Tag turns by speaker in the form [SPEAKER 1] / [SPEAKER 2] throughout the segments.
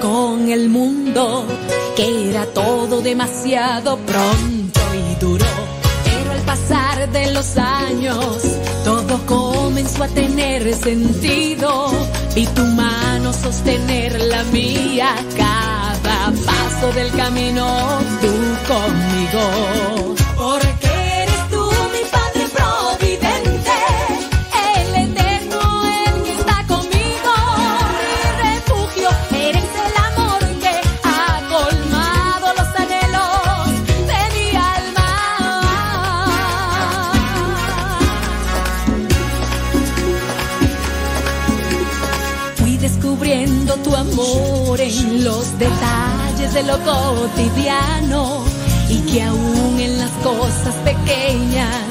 [SPEAKER 1] con el mundo, que era todo demasiado pronto y duro. Pero al pasar de los años, todo comenzó a tener sentido y tu mano sostener la mía cada paso del camino, tú conmigo. Detalles de lo cotidiano y que aún en las cosas pequeñas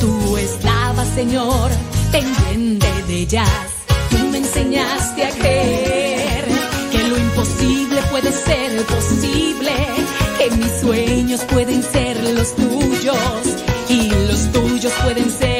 [SPEAKER 1] tú estabas, Señor, pendiente de ellas. Tú me enseñaste a creer que lo imposible puede ser posible, que mis sueños pueden ser los tuyos y los tuyos pueden ser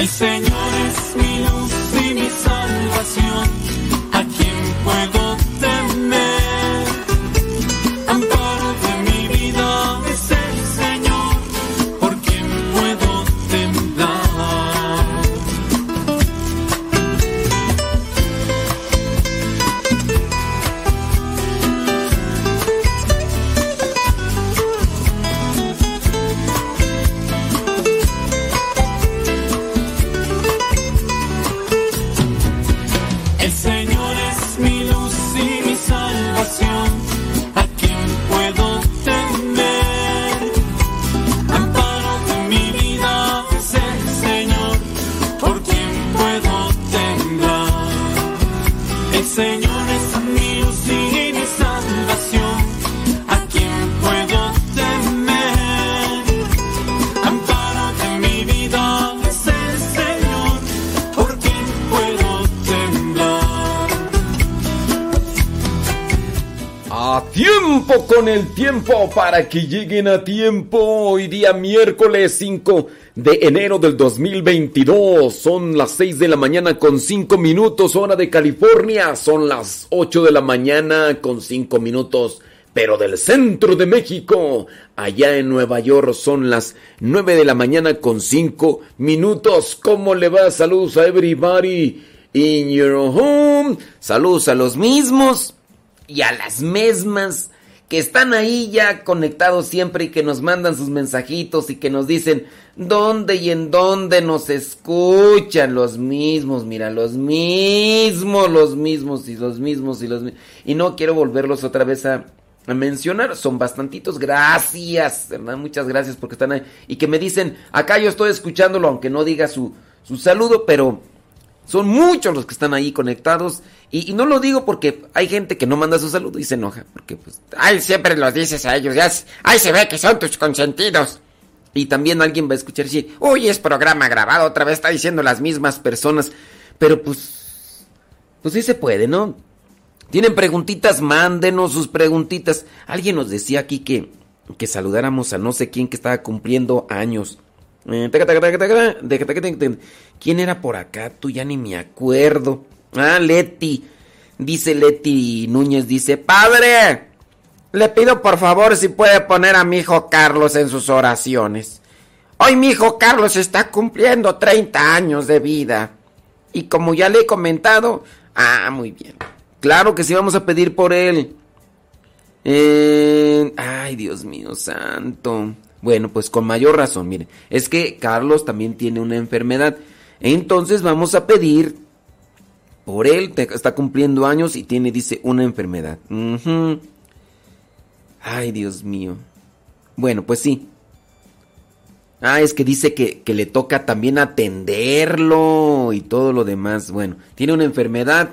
[SPEAKER 2] El Señor es mi luz y mi salvación,
[SPEAKER 3] tiempo para que lleguen a tiempo. Hoy día miércoles 5 de enero del 2022. Son las 6 de la mañana con 5 minutos hora de California. Son las 8 de la mañana con 5 minutos. Pero del centro de México, allá en Nueva York son las 9 de la mañana con 5 minutos. ¿Cómo le va? Saludos a everybody in your home. Saludos a los mismos y a las mismas que están ahí ya conectados siempre y que nos mandan sus mensajitos y que nos dicen dónde y en dónde nos escuchan los mismos, mira, los mismos, los mismos y los mismos y los mismos. Y no quiero volverlos otra vez a, mencionar, son bastantitos, gracias, ¿verdad? Muchas gracias porque están ahí. Y que me dicen, acá yo estoy escuchándolo, aunque no diga su, su saludo, pero son muchos los que están ahí conectados. Y, no lo digo porque hay gente que no manda su saludo y se enoja, porque pues, ay, siempre los dices a ellos, ya, ay, se ve que son tus consentidos. Y también alguien va a escuchar decir, sí, uy, es programa grabado, otra vez está diciendo las mismas personas, pero pues, pues sí se puede, ¿no? Tienen preguntitas, mándenos sus preguntitas. Alguien nos decía aquí que, que saludáramos a no sé quién que estaba cumpliendo años. ¿Quién era por acá? Tú ya ni me acuerdo. Ah, Leti. Dice Leti Núñez, dice, Padre, le pido por favor si puede poner a mi hijo Carlos en sus oraciones. Hoy mi hijo Carlos está cumpliendo 30 años de vida. Y como ya le he comentado, ah, muy bien. Claro que sí vamos a pedir por él. Eh, ay, Dios mío santo. Bueno, pues con mayor razón, miren. Es que Carlos también tiene una enfermedad. Entonces vamos a pedir por él. Está cumpliendo años y tiene, dice, una enfermedad. Ay, Dios mío. Bueno, pues sí. Ah, es que dice que, que le toca también atenderlo y todo lo demás. Bueno, tiene una enfermedad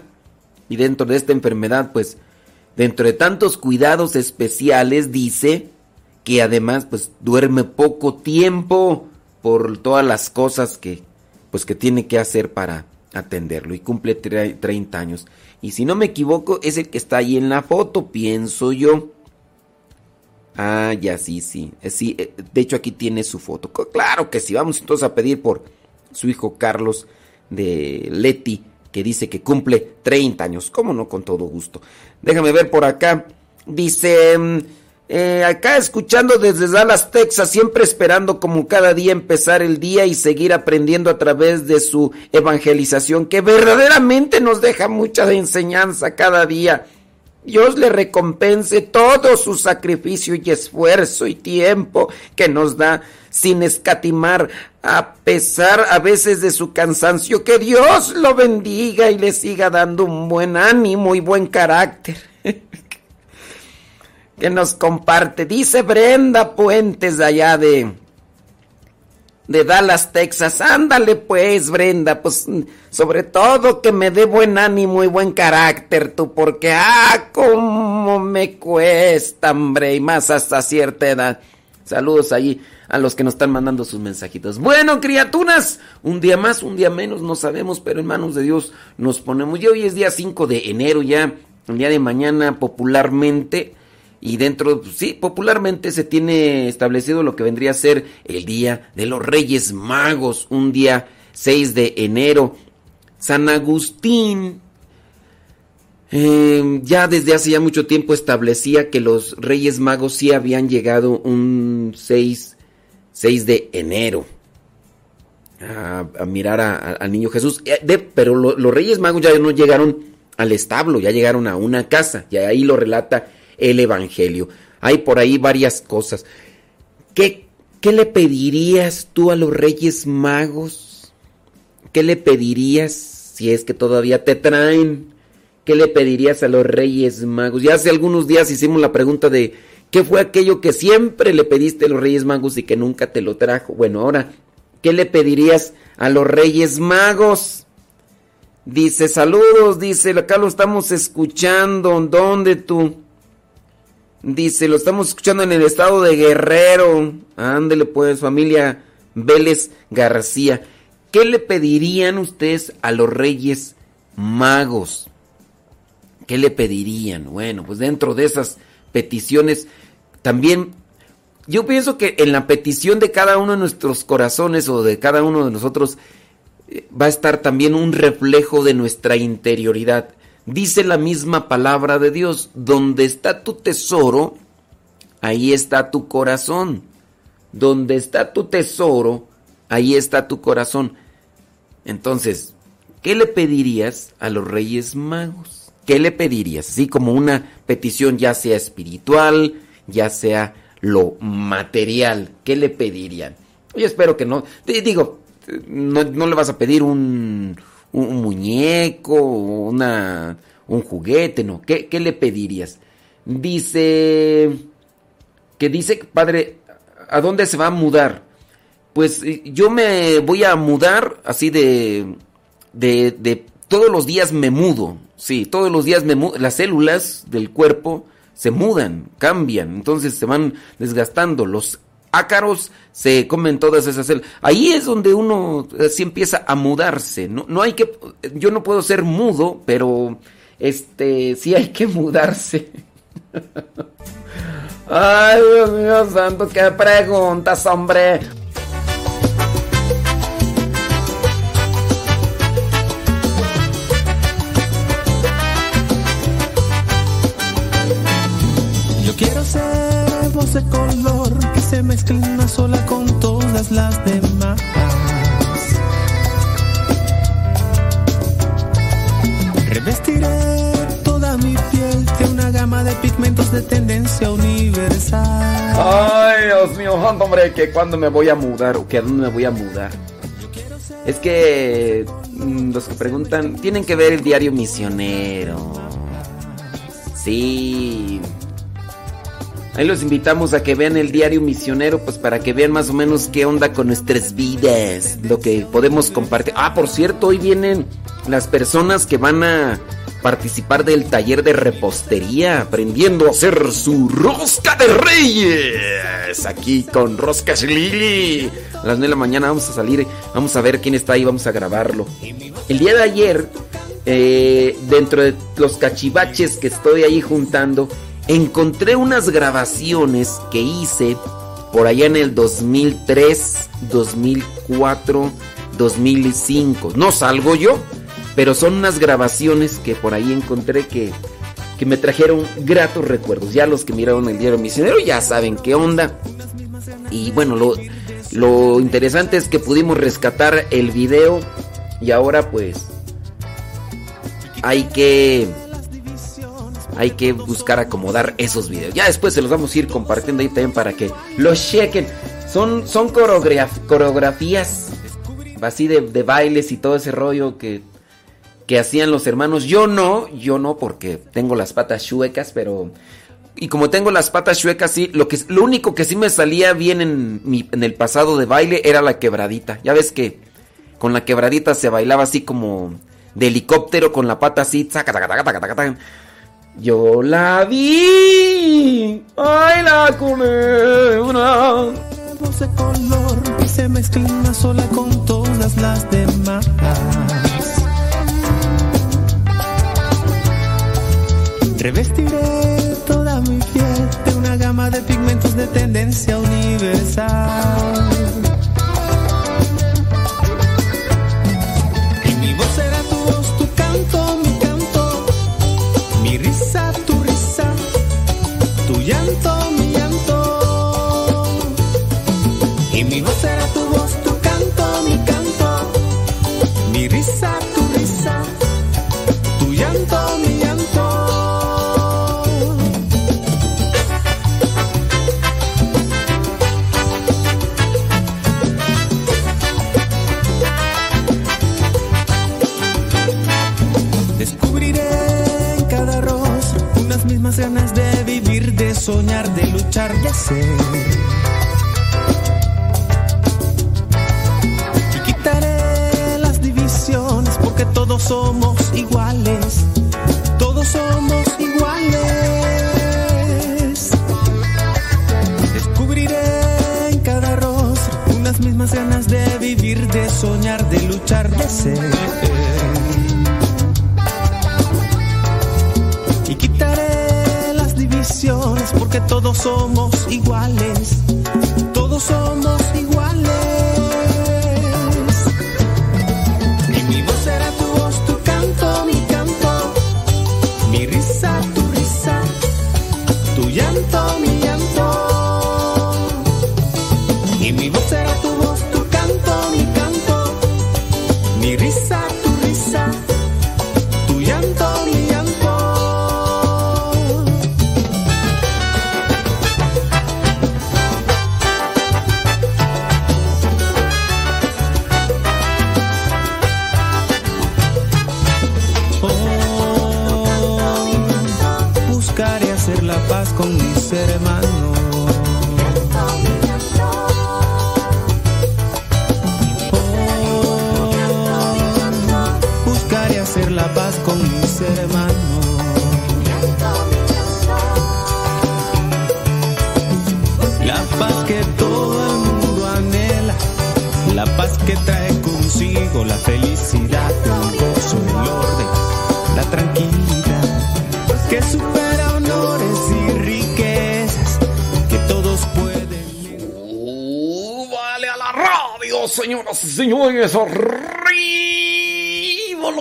[SPEAKER 3] y dentro de esta enfermedad, pues, dentro de tantos cuidados especiales, dice que además, pues, duerme poco tiempo por todas las cosas que, pues, que tiene que hacer para atenderlo y cumple tre- 30 años. Y si no me equivoco, es el que está ahí en la foto, pienso yo. Ah, ya sí, sí. Eh, sí, eh, de hecho aquí tiene su foto. Claro que sí, vamos entonces a pedir por su hijo Carlos de Leti, que dice que cumple 30 años. ¿Cómo no? Con todo gusto. Déjame ver por acá. Dice, mm, eh, acá escuchando desde Dallas, Texas, siempre esperando como cada día empezar el día y seguir aprendiendo a través de su evangelización, que verdaderamente nos deja mucha enseñanza cada día. Dios le recompense todo su sacrificio y esfuerzo y tiempo que nos da sin escatimar, a pesar a veces de su cansancio. Que Dios lo bendiga y le siga dando un buen ánimo y buen carácter. que nos comparte. Dice Brenda Puentes de allá de, de Dallas, Texas. Ándale pues, Brenda, pues sobre todo que me dé buen ánimo y buen carácter tú, porque ah, cómo me cuesta, hombre, y más hasta cierta edad. Saludos allí a los que nos están mandando sus mensajitos. Bueno, criaturas, un día más, un día menos, no sabemos, pero en manos de Dios nos ponemos. Y hoy es día 5 de enero ya, el día de mañana popularmente y dentro, sí, popularmente se tiene establecido lo que vendría a ser el Día de los Reyes Magos, un día 6 de enero. San Agustín eh, ya desde hace ya mucho tiempo establecía que los Reyes Magos sí habían llegado un 6, 6 de enero a, mirar al niño Jesús. Eh, pero los Reyes Magos ya no llegaron al establo, ya llegaron a una casa, y ahí lo relata el Evangelio. Hay por ahí varias cosas. ¿Qué, ¿Qué le pedirías tú a los Reyes Magos? ¿Qué le pedirías si es que todavía te traen? ¿Qué le pedirías a los Reyes Magos? Ya hace algunos días hicimos la pregunta de ¿qué fue aquello que siempre le pediste a los Reyes Magos y que nunca te lo trajo? Bueno, ahora, ¿qué le pedirías a los Reyes Magos? Dice, saludos, dice, acá lo estamos escuchando, ¿dónde tú? Dice, lo estamos escuchando en el estado de Guerrero. Ándele pues, familia Vélez García. ¿Qué le pedirían ustedes a los reyes magos? ¿Qué le pedirían? Bueno, pues dentro de esas peticiones también yo pienso que en la petición de cada uno de nuestros corazones o de cada uno de nosotros eh, va a estar también un reflejo de nuestra interioridad. Dice la misma palabra de Dios, donde está tu tesoro, ahí está tu corazón. Donde está tu tesoro, ahí está tu corazón. Entonces, ¿qué le pedirías a los Reyes Magos? ¿Qué le pedirías? Así como una petición ya sea espiritual, ya sea lo material. ¿Qué le pedirían? Yo espero que no. Digo, no, no le vas a pedir un, un, muñeco, una, un juguete, no. ¿Qué, ¿Qué le pedirías? Dice que dice, padre, ¿a dónde se va a mudar? Pues eh, yo me voy a mudar así de, de, de todos los días me mudo. Sí, todos los días me mudo. Las células del cuerpo se mudan, cambian, entonces se van desgastando. Los ácaros se comen todas esas células. Ahí es donde uno eh, sí empieza a mudarse. No, no hay que, yo no puedo ser mudo, pero este, sí hay que mudarse. Ay, Dios mío santo, qué preguntas, hombre.
[SPEAKER 2] Yo quiero ser voz de color que se mezcle en una sola con todas las demás. Revestiré toda mi piel de una gama de pigmentos de tendencia universal.
[SPEAKER 3] Ay, Dios mío, hombre, que cuando me voy a mudar o que a dónde me voy a mudar. Es que mm, los que preguntan tienen que ver el diario misionero. Sí. Ahí los invitamos a que vean el diario misionero, pues para que vean más o menos qué onda con nuestras vidas, lo que podemos compartir. Ah, por cierto, hoy vienen las personas que van a participar del taller de repostería, aprendiendo a hacer su rosca de reyes. Aquí con Roscas Lili. A las 9 de la mañana vamos a salir, vamos a ver quién está ahí, vamos a grabarlo. El día de ayer, eh, dentro de los cachivaches que estoy ahí juntando, encontré unas grabaciones que hice por allá en el 2003, 2004, 2005. No salgo yo, pero son unas grabaciones que por ahí encontré que, que me trajeron gratos recuerdos. Ya los que miraron el diario misionero ya saben qué onda. Y bueno, lo, lo interesante es que pudimos rescatar el video y ahora pues hay que hay que buscar acomodar esos videos. Ya después se los vamos a ir compartiendo ahí también para que los chequen. Son, son coreografías así de, de, bailes y todo ese rollo que, que hacían los hermanos. Yo no, yo no porque tengo las patas chuecas, pero... Y como tengo las patas chuecas, sí, lo, que, lo único que sí me salía bien en, el pasado de baile era la quebradita. Ya ves que con la quebradita se bailaba así como de helicóptero con la pata así. Yo la vi, ay la culebra.
[SPEAKER 4] de color y se mezcla sola con todas las demás. Revestiré toda mi piel de una gama de pigmentos de tendencia universal. 烟斗 soñar, de luchar, de ser. Y quitaré las divisiones porque todos somos iguales. Todos somos iguales. Descubriré en cada rostro unas mismas ganas de vivir, de soñar, de luchar, de ser. Porque todos somos iguales. Todos somos iguales.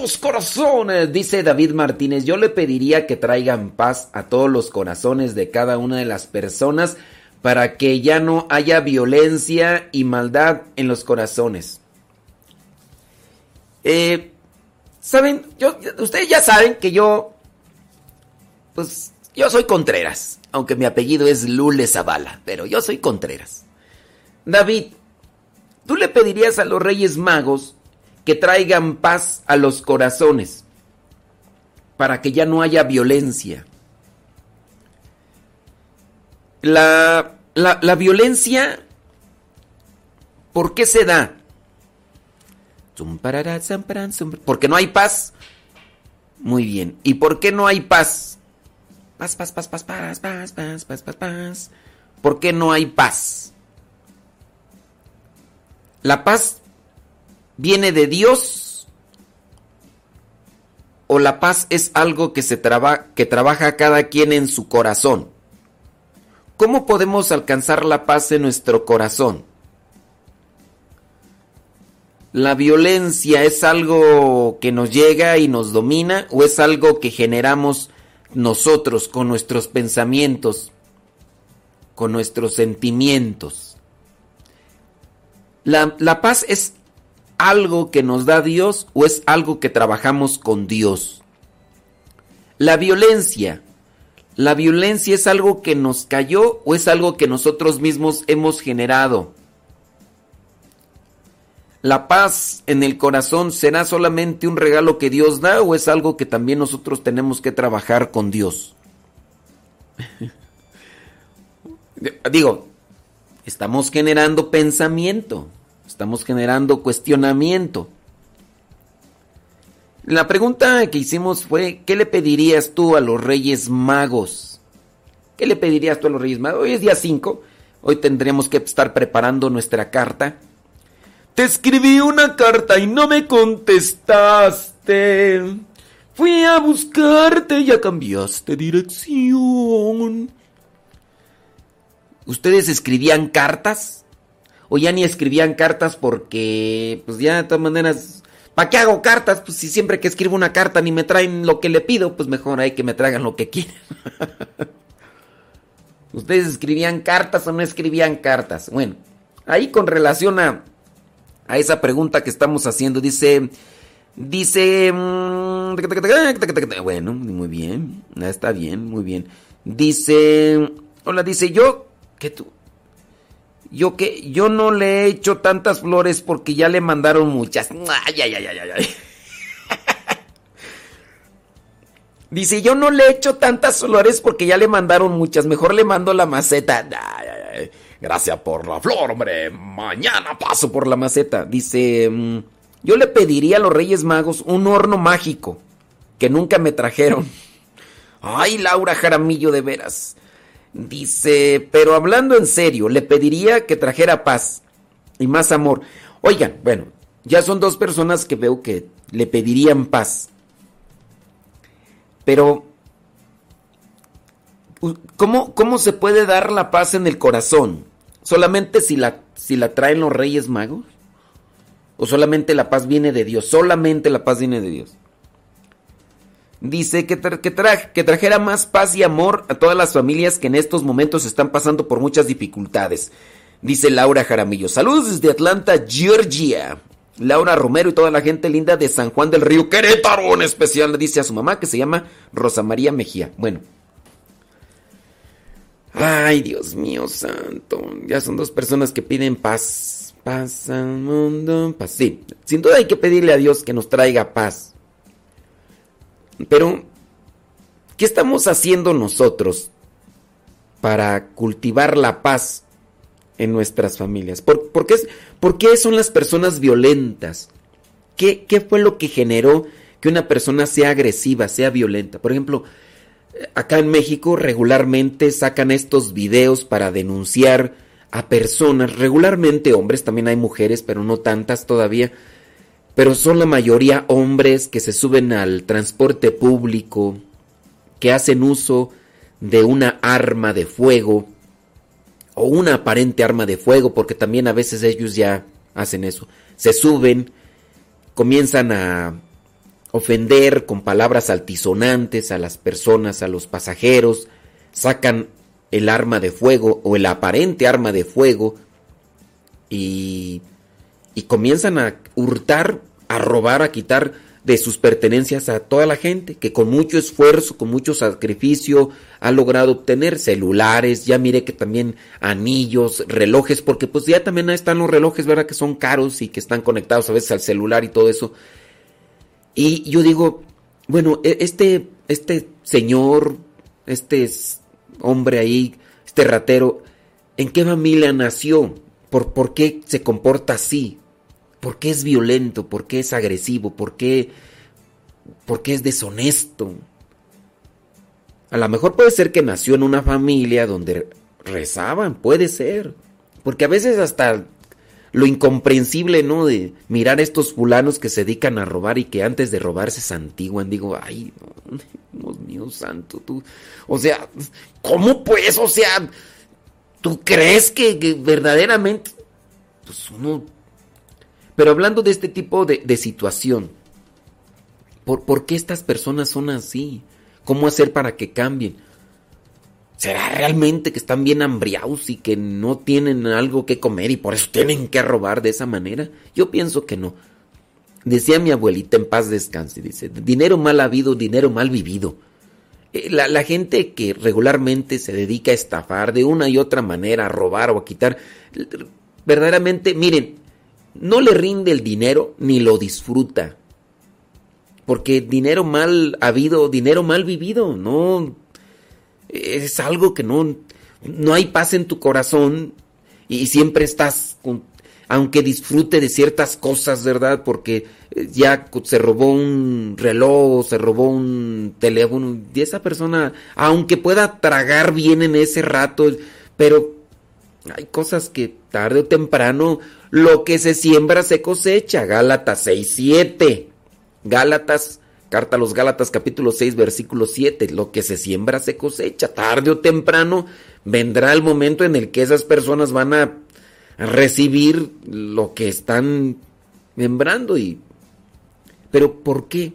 [SPEAKER 3] Los corazones. Dice David Martínez, yo le pediría que traigan paz a todos los corazones de cada una de las personas para que ya no haya violencia y maldad en los corazones. Eh, Saben, ustedes ya saben que yo, pues, yo soy Contreras, aunque mi apellido es Lule Zavala, pero yo soy Contreras. David, ¿tú le pedirías a los Reyes Magos que traigan paz a los corazones para que ya no haya violencia? La, la, la violencia, ¿por qué se da? Porque no hay paz. Muy bien. ¿Y por qué no hay paz? Paz, paz, paz, paz, paz, paz, paz, paz, paz, paz. ¿Por qué no hay paz? La paz viene de Dios o la paz es algo que, se traba, que trabaja cada quien en su corazón? ¿Cómo podemos alcanzar la paz en nuestro corazón? ¿La violencia es algo que nos llega y nos domina o es algo que generamos nosotros con nuestros pensamientos, con nuestros sentimientos? ¿La, paz es algo que nos da Dios o es algo que trabajamos con Dios? La violencia. ¿La violencia es algo que nos cayó o es algo que nosotros mismos hemos generado? ¿La paz en el corazón será solamente un regalo que Dios da o es algo que también nosotros tenemos que trabajar con Dios? Digo, estamos generando pensamiento, estamos generando cuestionamiento. La pregunta que hicimos fue, ¿qué le pedirías tú a los Reyes Magos? ¿Qué le pedirías tú a los Reyes Magos? Hoy es día 5, hoy tendremos que estar preparando nuestra carta te escribí una carta y no me contestaste. Fui a buscarte y ya cambiaste dirección. ¿Ustedes escribían cartas? ¿O ya ni escribían cartas porque, pues ya de todas maneras, ¿para qué hago cartas? Pues si siempre que escribo una carta ni me traen lo que le pido, pues mejor hay que me traigan lo que quieren. ¿Ustedes escribían cartas o no escribían cartas? Bueno, ahí con relación a a esa pregunta que estamos haciendo. Dice, dice, mm, bueno, muy bien, está bien, muy bien. Dice, hola, dice yo, que tú, yo que, yo no le he hecho tantas flores porque ya le mandaron muchas. Ay, ay, ay, ay, ay. Dice, yo no le he hecho tantas flores porque ya le mandaron muchas. Mejor le mando la maceta. Ay, ay, ay. Gracias por la flor, hombre. Mañana paso por la maceta. Dice, mm, yo le pediría a los Reyes Magos un horno mágico que nunca me trajeron. Ay, Laura Jaramillo, de veras. Dice, pero hablando en serio, le pediría que trajera paz y más amor. Oigan, bueno, ya son dos personas que veo que le pedirían paz. Pero ¿Cómo, ¿Cómo se puede dar la paz en el corazón? ¿Solamente si la, si la traen los reyes magos? ¿O solamente la paz viene de Dios? Solamente la paz viene de Dios. Dice que, que, que, trajera más paz y amor a todas las familias que en estos momentos están pasando por muchas dificultades. Dice Laura Jaramillo. Saludos desde Atlanta, Georgia. Laura Romero y toda la gente linda de San Juan del Río Querétaro en especial le dice a su mamá que se llama Rosa María Mejía. Bueno, Ay, Dios mío santo. Ya son dos personas que piden paz. Paz al mundo. Paz. Sí, sin duda hay que pedirle a Dios que nos traiga paz. Pero, ¿qué estamos haciendo nosotros para cultivar la paz en nuestras familias? ¿Por, qué, son las personas violentas? ¿Qué, ¿Qué fue lo que generó que una persona sea agresiva, sea violenta? Por ejemplo, acá en México regularmente sacan estos videos para denunciar a personas, regularmente hombres, también hay mujeres, pero no tantas todavía, pero son la mayoría hombres que se suben al transporte público, que hacen uso de una arma de fuego o una aparente arma de fuego, porque también a veces ellos ya hacen eso. Se suben, comienzan a ofender con palabras altisonantes a las personas, a los pasajeros, sacan el arma de fuego o el aparente arma de fuego y, y comienzan a hurtar, a robar, a quitar de sus pertenencias a toda la gente que con mucho esfuerzo, con mucho sacrificio ha logrado obtener celulares, ya mire que también anillos, relojes, porque pues ya también están los relojes, ¿verdad? Que son caros y que están conectados a veces al celular y todo eso. Y yo digo, bueno, e, este, este señor, este hombre ahí, este ratero, ¿en qué familia nació? ¿Por, ¿Por qué se comporta así? ¿Por qué es violento? ¿Por qué es agresivo? ¿Por qué, por qué es deshonesto? A lo mejor puede ser que nació en una familia donde rezaban, puede ser. Porque a veces hasta lo incomprensible, ¿no? De mirar a estos fulanos que se dedican a robar y que antes de robar se santiguan. Digo, ay, Dios mío santo, tú. O sea, ¿cómo pues? O sea, ¿tú crees que, verdaderamente... Pues uno... Pero hablando de este tipo de, situación, ¿por, ¿por qué estas personas son así? ¿Cómo hacer para que cambien? ¿Será realmente que están bien hambriados y que no tienen algo que comer y por eso tienen que robar de esa manera? Yo pienso que no. Decía mi abuelita en paz descanse, dice, dinero mal habido, dinero mal vivido. Eh, la, gente que regularmente se dedica a estafar de una y otra manera, a robar o a quitar, verdaderamente, miren, no le rinde el dinero ni lo disfruta. Porque dinero mal habido, dinero mal vivido, no es algo que no, no hay paz en tu corazón y siempre estás, aunque disfrute de ciertas cosas, ¿verdad? Porque eh, ya se robó un reloj, se robó un teléfono, y esa persona, aunque pueda tragar bien en ese rato, pero hay cosas que tarde o temprano lo que se siembra se cosecha. Gálatas 6, 7. Gálatas Carta a los Gálatas capítulo 6 versículo 7, lo que se siembra se cosecha, tarde o temprano vendrá el momento en el que esas personas van a recibir lo que están sembrando y pero ¿por qué?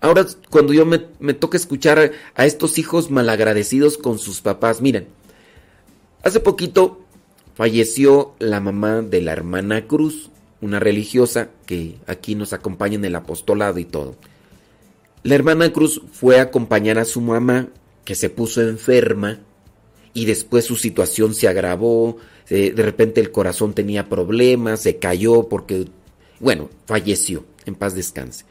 [SPEAKER 3] Ahora cuando yo me, me toca escuchar a, estos hijos malagradecidos con sus papás, miren, hace poquito falleció la mamá de la hermana Cruz, una religiosa que aquí nos acompaña en el apostolado y todo. La hermana Cruz fue a acompañar a su mamá, que se puso enferma, y después su situación se agravó, de repente el corazón tenía problemas, se cayó porque, bueno, falleció, en paz descanse.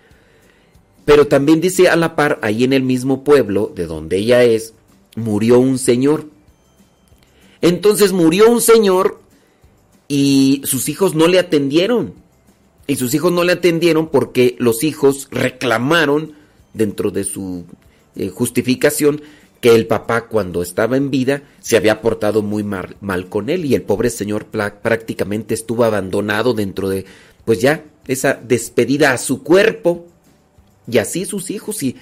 [SPEAKER 3] Pero también dice a la par, ahí en el mismo pueblo de donde ella es, murió un señor. Entonces murió un señor y sus hijos no le atendieron. Y sus hijos no le atendieron porque los hijos reclamaron dentro de su eh, justificación que el papá cuando estaba en vida se había portado muy mal, con él y el pobre señor prácticamente estuvo abandonado dentro de, pues ya, esa despedida a su cuerpo y así sus hijos y,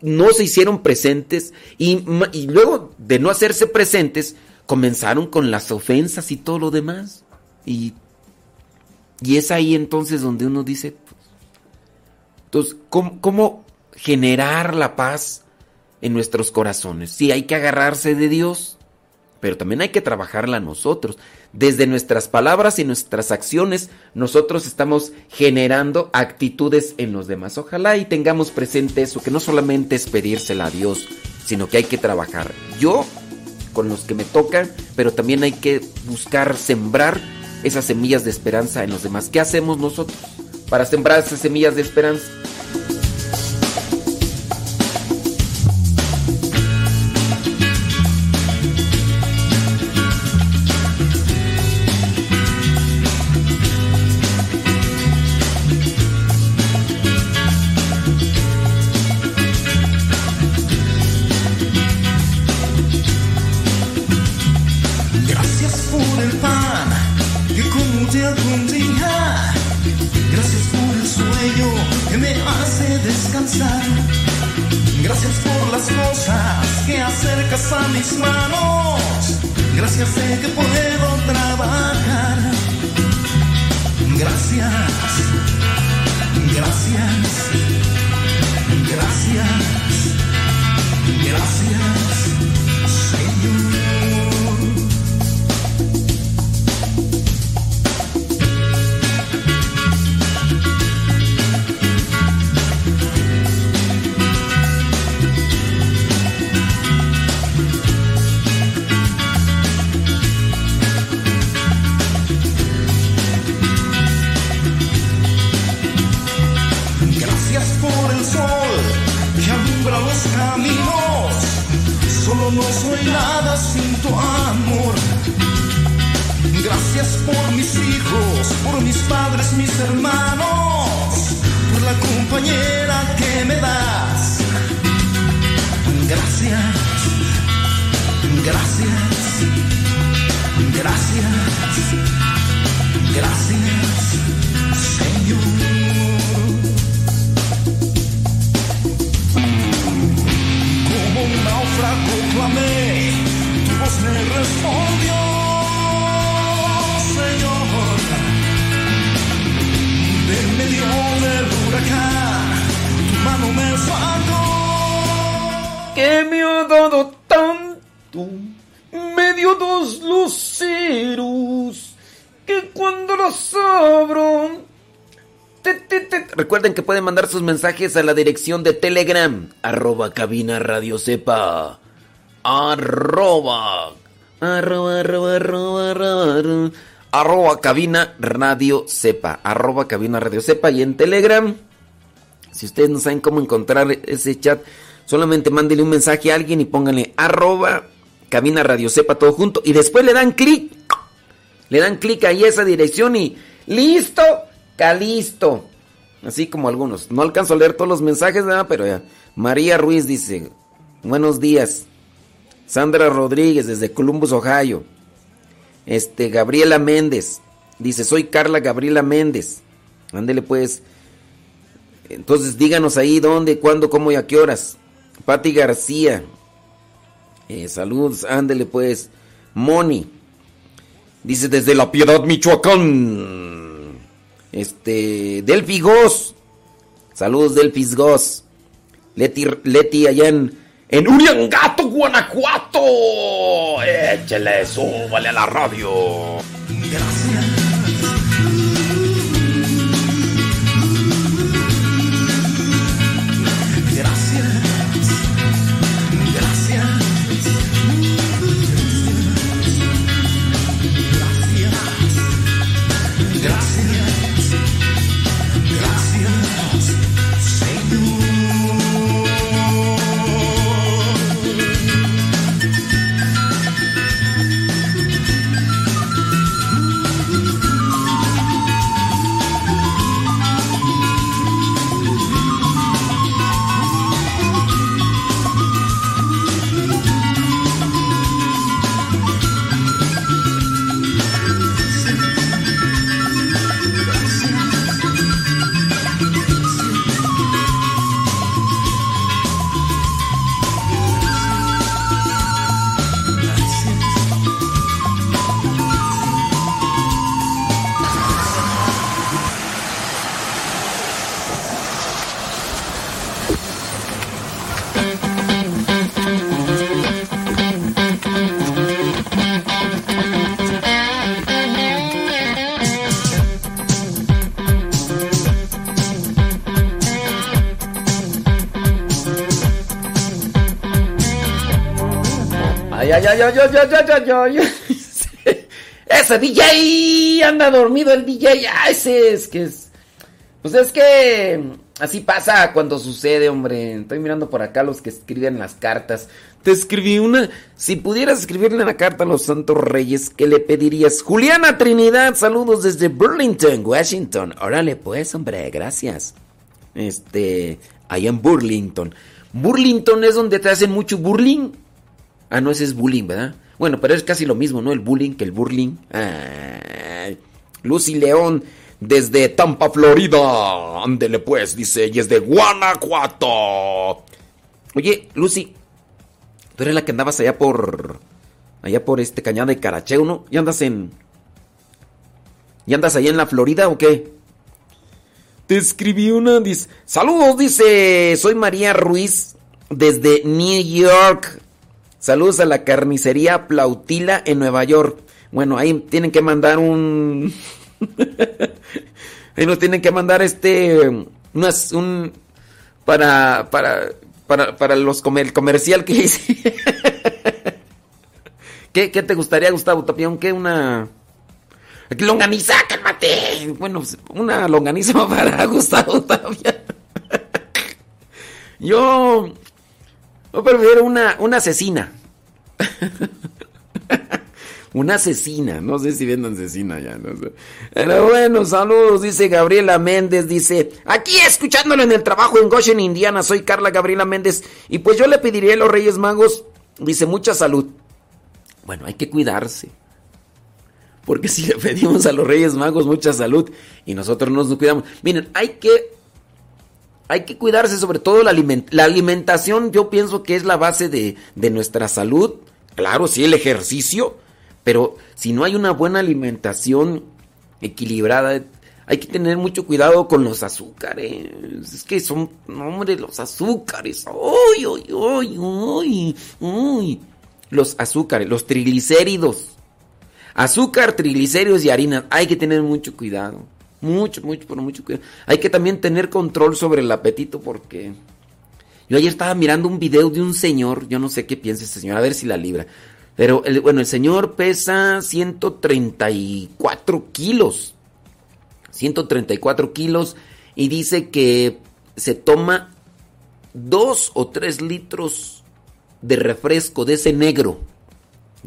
[SPEAKER 3] no se hicieron presentes y, y, luego de no hacerse presentes comenzaron con las ofensas y todo lo demás y, y es ahí entonces donde uno dice, pues, entonces, ¿cómo, cómo generar la paz en nuestros corazones. Sí, hay que agarrarse de Dios, pero también hay que trabajarla nosotros. Desde nuestras palabras y nuestras acciones, nosotros estamos generando actitudes en los demás. Ojalá y tengamos presente eso, que no solamente es pedírsela a Dios, sino que hay que trabajar. Yo con los que me tocan, pero también hay que buscar sembrar esas semillas de esperanza en los demás. ¿Qué hacemos nosotros para sembrar esas semillas de esperanza? Sus mensajes a la dirección de Telegram, arroba cabina radio sepa. Arroba. Arroba, arroba, arroba, arroba, cabina radio sepa. Arroba cabina radio sepa. Y en Telegram, si ustedes no saben cómo encontrar ese chat, solamente mándenle un mensaje a alguien y pónganle arroba cabina radio sepa todo junto. Y después le dan clic. Le dan clic ahí esa dirección y listo, calisto. Así como algunos. No alcanzo a leer todos los mensajes, nada, pero ya. María Ruiz dice, buenos días. Sandra Rodríguez desde Columbus, Ohio. Este, Gabriela Méndez. Dice, soy Carla Gabriela Méndez. Ándele pues. Entonces díganos ahí dónde, cuándo, cómo y a qué horas. Patti García. Eh, saludos, ándele pues. Moni. Dice desde La Piedad, Michoacán. Este, Delphi Goss. Saludos, Delphi Goss. Leti, Leti allá en, en Uriangato, Guanajuato. Échale, súbale a la radio. Gracias. Ya, ya, ya, ya, ya. Ese DJ anda dormido el DJ. Ah, ese es que es. Pues es que así pasa cuando sucede, hombre. Estoy mirando por acá los que escriben las cartas. Te escribí una. Si pudieras escribirle una carta a los Santos Reyes, ¿qué le pedirías? Juliana Trinidad, saludos desde Burlington, Washington. Órale, pues, hombre, gracias. Este, allá en Burlington. Burlington es donde te hacen mucho burling. Ah, no, ese es bullying, ¿verdad? Bueno, pero es casi lo mismo, ¿no? El bullying que el burling. Lucy León, desde Tampa, Florida. Ándele pues, dice, y es de Guanajuato. Oye, Lucy, tú eres la que andabas allá por. Allá por este cañada de Caracheo, ¿no? ¿Y andas en. ¿Y andas allá en la Florida o qué? Te escribí una. Saludos, dice. Soy María Ruiz desde New York. Saludos a la carnicería Plautila en Nueva York. Bueno, ahí tienen que mandar un. ahí nos tienen que mandar este. Unas, un. Para. Para. Para, para los comer, comercial que hice. ¿Qué, ¿Qué, te gustaría, Gustavo Tapión? ¿Qué una. Longaniza, cálmate. Bueno, una longaniza para Gustavo Tapión. Yo. Yo prefiero una, una asesina. una asesina. No sé si venden asesina ya. No sé. Pero bueno, saludos, dice Gabriela Méndez. Dice, aquí escuchándolo en el trabajo en Goshen, Indiana. Soy Carla Gabriela Méndez. Y pues yo le pediría a los Reyes Magos, dice, mucha salud. Bueno, hay que cuidarse. Porque si le pedimos a los Reyes Magos mucha salud y nosotros no nos cuidamos. Miren, hay que, hay que cuidarse sobre todo la, alimentación. Yo pienso que es la base de, de nuestra salud. Claro, sí, el ejercicio. Pero si no hay una buena alimentación equilibrada, hay que tener mucho cuidado con los azúcares. Es que son, hombre, los azúcares. ¡Uy, uy, uy, uy! uy! Los azúcares, los triglicéridos. Azúcar, triglicéridos y harina. Hay que tener mucho cuidado. Mucho, mucho, pero mucho cuidado. Hay que también tener control sobre el apetito porque... Yo ayer estaba mirando un video de un señor, yo no sé qué piensa ese señor, a ver si la libra. Pero el, bueno, el señor pesa 134 kilos. 134 kilos y dice que se toma dos o tres litros de refresco de ese negro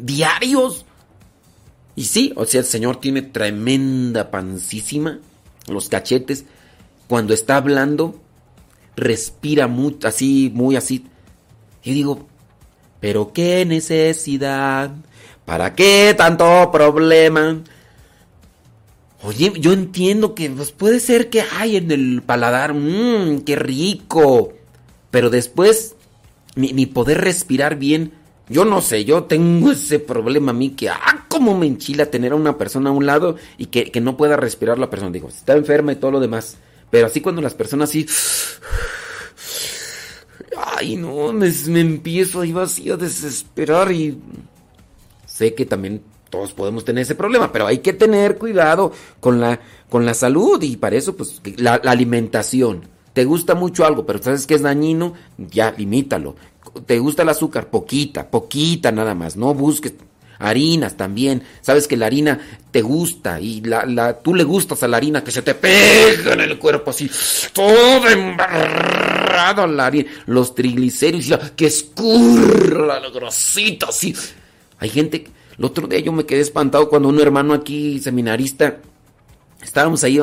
[SPEAKER 3] diarios. Y sí, o sea, el señor tiene tremenda pancísima, los cachetes. Cuando está hablando, respira muy, así, muy así. Y digo, pero qué necesidad, ¿para qué tanto problema? Oye, yo entiendo que pues, puede ser que hay en el paladar, mmm, qué rico. Pero después, ni, poder respirar bien. Yo no sé, yo tengo ese problema a mí que, ah, cómo me enchila tener a una persona a un lado y que, no pueda respirar la persona. Digo, está enferma y todo lo demás. Pero así cuando las personas así... Ay, no, me, me empiezo ahí vacío a desesperar y... Sé que también todos podemos tener ese problema, pero hay que tener cuidado con la, con la salud y para eso, pues, la, alimentación. Te gusta mucho algo, pero sabes que es dañino, ya limítalo. Te gusta el azúcar, poquita, poquita nada más. No busques harinas también. Sabes que la harina te gusta y la, la, tú le gustas a la harina que se te pega en el cuerpo así, todo embarrado la harina, los triglicéridos, que escurra la grosita así. Hay gente el otro día yo me quedé espantado cuando un hermano aquí, seminarista, estábamos ahí,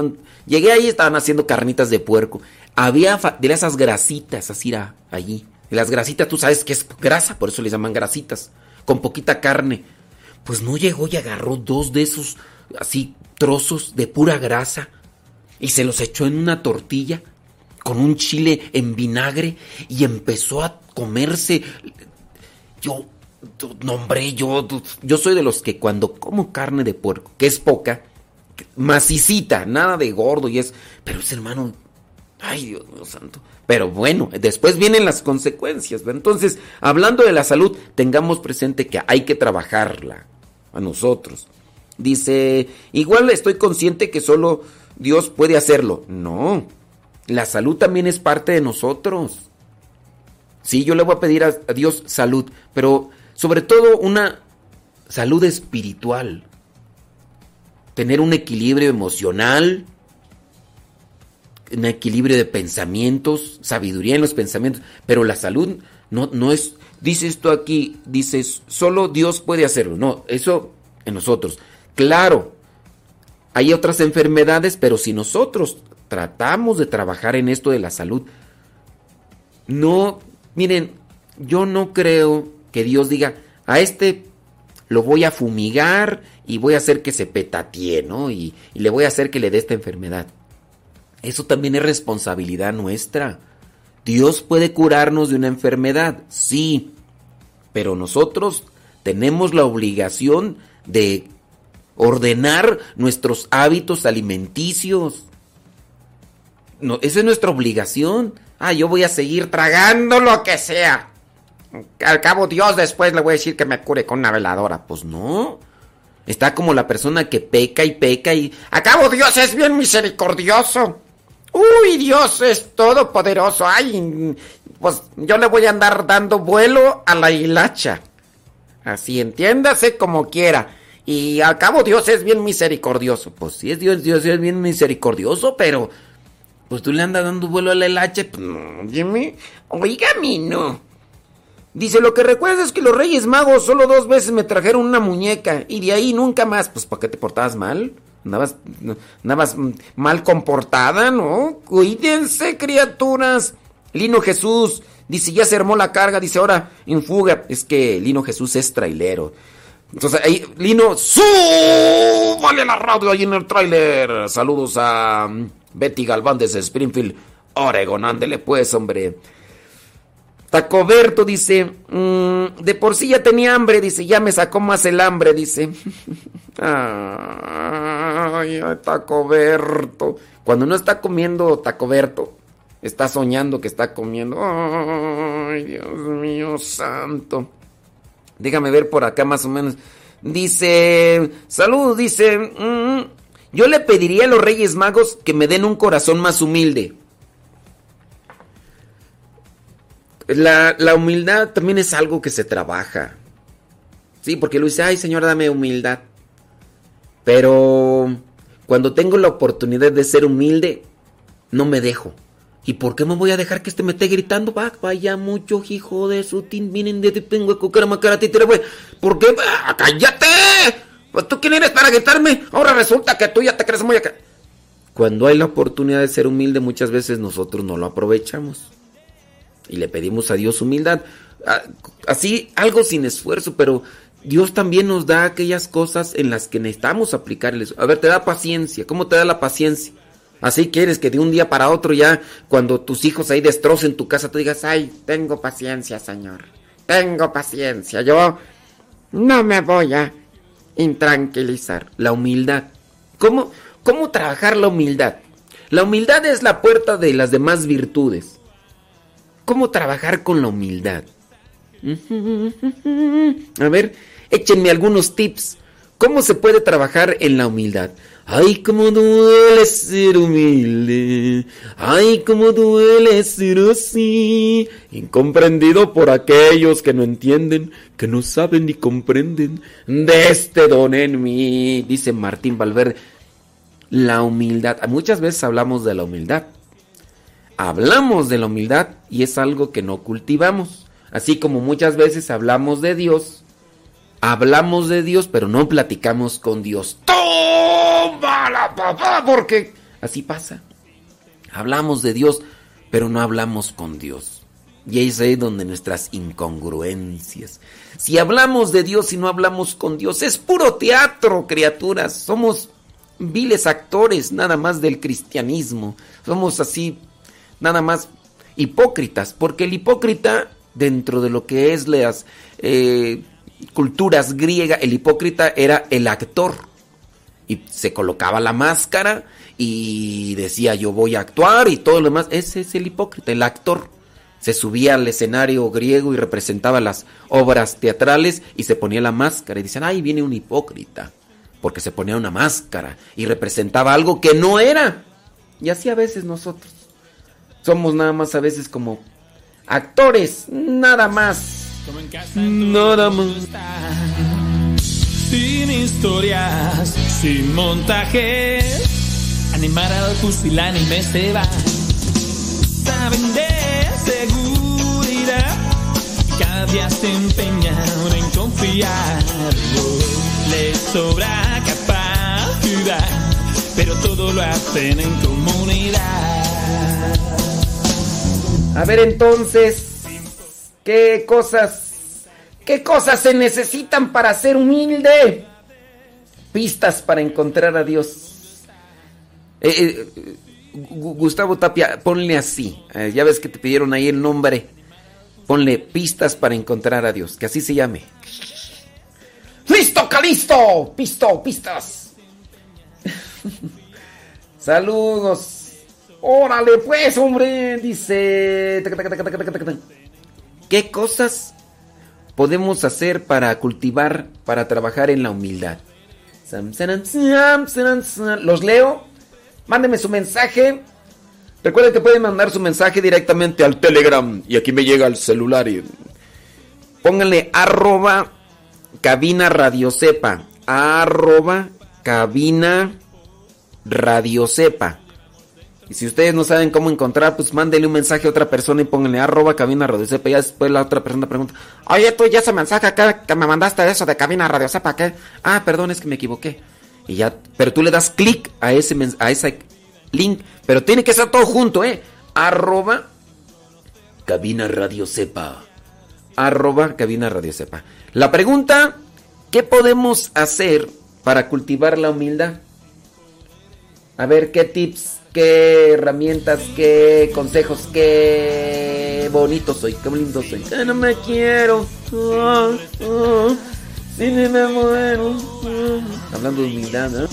[SPEAKER 3] llegué ahí, estaban haciendo carnitas de puerco. Había de esas grasitas, así era las grasitas, tú sabes que es grasa, por eso le llaman grasitas, con poquita carne. Pues no llegó y agarró dos de esos, así, trozos de pura grasa y se los echó en una tortilla con un chile en vinagre y empezó a comerse. Yo nombre, yo, yo soy de los que cuando como carne de puerco, que es poca, macicita, nada de gordo y es, pero es hermano, ay Dios mío santo. Pero bueno, después vienen las consecuencias. Entonces, hablando de la salud, tengamos presente que hay que trabajarla a nosotros. Dice, igual estoy consciente que solo Dios puede hacerlo. No, la salud también es parte de nosotros. Sí, yo le voy a pedir a Dios salud, pero sobre todo una salud espiritual, tener un equilibrio emocional, un equilibrio de pensamientos, sabiduría en los pensamientos, pero la salud no, no es, dice esto aquí, dice, solo Dios puede hacerlo, no, eso en nosotros. Claro, hay otras enfermedades, pero si nosotros tratamos de trabajar en esto de la salud, no, miren, yo no creo que Dios diga, a este lo voy a fumigar y voy a hacer que se petatee, ¿no? Y, y le voy a hacer que le dé esta enfermedad. Eso también es responsabilidad nuestra. Dios puede curarnos de una enfermedad, sí, pero nosotros tenemos la obligación de ordenar nuestros hábitos alimenticios. No, esa es nuestra obligación. Ah, yo voy a seguir tragando lo que sea. Al cabo Dios después le voy a decir que me cure con una veladora. Pues no. Está como la persona que peca y peca y... A cabo Dios es bien misericordioso. Uy, Dios es todopoderoso. Ay, pues yo le voy a andar dando vuelo a la hilacha. Así entiéndase como quiera. Y al cabo Dios es bien misericordioso. Pues sí es Dios, Dios es bien misericordioso, pero... Pues tú le andas dando vuelo a la hilacha. Pues no, no. Dice, lo que recuerdo es que los Reyes Magos solo dos veces me trajeron una muñeca y de ahí nunca más. Pues, ¿para qué te portabas mal? Andabas, andabas mal comportada, ¿no? Cuídense, criaturas. Lino Jesús, dice, ya se armó la carga, dice, ahora en fuga. Es que Lino Jesús es trailero. Entonces ahí, Lino, súbale la radio ahí en el tráiler. Saludos a Betty Galván desde Springfield, Oregon. Ándele pues, hombre. Tacoberto dice, mm, de por sí ya tenía hambre, dice, ya me sacó más el hambre, dice. ay, Tacoberto. Cuando no está comiendo Tacoberto, está soñando que está comiendo. Ay, Dios mío santo. Déjame ver por acá más o menos. Dice, salud, dice, mm, yo le pediría a los Reyes Magos que me den un corazón más humilde. La, la, humildad también es algo que se trabaja. Sí, porque lo dice, ay Señor, dame humildad. Pero cuando tengo la oportunidad de ser humilde, no me dejo. ¿Y por qué me voy a dejar que este me esté gritando? Va, vaya mucho, hijo de su tin, vienen de tengo güey. ¿Por qué? Ah, ¡Cállate! Pues tú quién eres para gritarme. Ahora resulta que tú ya te crees muy acá. Cuando hay la oportunidad de ser humilde, muchas veces nosotros no lo aprovechamos. Y le pedimos a Dios humildad. Ah, así, algo sin esfuerzo, pero Dios también nos da aquellas cosas en las que necesitamos aplicarles. A ver, te da paciencia. ¿Cómo te da la paciencia? Así quieres que de un día para otro ya, cuando tus hijos ahí destrocen tu casa, tú digas, ay, tengo paciencia, Señor. Tengo paciencia. Yo no me voy a intranquilizar. La humildad. ¿Cómo, cómo trabajar la humildad? La humildad es la puerta de las demás virtudes. ¿Cómo trabajar con la humildad? A ver, échenme algunos tips. ¿Cómo se puede trabajar en la humildad? Ay, cómo duele ser humilde. Ay, cómo duele ser así. Incomprendido por aquellos que no entienden, que no saben ni comprenden de este don en mí. Dice Martín Valverde. La humildad. Muchas veces hablamos de la humildad. Hablamos de la humildad y es algo que no cultivamos. Así como muchas veces hablamos de Dios hablamos de Dios, pero no platicamos con Dios. ¡Tómala, papá! Porque así pasa. Hablamos de Dios, pero no hablamos con Dios. Y ahí es donde nuestras incongruencias. Si hablamos de Dios y no hablamos con Dios, es puro teatro, criaturas. Somos viles actores nada más del cristianismo. Somos así, nada más hipócritas, porque el hipócrita, dentro de lo que es las... Eh, culturas griegas, el hipócrita era el actor. Y se colocaba la máscara y decía yo voy a actuar y todo lo demás. Ese es el hipócrita, el actor. Se subía al escenario griego y representaba las obras teatrales y se ponía la máscara. Y dicen, ay, viene un hipócrita. Porque se ponía una máscara y representaba algo que no era. Y así a veces nosotros. Somos nada más a veces como actores, nada más. Nada más.
[SPEAKER 2] Sin historias, sin montajes, animar al pusilánime se va. Saben de seguridad, cada día se empeñan en confiar. Les sobra capacidad, pero todo lo hacen en comunidad.
[SPEAKER 3] A ver entonces, ¿Qué cosas, qué cosas se necesitan para ser humilde? Pistas para encontrar a Dios. Eh, eh, Gustavo Tapia, ponle así. Eh, ya ves que te pidieron ahí el nombre. Ponle pistas para encontrar a Dios, que así se llame. ¡Listo, Calisto! ¡Pisto, pistas! Saludos. Órale, pues, hombre. Dice. ¿Qué cosas podemos hacer para cultivar, para trabajar en la humildad? Los leo. Mándeme su mensaje. Recuerden que pueden mandar su mensaje directamente al Telegram. Y aquí me llega el celular. Y... Pónganle arroba cabina radio. Arroba cabina radio sepa. Y si ustedes no saben cómo encontrar, pues mándenle un mensaje a otra persona y pónganle arroba cabina radio sepa. Y después la otra persona pregunta, oye, tú ya ese mensaje acá que me mandaste eso de cabina radio sepa, ¿qué? Ah, perdón, es que me equivoqué. Y ya, pero tú le das clic a ese, a ese link, pero tiene que ser todo junto, ¿eh? Arroba cabina radio sepa. Arroba cabina radio sepa. La pregunta, ¿qué podemos hacer para cultivar la humildad? A ver, ¿qué tips, qué herramientas, qué consejos, qué bonito soy, qué lindo soy? Ya no me quiero. Si ni me muero. Hablando de humildad, ¿no?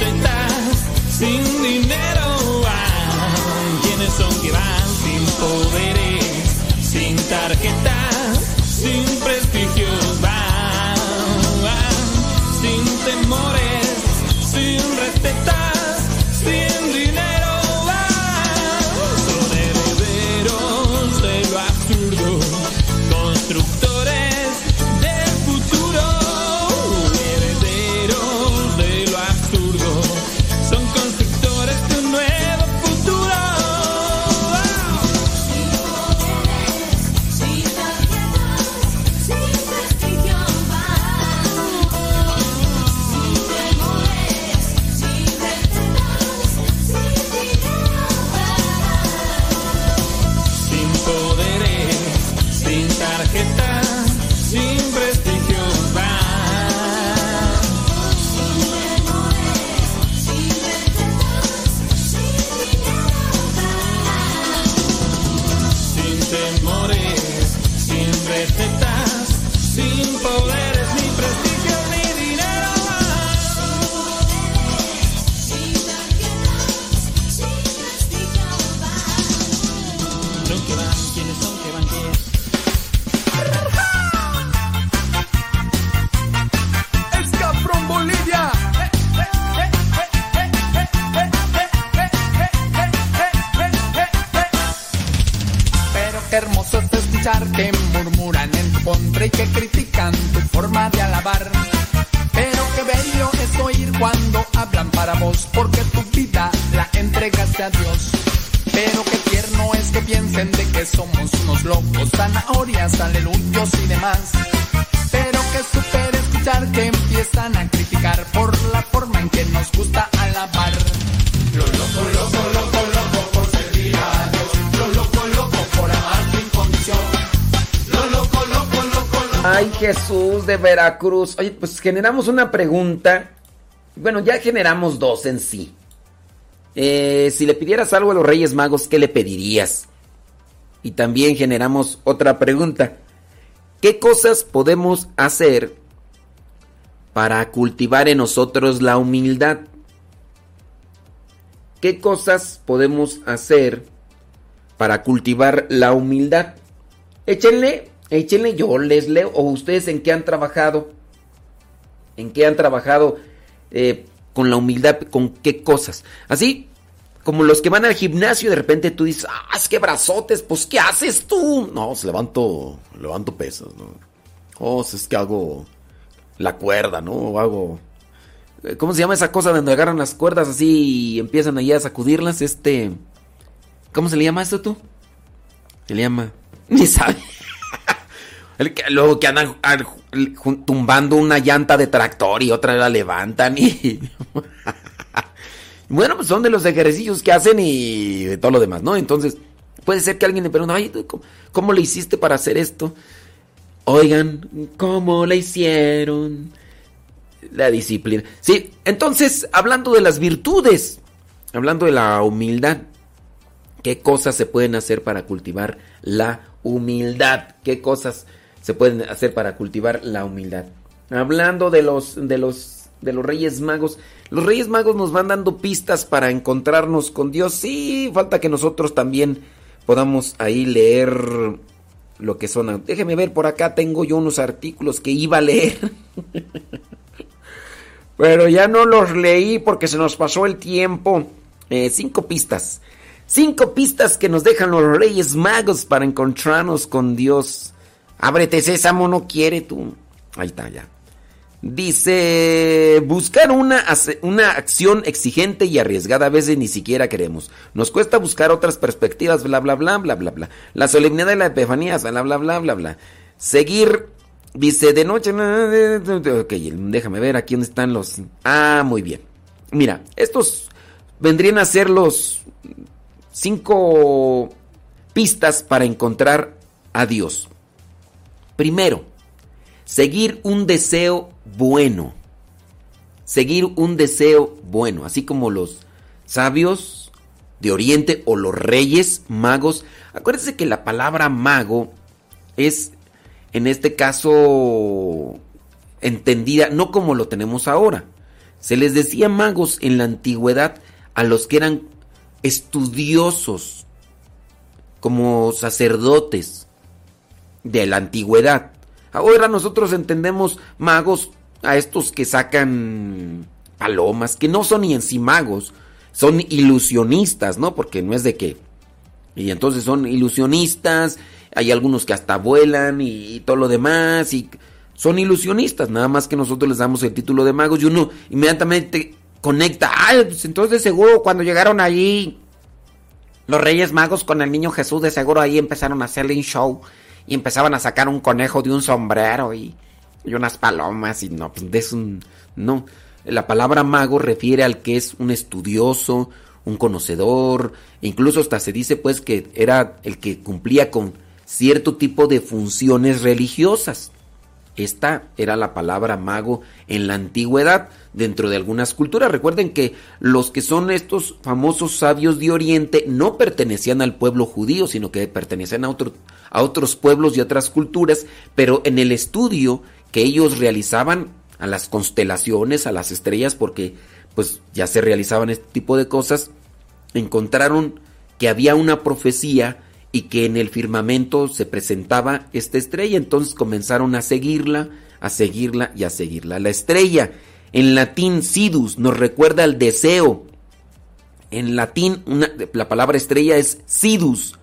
[SPEAKER 5] Sin
[SPEAKER 3] Oye, pues generamos una pregunta. Bueno, ya generamos dos en sí. Eh, si le pidieras algo a los Reyes Magos, ¿qué le pedirías? Y también generamos otra pregunta. ¿Qué cosas podemos hacer para cultivar en nosotros la humildad? ¿Qué cosas podemos hacer para cultivar la humildad? Échenle, échenle, yo les leo. ¿O ustedes en qué han trabajado? ¿En qué han trabajado eh, con la humildad? ¿Con qué cosas? Así como los que van al gimnasio, de repente tú dices, ah, es que brazotes, pues ¿qué haces tú? No, pues, levanto, levanto pesas, ¿no? Oh, es que hago la cuerda, ¿no? O hago... eh, ¿Cómo se llama esa cosa donde agarran las cuerdas así y empiezan ahí a sacudirlas? Este... ¿Cómo se le llama esto tú? Se le llama... Ni sabe. Luego que andan tumbando una llanta de tractor y otra la levantan y... bueno, pues son de los ejercicios que hacen y de todo lo demás, ¿no? Entonces, puede ser que alguien le pregunte, ay, ¿tú ¿cómo, cómo le hiciste para hacer esto? Oigan, ¿cómo le hicieron? La disciplina. Sí, entonces, hablando de las virtudes, hablando de la humildad, ¿qué cosas se pueden hacer para cultivar la humildad? ¿Qué cosas se pueden hacer para cultivar la humildad? Hablando de los de los de los Reyes Magos. Los Reyes Magos nos van dando pistas para encontrarnos con Dios. Sí, falta que nosotros también podamos ahí leer lo que son. Déjeme ver, por acá tengo yo unos artículos que iba a leer. Pero ya no los leí porque se nos pasó el tiempo. Eh, cinco pistas. Cinco pistas que nos dejan los Reyes Magos para encontrarnos con Dios. Ábrete, Sésamo, no quiere tú. Ahí está, ya. Dice, buscar una, una acción exigente y arriesgada a veces ni siquiera queremos. Nos cuesta buscar otras perspectivas, bla, bla, bla, bla, bla, bla. La solemnidad de la epifanía, bla, bla, bla, bla, bla. Seguir, dice, de noche, ok, déjame ver aquí dónde están los... Ah, muy bien. Mira, estos vendrían a ser los cinco pistas para encontrar a Dios. Primero, seguir un deseo bueno. Seguir un deseo bueno, así como los sabios de Oriente o los reyes magos. Acuérdense que la palabra mago es, en este caso, entendida no como lo tenemos ahora. Se les decía magos en la antigüedad a los que eran estudiosos, como sacerdotes de la antigüedad. Ahora nosotros entendemos magos a estos que sacan palomas, que no son ni en sí magos, son ilusionistas, ¿no? Porque no es de qué. Y entonces son ilusionistas, hay algunos que hasta vuelan y, todo lo demás, y son ilusionistas, nada más que nosotros les damos el título de magos y uno inmediatamente conecta, ah, pues entonces seguro cuando llegaron allí los Reyes Magos con el niño Jesús, de seguro ahí empezaron a hacerle un show y empezaban a sacar un conejo de un sombrero y unas palomas y no, pues es un no. La palabra mago refiere al que es un estudioso, un conocedor, e incluso hasta se dice pues que era el que cumplía con cierto tipo de funciones religiosas. Esta era la palabra mago en la antigüedad dentro de algunas culturas. Recuerden que los que son estos famosos sabios de Oriente no pertenecían al pueblo judío, sino que pertenecían a, a otros pueblos y otras culturas, pero en el estudio que ellos realizaban a las constelaciones, a las estrellas, porque pues ya se realizaban este tipo de cosas, encontraron que había una profecía y que en el firmamento se presentaba esta estrella, entonces comenzaron a seguirla, a seguirla y a seguirla. La estrella, en latín sidus, nos recuerda al deseo. En latín la palabra estrella es sidus,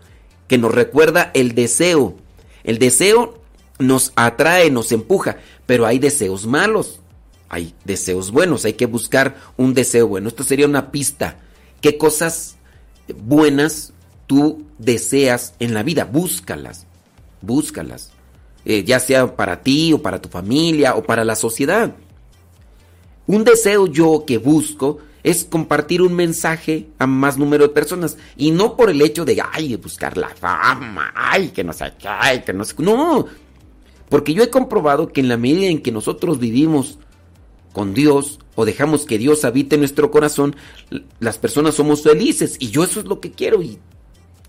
[SPEAKER 3] que nos recuerda el deseo. El deseo nos atrae, nos empuja, pero hay deseos malos, hay deseos buenos, hay que buscar un deseo bueno. Esto sería una pista. ¿Qué cosas buenas tú deseas en la vida? Búscalas, búscalas, eh, ya sea para ti o para tu familia o para la sociedad. Un deseo yo que busco es compartir un mensaje a más número de personas y no por el hecho de, ay, buscar la fama, ay, que no sé ay, que no sé, no, porque yo he comprobado que en la medida en que nosotros vivimos con Dios o dejamos que Dios habite en nuestro corazón, las personas somos felices y yo eso es lo que quiero y,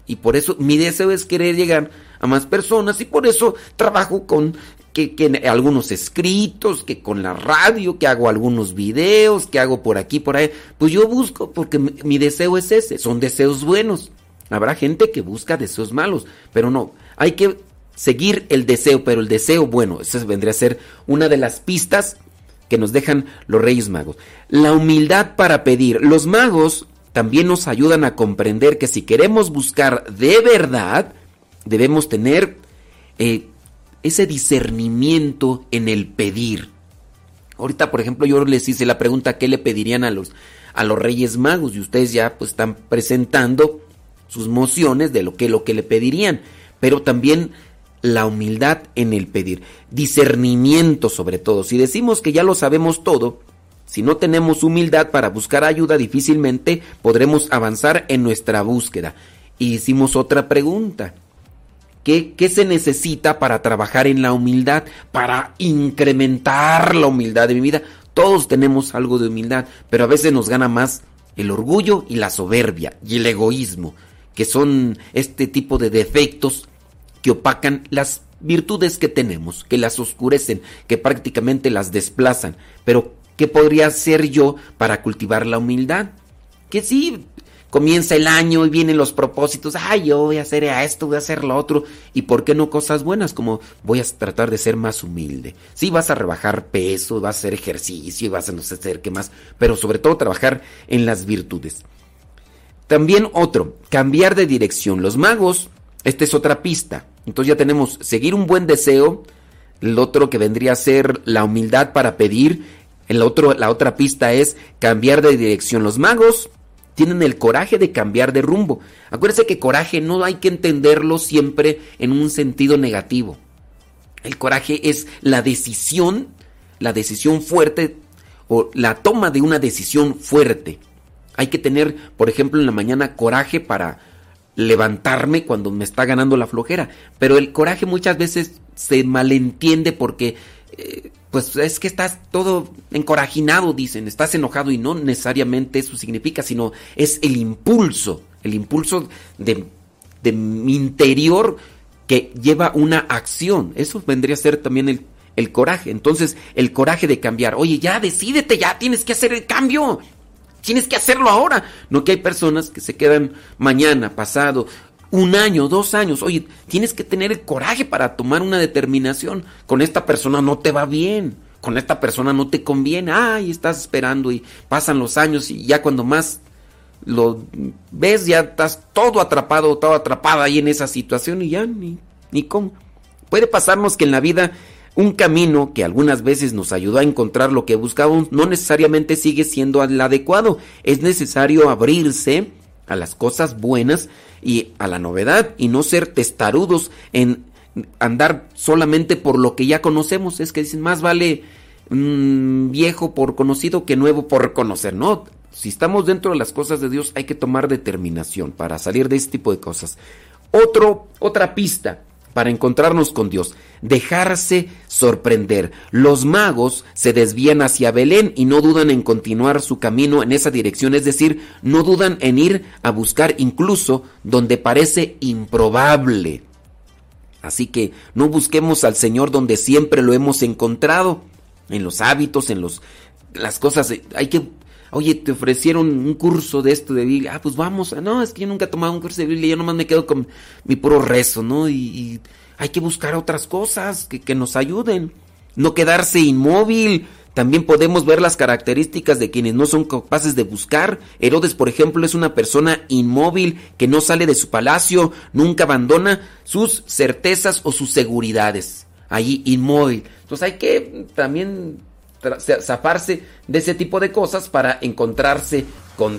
[SPEAKER 3] y por eso mi deseo es querer llegar a más personas y por eso trabajo con que, algunos escritos, que con la radio, que hago algunos videos, que hago por aquí, por ahí. Pues yo busco porque mi, mi deseo es ese, son deseos buenos. Habrá gente que busca deseos malos, pero no, hay que seguir el deseo, pero el deseo bueno, esa vendría a ser una de las pistas que nos dejan los Reyes Magos. La humildad para pedir. Los magos también nos ayudan a comprender que si queremos buscar de verdad, debemos tener eh, ese discernimiento en el pedir. Ahorita, por ejemplo, yo les hice la pregunta, ¿qué le pedirían a los, a los Reyes Magos? Y ustedes ya pues están presentando sus mociones de lo que, lo que le pedirían. Pero también la humildad en el pedir, discernimiento sobre todo. Si decimos que ya lo sabemos todo, si no tenemos humildad para buscar ayuda, difícilmente podremos avanzar en nuestra búsqueda. Y hicimos otra pregunta. ¿Qué, ¿Qué, se necesita para trabajar en la humildad? Para incrementar la humildad de mi vida. Todos tenemos algo de humildad, pero a veces nos gana más el orgullo y la soberbia y el egoísmo, que son este tipo de defectos que opacan las virtudes que tenemos, que las oscurecen, que prácticamente las desplazan. Pero ¿qué podría hacer yo para cultivar la humildad? Que sí, comienza el año y vienen los propósitos, ay, yo voy a hacer esto, voy a hacer lo otro, y por qué no cosas buenas como voy a tratar de ser más humilde. Sí, vas a rebajar peso, vas a hacer ejercicio, vas a no sé hacer qué más, pero sobre todo trabajar en las virtudes. También otro, cambiar de dirección. Los magos, esta es otra pista. Entonces ya tenemos seguir un buen deseo, el otro que vendría a ser la humildad para pedir, el otro, la otra pista es cambiar de dirección. Los magos tienen el coraje de cambiar de rumbo. Acuérdense que coraje no hay que entenderlo siempre en un sentido negativo. El coraje es la decisión, la decisión fuerte o la toma de una decisión fuerte. Hay que tener, por ejemplo, en la mañana coraje para levantarme cuando me está ganando la flojera. Pero el coraje muchas veces se malentiende porque eh, pues es que estás todo encorajinado, dicen, estás enojado y no necesariamente eso significa, sino es el impulso, el impulso de, de mi interior que lleva una acción. Eso vendría a ser también el, el coraje. Entonces, el coraje de cambiar. Oye, ya decídete, ya tienes que hacer el cambio. Tienes que hacerlo ahora. No que hay personas que se quedan mañana, pasado, un año, dos años. Oye, tienes que tener el coraje para tomar una determinación. Con esta persona no te va bien. Con esta persona no te conviene. Ay, estás esperando y pasan los años y ya cuando más lo ves, ya estás todo atrapado, todo atrapada ahí en esa situación y ya ni, ni cómo. Puede pasarnos que en la vida un camino que algunas veces nos ayudó a encontrar lo que buscábamos no necesariamente sigue siendo el adecuado. Es necesario abrirse a las cosas buenas y a la novedad y no ser testarudos en andar solamente por lo que ya conocemos. Es que dicen, más vale mm, viejo por conocido que nuevo por conocer. No, si estamos dentro de las cosas de Dios hay que tomar determinación para salir de este tipo de cosas. Otra pista para encontrarnos con Dios, dejarse sorprender. Los magos se desvían hacia Belén y no dudan en continuar su camino en esa dirección, es decir, no dudan en ir a buscar incluso donde parece improbable. Así que no busquemos al Señor donde siempre lo hemos encontrado, en los hábitos, en los las cosas, hay que Oye, te ofrecieron un curso de esto de Biblia. Ah, pues vamos. No, es que yo nunca he tomado un curso de Biblia. Yo nomás me quedo con mi puro rezo, ¿no? Y, hay que buscar otras cosas que, que nos ayuden. No quedarse inmóvil. También podemos ver las características de quienes no son capaces de buscar. Herodes, por ejemplo, es una persona inmóvil que no sale de su palacio, nunca abandona sus certezas o sus seguridades. Allí inmóvil. Entonces hay que también zafarse de ese tipo de cosas para encontrarse con...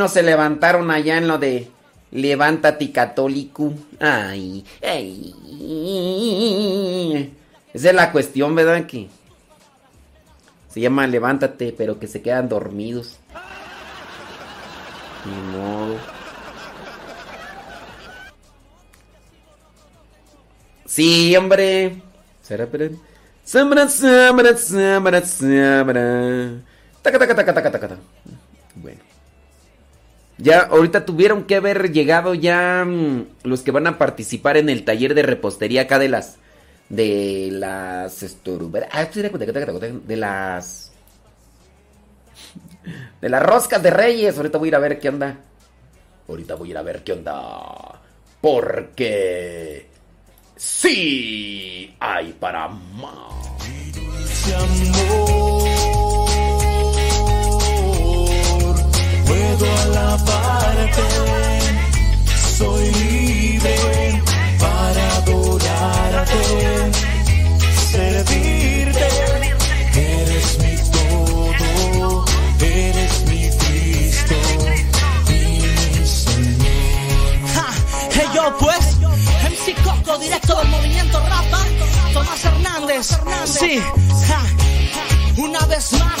[SPEAKER 6] no
[SPEAKER 3] están, hoy no se levantaron allá en lo de levántate católico. Ay, ay. Esa es la cuestión, ¿verdad? Que se llama levántate, pero que se quedan dormidos. Ni modo. Sí, hombre. Será, pero. Sambra, sambra, sambra, sambra. Taca, taca, taca, taca, taca. Bueno. Ya, ahorita tuvieron que haber llegado ya mm, los que van a participar en el taller de repostería acá de las. De las. De las. De las roscas de reyes. Ahorita voy a ir a ver qué onda. Ahorita voy a ir a ver qué onda. Porque. Sí, hay para más.
[SPEAKER 6] Puedo alabarte, soy libre para adorarte, servirte. Eres mi todo, eres mi Cristo. Y mi Señor.
[SPEAKER 7] Ja, hey yo pues, MC Coco, directo del movimiento Rapa, Tomás Hernández, sí, ja, una vez más.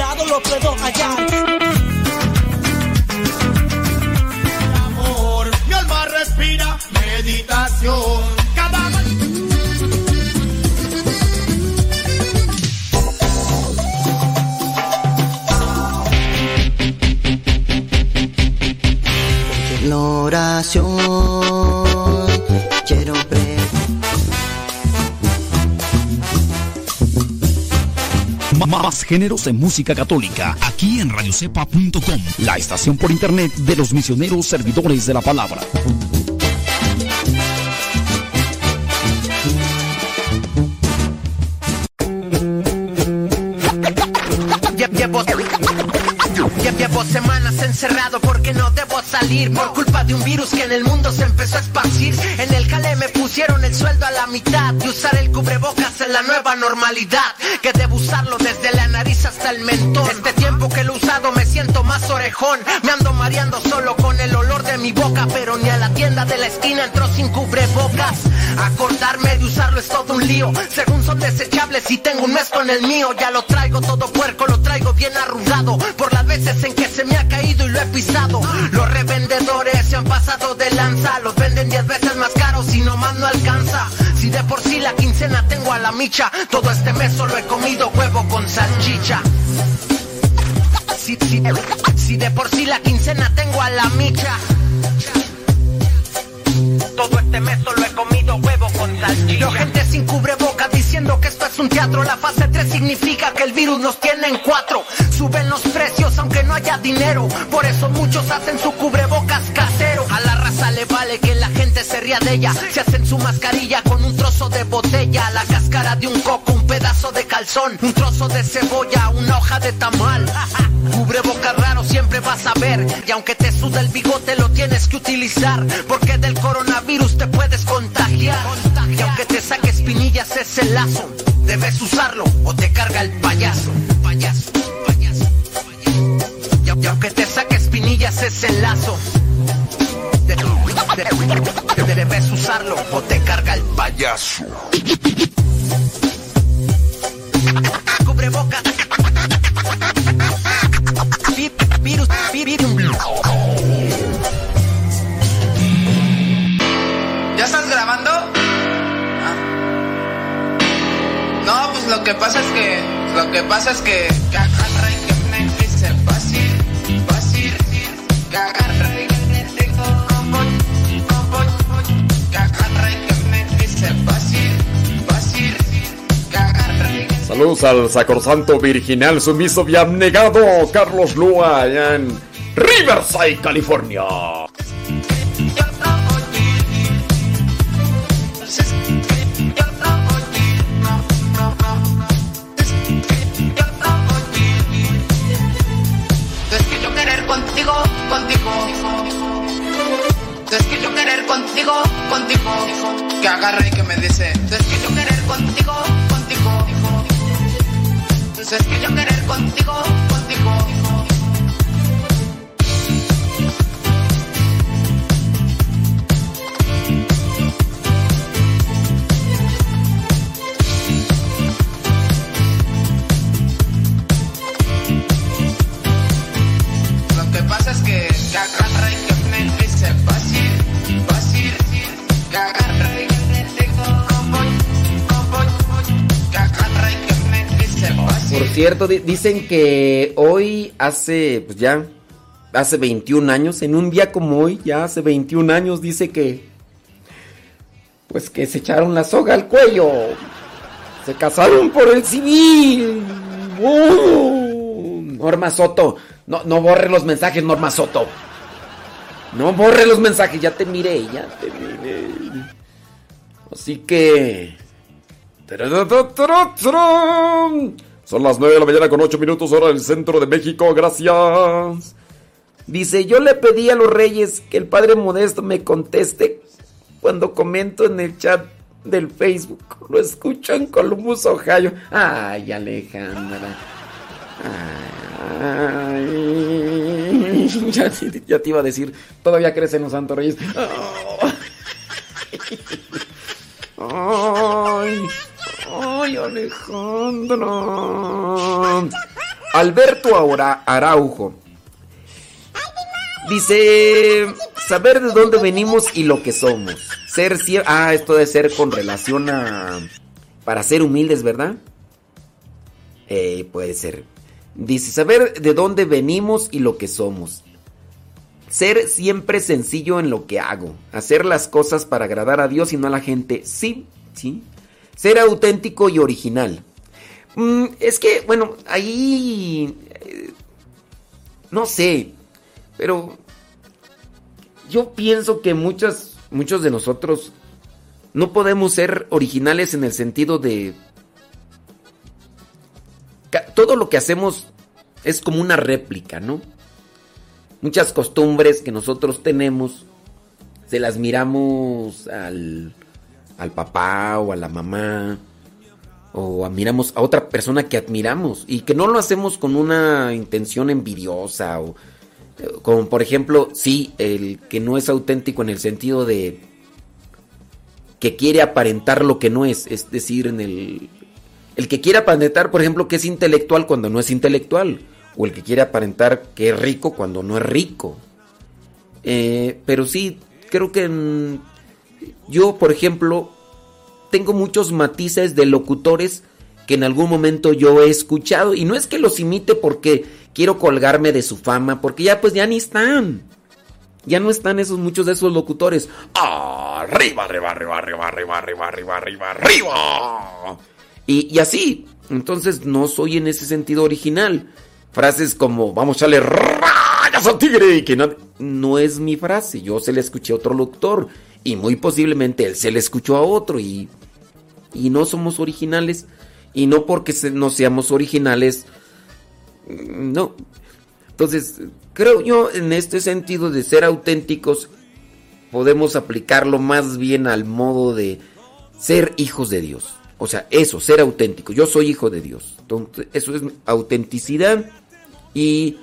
[SPEAKER 7] lado lo puedo hallar. El amor, mi alma respira meditación.
[SPEAKER 8] Cada oración
[SPEAKER 9] Más géneros en música católica, aquí en radiocepa.com, la estación por internet de los misioneros servidores de la palabra.
[SPEAKER 10] Llevo semanas encerrado porque no debo salir Por culpa de un virus que en el mundo se empezó a esparcir. En el jale me pusieron el sueldo a la mitad Y usar el cubrebocas en la nueva normalidad Que debo usarlo desde la nariz hasta el mentón. Este tiempo que lo he usado me siento más orejón. Me ando mareando solo con el olor de mi boca Pero ni a la tienda de la esquina entró sin cubrebocas. Acordarme de usarlo es todo un lío. Según son desechables y tengo un mes con el mío. Ya lo traigo todo puerco, lo traigo bien arrugado Por las veces en que se me ha caído y lo he pisado. Los revendedores se han pasado de lanza, los venden 10 veces más caros y nomás no alcanza. Si de por sí la quincena tengo a la micha, todo este mes solo he comido huevo con salchicha. Si, si, si de por sí la quincena tengo a la micha. Todo este mes solo he comido huevo con salchicha. Yo gente sin cubreboca diciendo que esto es un teatro. La fase 3 significa que el virus nos tiene en cuatro. Suben los precios aunque no haya dinero. Por eso muchos hacen su cubrebocas casero. A la raza le vale que la gente se ría de ella. Se hacen su mascarilla con un trozo de botella. La cáscara de un coco, un pedazo de calzón. Un trozo de cebolla, una hoja de tamal. Cubrebocas raro siempre vas a ver. Y aunque te suda el bigote lo tienes que utilizar. Porque del coronavirus te puedes contagiar. Y aunque te saque espinillas ese lazo, debes usarlo o te carga el payaso. Payaso, payaso, payaso. Y, aunque te saque espinillas ese lazo, de, de, de, debes usarlo o te carga el payaso. Cubrebocas. Virus, virus.
[SPEAKER 11] ¿Ya estás grabando? Lo que pasa es que. Lo que pasa es que.
[SPEAKER 3] Saludos al sacrosanto virginal sumiso y abnegado Carlos Lua allá en Riverside, California.
[SPEAKER 11] Contigo. Es que yo querer contigo, contigo. Que agarra y que me dice. Es que yo querer contigo, contigo. Es que yo querer contigo, contigo.
[SPEAKER 3] Por cierto, di- dicen que hoy hace, pues ya, hace 21 años, en un día como hoy, ya hace 21 años, dice que, pues que se echaron la soga al cuello. Se casaron por el civil. Norma Soto, no, no borre los mensajes, Norma Soto. No borre los mensajes, ya te miré, ya te miré. Así que... Son las 9 de la mañana con 8 minutos hora del centro de México, gracias. Dice, yo le pedí a los reyes que el Padre Modesto me conteste cuando comento en el chat del Facebook. Lo escucho en Columbus, Ohio. Ay, Alejandra. Ay, ya, te iba a decir, todavía crecen los santos reyes. Ay, ay, Alejandra. Alberto Aura- Araujo. Dice, saber de dónde venimos y lo que somos. Ser Ah, esto debe ser con relación a... Para ser humildes, ¿verdad? Eh, puede ser. Dice, saber de dónde venimos y lo que somos. ser siempre sencillo en lo que hago. Hacer las cosas para agradar a Dios y no a la gente. Sí, sí. Ser auténtico y original. Mm, es que, bueno, ahí... eh, no sé. Pero... Yo pienso que muchas, muchos de nosotros no podemos ser originales en el sentido de... Todo lo que hacemos es como una réplica, ¿no? Muchas costumbres que nosotros tenemos, se las miramos al, al papá o a la mamá, o admiramos a otra persona que admiramos, y que no lo hacemos con una intención envidiosa, o eh, como por ejemplo, sí, el que no es auténtico en el sentido de que quiere aparentar lo que no es, es decir, en el el que quiere aparentar, por ejemplo, que es intelectual cuando no es intelectual, o el que quiere aparentar que es rico cuando no es rico. Eh, pero sí, creo que mm, yo, por ejemplo, tengo muchos matices de locutores que en algún momento yo he escuchado y no es que los imite porque quiero colgarme de su fama, porque ya pues ya ni están. Ya no están esos muchos de esos locutores. Arriba, arriba, arriba, arriba, arriba, arriba, arriba, arriba, arriba. Y, así. Entonces no soy en ese sentido original. Frases como vamos a echarle rayas al tigre y que no, no es mi frase. Yo se le escuché a otro locutor y muy posiblemente él se le escuchó a otro y, y no somos originales. Y no porque se- no seamos originales, mm, no. Entonces, creo yo en este sentido de ser auténticos, podemos aplicarlo más bien al modo de ser hijos de Dios. O sea, eso, ser auténtico. Yo soy hijo de Dios. Entonces, eso es autenticidad y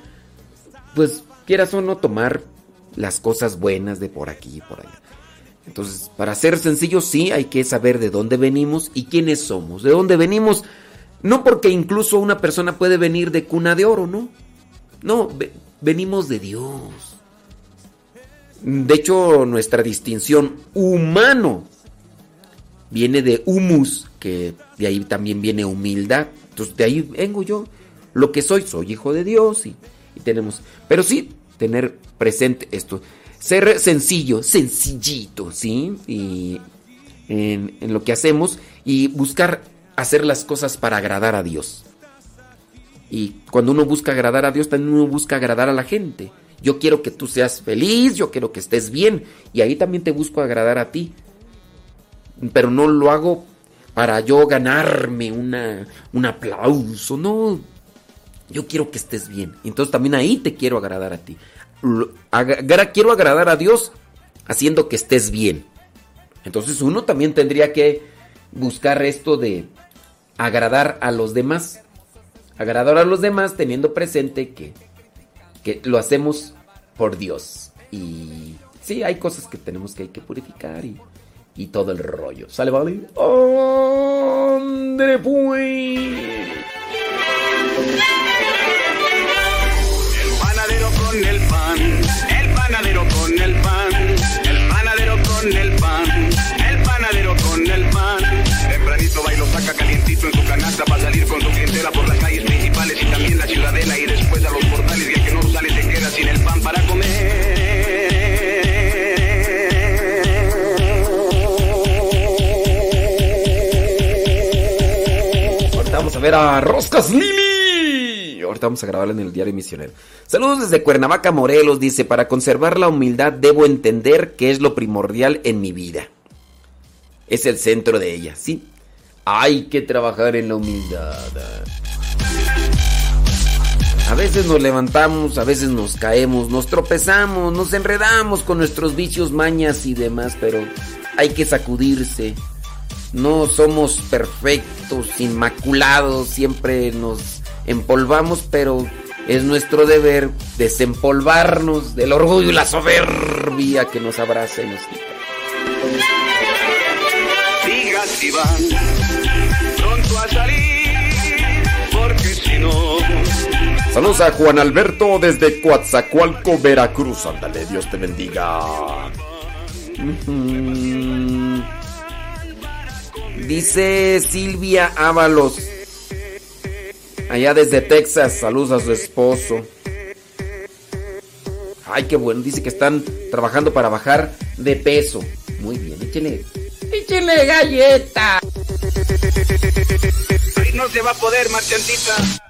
[SPEAKER 3] pues quieras o no tomar las cosas buenas de por aquí y por allá. Entonces, para ser sencillo, sí hay que saber de dónde venimos y quiénes somos. De dónde venimos, no porque incluso una persona puede venir de cuna de oro, ¿no? No, ve- venimos de Dios. De hecho, nuestra distinción humano viene de humus, que de ahí también viene humildad. Entonces, de ahí vengo yo. Lo que soy, soy hijo de Dios y, tenemos... Pero sí, tener presente esto. Ser sencillo, sencillito, ¿sí? Y en, en lo que hacemos y buscar hacer las cosas para agradar a Dios. Y cuando uno busca agradar a Dios, también uno busca agradar a la gente. Yo quiero que tú seas feliz, yo quiero que estés bien. Y ahí también te busco agradar a ti. Pero no lo hago para yo ganarme una, un aplauso. No, yo quiero que estés bien. Entonces también ahí te quiero agradar a ti. Quiero agradar a Dios haciendo que estés bien. Entonces uno también tendría que buscar esto de agradar a los demás. Agradar a los demás teniendo presente que, que lo hacemos por Dios. Y sí, hay cosas que tenemos que, hay que purificar y, y todo el rollo. ¿Sale, vale? ¡Andre, pues!
[SPEAKER 2] El panadero con el pan, el panadero con el pan, el panadero con el pan, el panadero con el pan. Tempranito va y lo saca calientito en su canasta para salir con su clientela por las calles principales y también la ciudadela y después a los portales y el que no sale se queda sin el pan para comer.
[SPEAKER 3] A ver a Roscas Lili. Ahorita vamos a grabarla en el diario misionero. Saludos desde Cuernavaca, Morelos. Dice, para conservar la humildad debo entender que es lo primordial en mi vida. Es el centro de ella, ¿sí? Hay que trabajar en la humildad. A veces nos levantamos, a veces nos caemos, nos tropezamos, nos enredamos con nuestros vicios, mañas y demás, pero hay que sacudirse. No somos perfectos, inmaculados, siempre nos empolvamos, pero es nuestro deber desempolvarnos del orgullo y la soberbia que nos abraza y nos quita.
[SPEAKER 2] Sigas Iván, pronto a salir, porque si no...
[SPEAKER 3] Saludos a Juan Alberto desde Coatzacoalco, Veracruz. Ándale, Dios te bendiga. Ujú. Dice Silvia Ábalos. Allá desde Texas. Saludos a su esposo. Ay, qué bueno. Dice que están trabajando para bajar de peso. Muy bien, échele. Échele galleta.
[SPEAKER 8] Ay, no se va a poder, marchantita.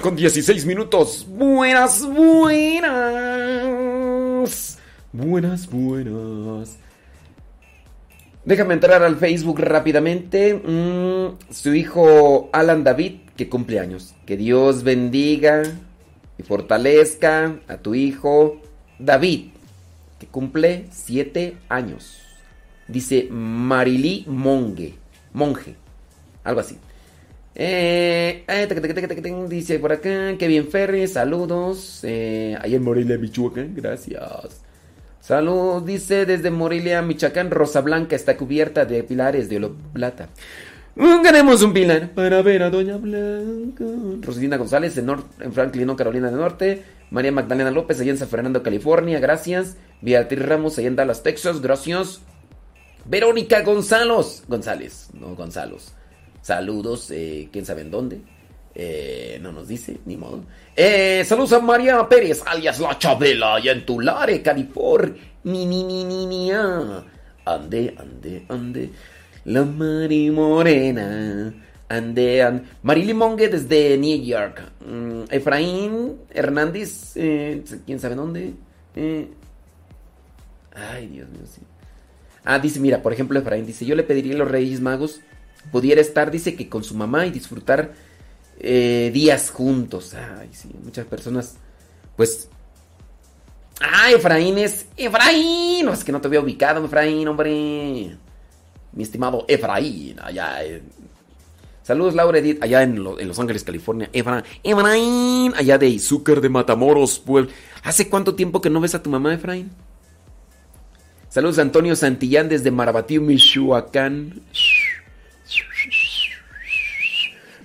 [SPEAKER 3] Con 16 minutos. Buenas, buenas. Buenas, buenas. Déjame entrar al Facebook rápidamente. Mm, su hijo Alan David, que cumple años. Que Dios bendiga y fortalezca a tu hijo David, que cumple 7 años. Dice Marilí Monge. Monje. Algo así. Eh, eh, dice por acá, Kevin Ferry, saludos. Eh, ahí en Morelia, Michoacán, gracias. Salud, dice desde Morelia, Michoacán, Rosa Blanca está cubierta de pilares de oro plata. Mm, Ganemos un pilar para ver a Doña Blanca. Rosalina González en, en Franklin, Carolina del Norte. María Magdalena López, allá en San Fernando, California, gracias. Beatriz Ramos, allá en Dallas, Texas, gracias. Verónica González, González, no Gonzalos. Saludos, eh, quién sabe en dónde. Eh, no nos dice, ni modo. Eh, saludos a María Pérez, alias La Chabela, allá en Tulare, California. Ni, ni, ni, ni, ni, ah. Ande, ande, ande. La Mari Morena. Ande, ande. Marily Monge desde New York. Mm, Efraín Hernández, eh, quién sabe dónde. Eh, ay, Dios mío, sí. Ah, dice, mira, por ejemplo, Efraín dice, yo le pediría a los Reyes Magos, pudiera estar, dice, que con su mamá y disfrutar eh, días juntos. Ay, sí, muchas personas, pues... Ah, Efraín es... Efraín, no, es que no te había ubicado, Efraín, hombre. Mi estimado Efraín, allá. Saludos, Laura Edith, allá en, Lo- en Los Ángeles, California. Efra- Efraín, allá de Izúcar de Matamoros, Puebla. ¿Hace cuánto tiempo que no ves a tu mamá, Efraín? Saludos Antonio Santillán desde Marabatío, Michoacán.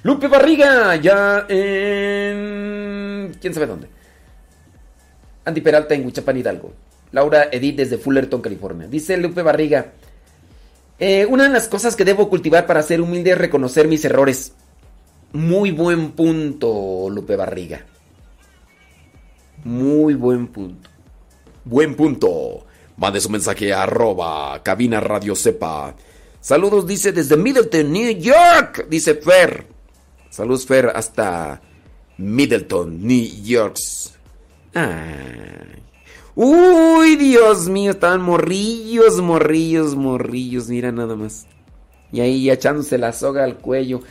[SPEAKER 3] Lupe Barriga, ya en... ¿Quién sabe dónde? Andy Peralta en Huichapan, Hidalgo. Laura Edith desde Fullerton, California. Dice Lupe Barriga. eh, una de las cosas que debo cultivar para ser humilde es reconocer mis errores. Muy buen punto, Lupe Barriga. Muy buen punto. Buen punto. Mande su mensaje a arroba cabina radio sepa Saludos, dice, desde Middleton, New York, dice Fer. Saludos, Fer, hasta Middleton, New York. Ay. Uy, Dios mío, estaban morrillos, morrillos, morrillos, mira nada más. Y ahí echándose la soga al cuello.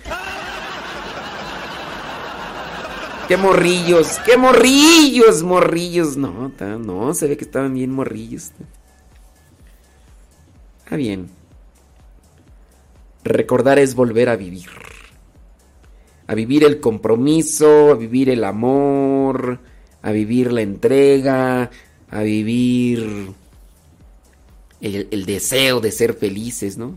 [SPEAKER 3] ¡Qué morrillos! ¡Qué morrillos! Morrillos. No, no, se ve que estaban bien morrillos. Ah, bien. Recordar es volver a vivir. A vivir el compromiso, a vivir el amor, a vivir la entrega, a vivir el, deseo de ser felices, ¿no?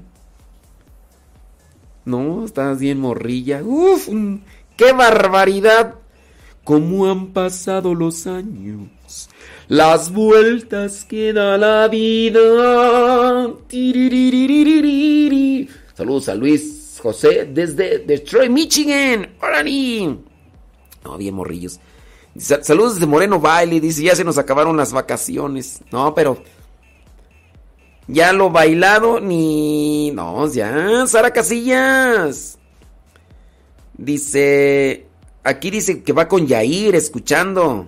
[SPEAKER 3] No, estás bien morrilla. Uf, qué barbaridad. ¿Cómo han pasado los años? Las vueltas que da la vida. Saludos a Luis José desde Detroit, Michigan. ¡Órale! No, bien morrillos. Sa- Saludos desde Moreno Baile. Dice, ya se nos acabaron las vacaciones. No, pero... Ya lo bailado ni... No, ya. Sara Casillas. Dice... Aquí dice que va con Yair escuchando.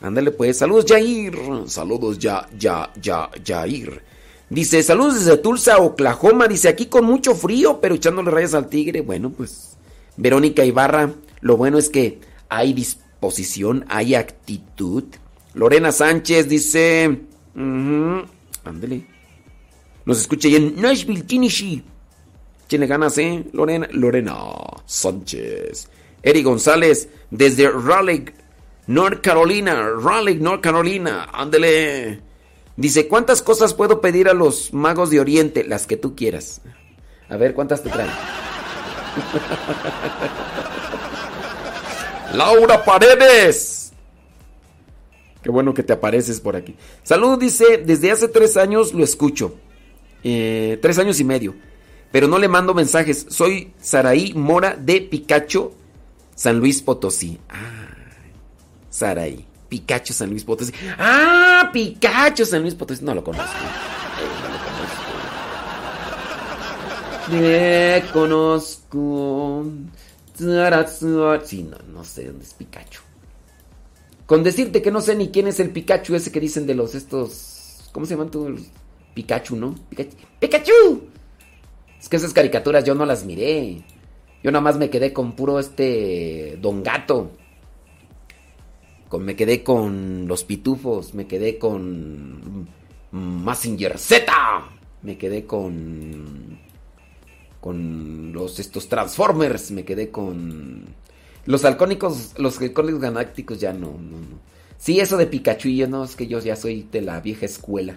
[SPEAKER 3] Ándale pues. Saludos Yair. Saludos ya, ya, ya, Yair. Dice, saludos desde Tulsa, Oklahoma. Dice, aquí con mucho frío, pero echándole rayas al tigre. Bueno, pues... Verónica Ibarra, lo bueno es que hay disposición, hay actitud. Lorena Sánchez dice... ujú, ándale. Nos escucha ahí en Nashville, Tennessee. Tiene ganas, ¿eh? Lorena, Lorena Sánchez. Eri González, desde Raleigh, North Carolina. Raleigh, North Carolina. Ándele. Dice, ¿cuántas cosas puedo pedir a los magos de Oriente? Las que tú quieras. A ver, ¿cuántas te traen? Laura Paredes. Qué bueno que te apareces por aquí. Salud, dice, desde hace tres años lo escucho. Eh, tres años y medio. Pero no le mando mensajes. Soy Saraí Mora de Picacho, San Luis Potosí. Ah, Saraí. Picacho, San Luis Potosí. Ah, Picacho, San Luis Potosí. No lo conozco. Eh, no lo conozco. Me conozco. Sí, no, no sé dónde es Pikachu. Con decirte que no sé ni quién es el Pikachu ese que dicen de los estos. ¿Cómo se llaman todos? Pikachu, ¿no? Pikachu. ¡Pikachu! Es que esas caricaturas yo no las miré. Yo nada más me quedé con puro este Don Gato. Me quedé con los pitufos. Me quedé con Massinger Z. Me quedé con con los estos Transformers. Me quedé con los halcónicos, los halcónicos galácticos ya no, no, no. Sí, eso de Pikachu y yo no, es que yo ya soy de la vieja escuela.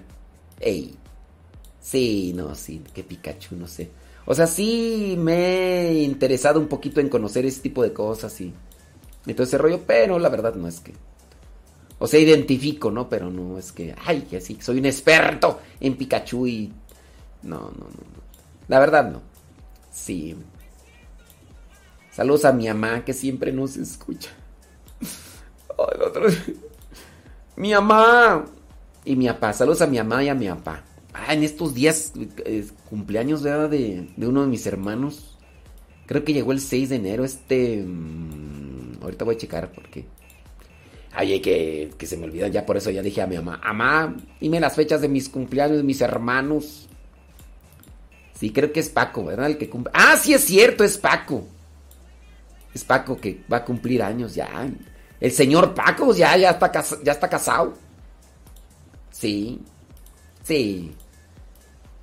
[SPEAKER 3] Ey. Sí, no, sí, que Pikachu, no sé. O sea, sí me he interesado un poquito en conocer ese tipo de cosas y, y todo ese rollo, pero la verdad no es que... O sea, identifico, ¿no? Pero no es que, ay, que sí, soy un experto en Pikachu y... No, no, no. La verdad no. Sí. Saludos a mi mamá que siempre nos escucha. La otra vez. Mi mamá. Y mi papá. Saludos a mi mamá y a mi papá. Ah, en estos días, eh, cumpleaños de, de uno de mis hermanos. Creo que llegó el 6 de enero. Este. mm, ahorita voy a checar porque. Ay, que, se me olvidan ya, por eso ya dije a mi mamá. Mamá, dime las fechas de mis cumpleaños de mis hermanos. Sí, creo que es Paco, ¿verdad? El que cumple. Ah, sí es cierto, es Paco. Es Paco que va a cumplir años ya. El señor Paco ya, ya, está, cas- ya está casado. Sí. Sí.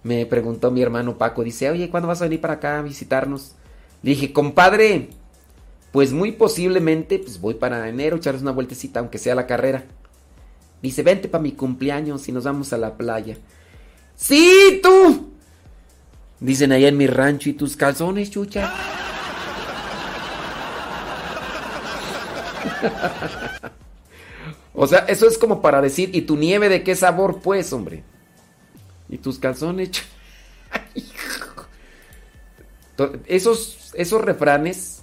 [SPEAKER 3] Me preguntó mi hermano Paco, dice, oye, ¿cuándo vas a venir para acá a visitarnos? Le dije, compadre, pues muy posiblemente, pues voy para enero, echarles una vueltecita, aunque sea la carrera. Dice, vente para mi cumpleaños y nos vamos a la playa. ¡Sí, tú! Dicen allá en mi rancho, ¿y tus calzones, chucha? o sea, eso es como para decir, ¿y tu nieve de qué sabor, pues, hombre? ¿Y tus calzones? esos, esos refranes,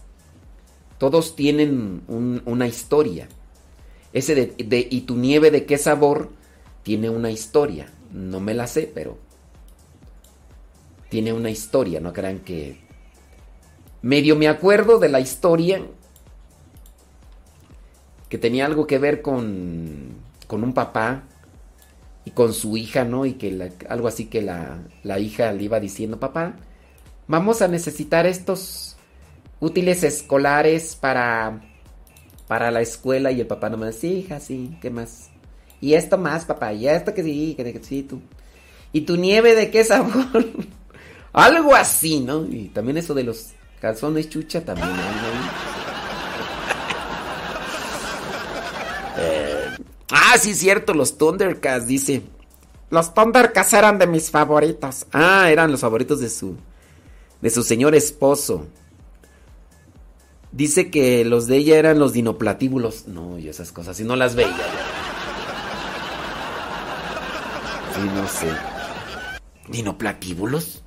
[SPEAKER 3] todos tienen un- una historia. Ese de, ¿y tu nieve de qué sabor? Tiene una historia. No me la sé, pero tiene una historia, no crean que... Medio me acuerdo de la historia que tenía algo que ver con, con un papá y con su hija, ¿no? Y que algo así que la, la hija le iba diciendo, papá, vamos a necesitar estos útiles escolares para, para la escuela. Y el papá nomás, sí, hija, sí, ¿qué más? Y esto más, papá, y esto que sí, que que sí, tú. ¿Y tu nieve de qué sabor? algo así, ¿no? Y también eso de los calzones chucha también. ¿no? Eh, ah, sí, cierto, los Thundercats, dice. Los Thundercats eran de mis favoritos. Ah, eran los favoritos de su. de su señor esposo. Dice que los de ella eran los dinoplatíbulos. No, y esas cosas, si no las veía. Sí, no sé. ¿Dinoplatíbulos?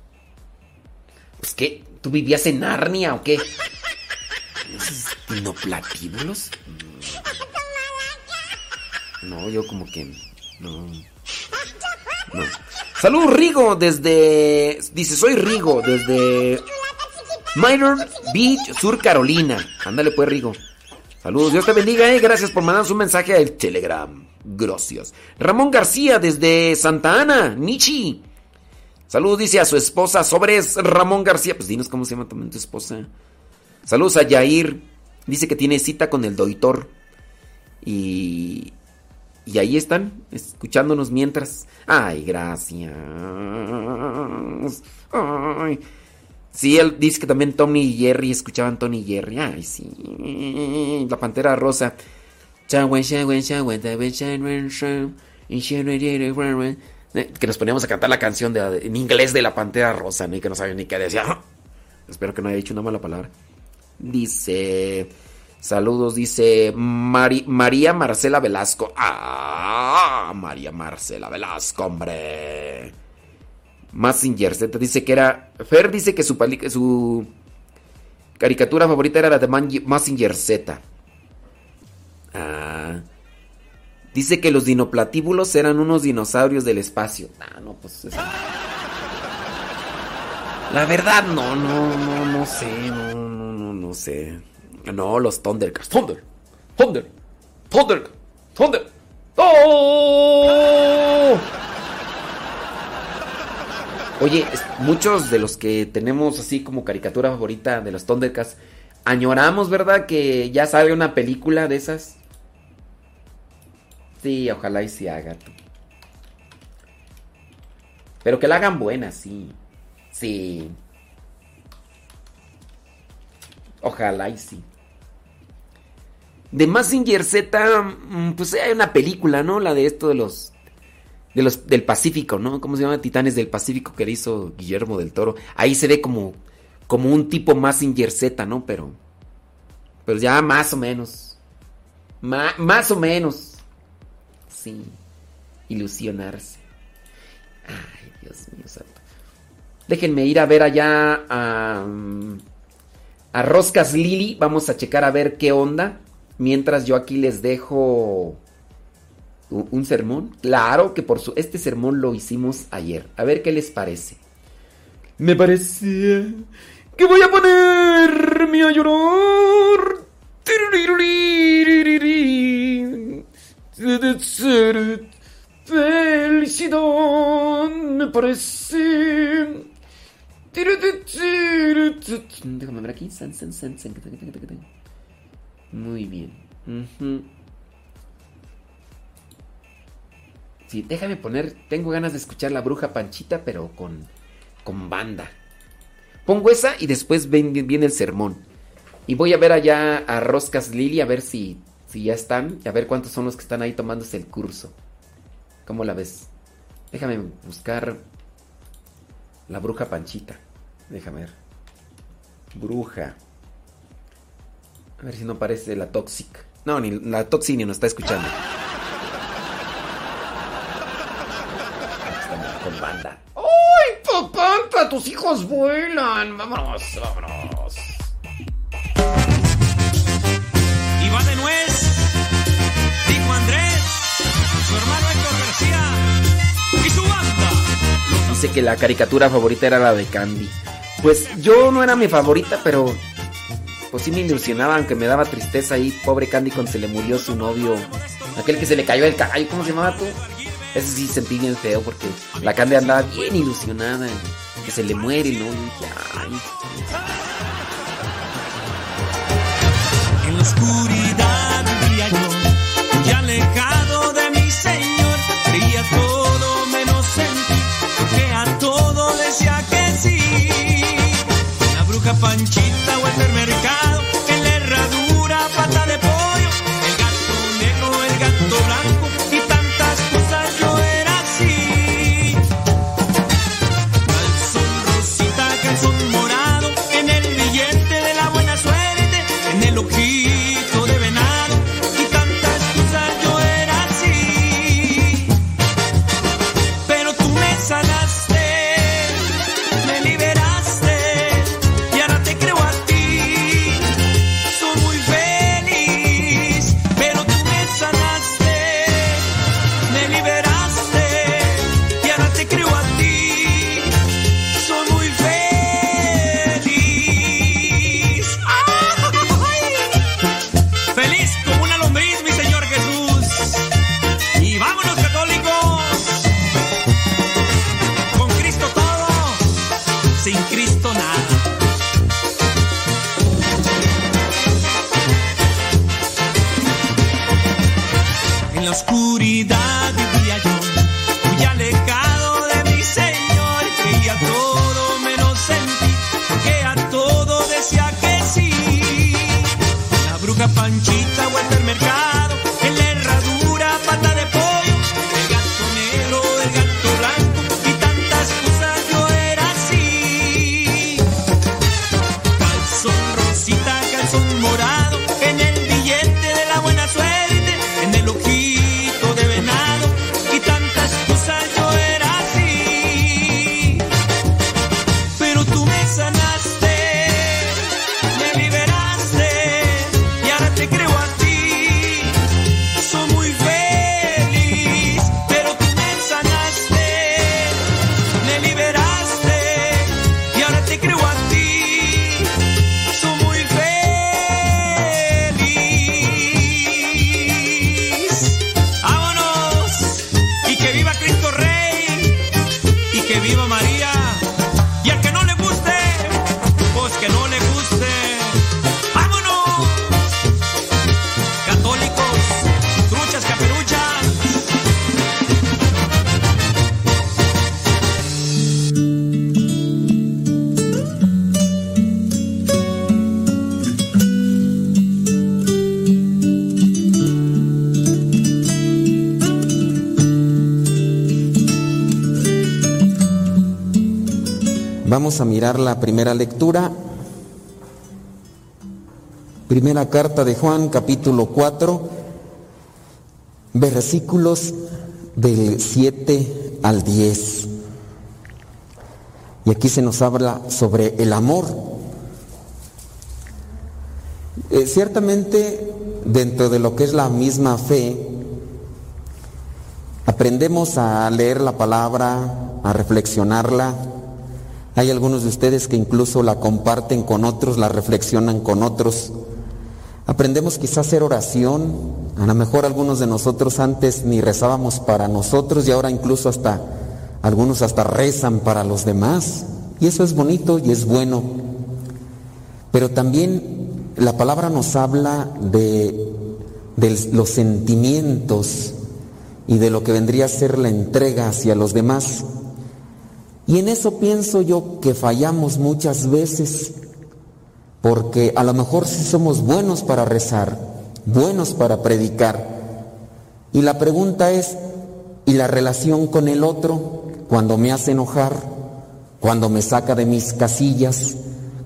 [SPEAKER 3] Pues qué, ¿tú vivías en Narnia o qué? ¿Esos ¿Dinoplatíbulos? No, yo como que. No. No. Salud, Rigo, desde. Dice, soy Rigo, desde. Minor Beach, Sur Carolina. Ándale, pues, Rigo. Saludos, Dios te bendiga, eh. Gracias por mandarnos un mensaje al Telegram. Gracias. Ramón García, desde Santa Ana, Nichi. Saludos, dice a su esposa. Sobres Ramón García. Pues dinos cómo se llama también tu esposa. Saludos a Yair. Dice que tiene cita con el doctor. Y. Y ahí están, escuchándonos mientras. Ay, gracias. Ay. Sí, él dice que también Tony y Jerry escuchaban Tony y Jerry. Ay, sí. La pantera rosa. Que nos poníamos a cantar la canción en inglés de la pantera rosa, ¿no? Y que no sabían ni qué decía. Espero que no haya dicho una mala palabra. Dice. Saludos, dice María Marcela Velasco. Ah, María Marcela Velasco, hombre. Massinger Z dice que era. Fer dice que su, su caricatura favorita era la de Massinger Z. Ah. Dice que los dinoplatíbulos eran unos dinosaurios del espacio. Ah, no, pues. eso- La verdad, no, no, no, no sé. No, no, no, no sé. No, los Thundercats. Thunder. Thunder. Thunder. Thunder. ¡Oh! Oye, muchos de los que tenemos así como caricatura favorita de los Thundercats, añoramos, ¿verdad? Que ya salga una película de esas. Sí, ojalá y se haga. Pero que la hagan buena, sí. Sí. Ojalá y sí. De Massinger Z, mm, pues hay una película, ¿no? La de esto de los. De los del Pacífico, ¿no? ¿Cómo se llama? Titanes del Pacífico que hizo Guillermo del Toro. Ahí se ve como. Como un tipo Massinger Z, ¿no? Pero. Pero ya más o menos. Más o menos. Sí. Ilusionarse. Ay, Dios mío santo. Déjenme ir a ver allá a. mm, A Roscas Lili. Vamos a checar a ver qué onda. Mientras yo aquí les dejo. Un sermón. Claro que por su. Este sermón lo hicimos ayer. A ver qué les parece. Me parece. Que voy a ponerme a llorar. De ser felicidad me parece. Déjame ver aquí. Muy bien. Ujú. Déjame poner. Tengo ganas de escuchar la bruja Panchita, pero con, con banda. Pongo esa y después viene el sermón. Y voy a ver allá a Roscas Lili a ver si, si ya están. Y a ver cuántos son los que están ahí tomándose el curso. ¿Cómo la ves? Déjame buscar la bruja Panchita. Déjame ver. Bruja. A ver si no parece la Toxic. No, ni la Toxic ni nos está escuchando. Estamos con banda. ¡Ay, papá! ¡Tus hijos vuelan! ¡Vámonos, vámonos!
[SPEAKER 12] Y va de nuez, dijo Andrés, su hermano Héctor García y su banda,
[SPEAKER 13] dice que la caricatura favorita era la de Candy. Pues yo no era mi favorita, pero pues sí me ilusionaba, aunque me daba tristeza ahí, pobre Candy cuando se le murió su novio, aquel que se le cayó el caballo, ¿cómo se llamaba tú? Ese sí sentí bien feo porque la Candy andaba bien ilusionada, que se le muere, ¿no? Y dije, ay.
[SPEAKER 2] En la oscuridad vivía yo, muy alejado de mi Señor. Creía todo menos en ti, porque a todo decía que sí. La bruja Panchita A
[SPEAKER 13] mirar la primera lectura. Primera carta de Juan, capítulo 4, versículos del 7 al 10. Y aquí se nos habla sobre el amor. Eh, ciertamente, dentro de lo que es la misma fe, aprendemos a leer la palabra, a reflexionarla. Hay algunos de ustedes que incluso la comparten con otros, la reflexionan con otros. Aprendemos quizás a hacer oración. A lo mejor algunos de nosotros antes ni rezábamos para nosotros y ahora incluso hasta algunos hasta rezan para los demás. Y eso es bonito y es bueno. Pero también la palabra nos habla de, de los sentimientos y de lo que vendría a ser la entrega hacia los demás. Y en eso pienso yo que fallamos muchas veces, porque a lo mejor sí somos buenos para rezar, buenos para predicar. Y la pregunta es, ¿y la relación con el otro cuando me hace enojar, cuando me saca de mis casillas,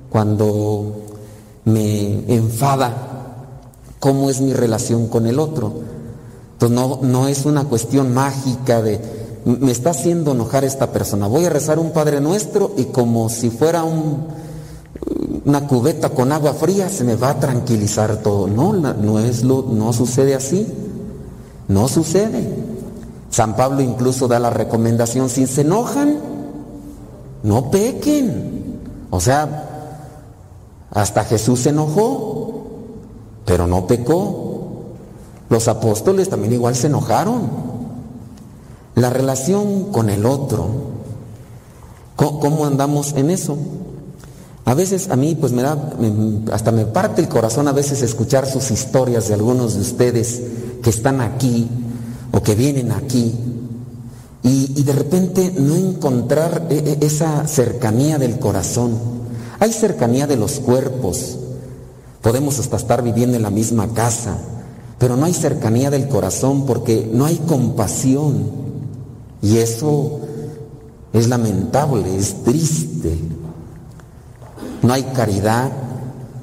[SPEAKER 13] cuando me enfada? ¿Cómo es mi relación con el otro? Entonces no, no es una cuestión mágica de me está haciendo enojar esta persona. Voy a rezar un Padre Nuestro y como si fuera un, una cubeta con agua fría se me va a tranquilizar todo. No, no es lo, no sucede así. No sucede. San Pablo incluso da la recomendación, si se enojan, no pequen. O sea, hasta Jesús se enojó, pero no pecó. Los apóstoles también igual se enojaron. La relación con el otro, ¿cómo, andamos en eso? A veces a mí pues me da, hasta me parte el corazón a veces escuchar sus historias de algunos de ustedes que están aquí o que vienen aquí y, y de repente no encontrar e- e- esa cercanía del corazón. Hay cercanía de los cuerpos, podemos hasta estar viviendo en la misma casa, pero no hay cercanía del corazón porque no hay compasión y eso es lamentable, es triste. No hay caridad.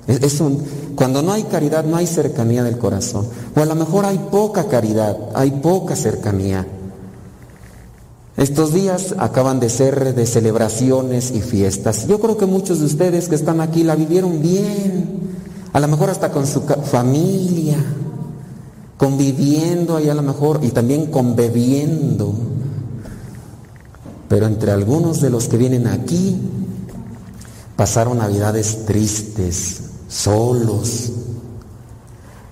[SPEAKER 13] Es- un- cuando no hay caridad no hay cercanía del corazón. O a lo mejor hay poca caridad, hay poca cercanía. Estos días acaban de ser de celebraciones y fiestas. Yo creo que muchos de ustedes que están aquí la vivieron bien. A lo mejor hasta con su familia, conviviendo y a lo mejor y también conbebiendo. Pero entre algunos de los que vienen aquí pasaron navidades tristes, solos,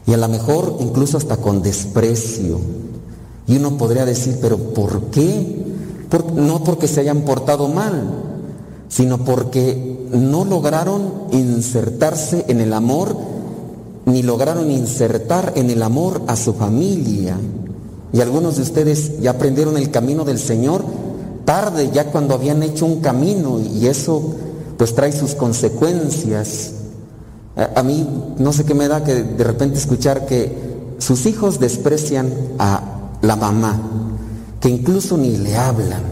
[SPEAKER 13] y a lo mejor incluso hasta con desprecio. Y uno podría decir, pero ¿por qué? No porque se hayan portado mal, sino porque no lograron insertarse en el amor, ni lograron insertar en el amor a su familia. Y algunos de ustedes ya aprendieron el camino del Señor tarde, ya cuando habían hecho un camino, y eso pues trae sus consecuencias. A, mí no sé qué me da que de repente escuchar que sus hijos desprecian a la mamá, que incluso ni le hablan.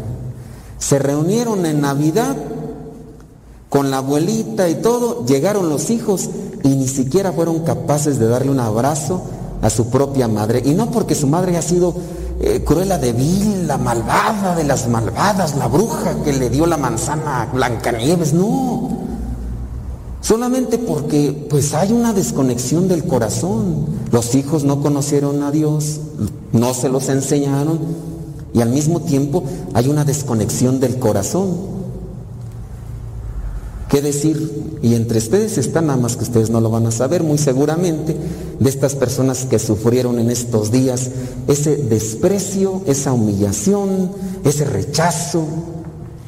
[SPEAKER 13] Se reunieron en Navidad con la abuelita y todo, llegaron los hijos y ni siquiera fueron capaces de darle un abrazo a su propia madre. Y no porque su madre haya sido eh, cruela de vil, la malvada de las malvadas, la bruja que le dio la manzana a Blancanieves, no. Solamente porque pues hay una desconexión del corazón. Los hijos no conocieron a Dios, no se los enseñaron y al mismo tiempo hay una desconexión del corazón. ¿Qué decir? Y entre ustedes están, nada más que ustedes no lo van a saber muy seguramente, de estas personas que sufrieron en estos días ese desprecio, esa humillación, ese rechazo,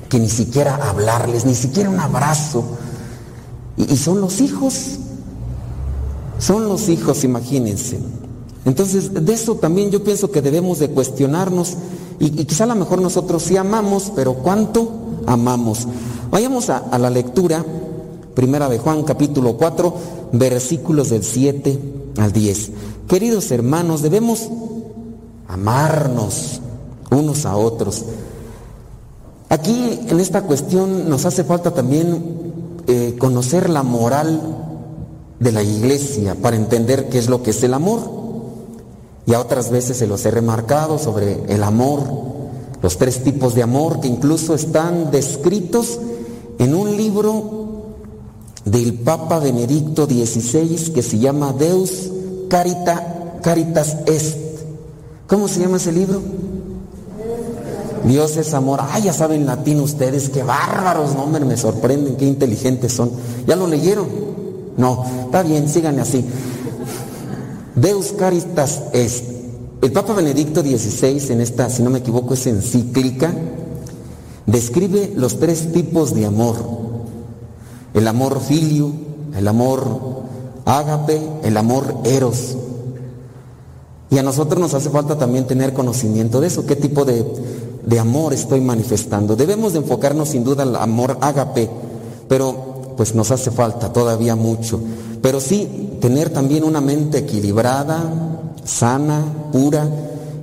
[SPEAKER 13] que ni siquiera hablarles, ni siquiera un abrazo. Y, son los hijos, son los hijos, imagínense. Entonces, de eso también yo pienso que debemos de cuestionarnos y quizá a lo mejor nosotros sí amamos, pero ¿cuánto amamos? Vayamos a, la lectura, primera de Juan capítulo 4, versículos del 7 al 10. Queridos hermanos, debemos amarnos unos a otros. Aquí en esta cuestión nos hace falta también eh, conocer la moral de la iglesia para entender qué es lo que es el amor. Y a otras veces se los he remarcado sobre el amor, los tres tipos de amor que incluso están descritos en un libro del Papa Benedicto XVI que se llama Deus Carita, Caritas Est. ¿Cómo se llama ese libro? Dios es amor. Ah, ya saben latín ustedes, qué bárbaros, no, hombre, me sorprenden, qué inteligentes son. ¿Ya lo leyeron? No, está bien, síganme así. Deus Caritas Est. El Papa Benedicto XVI, en esta, si no me equivoco, es encíclica, describe los tres tipos de amor. El amor filio, el amor ágape, el amor eros. Y a nosotros nos hace falta también tener conocimiento de eso, qué tipo de, de amor estoy manifestando. Debemos de enfocarnos sin duda al amor ágape, pero pues nos hace falta todavía mucho. Pero sí tener también una mente equilibrada, sana, pura,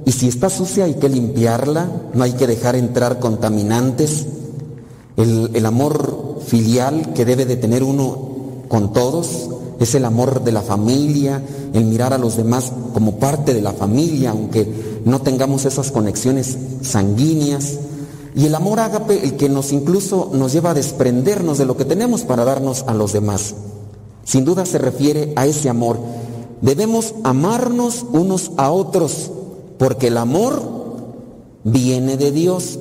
[SPEAKER 13] y si está sucia hay que limpiarla, no hay que dejar entrar contaminantes. El, amor filial que debe de tener uno con todos es el amor de la familia, el mirar a los demás como parte de la familia, aunque no tengamos esas conexiones sanguíneas. Y el amor ágape, el que nos incluso nos lleva a desprendernos de lo que tenemos para darnos a los demás. Sin duda se refiere a ese amor. Debemos amarnos unos a otros, porque el amor viene de Dios.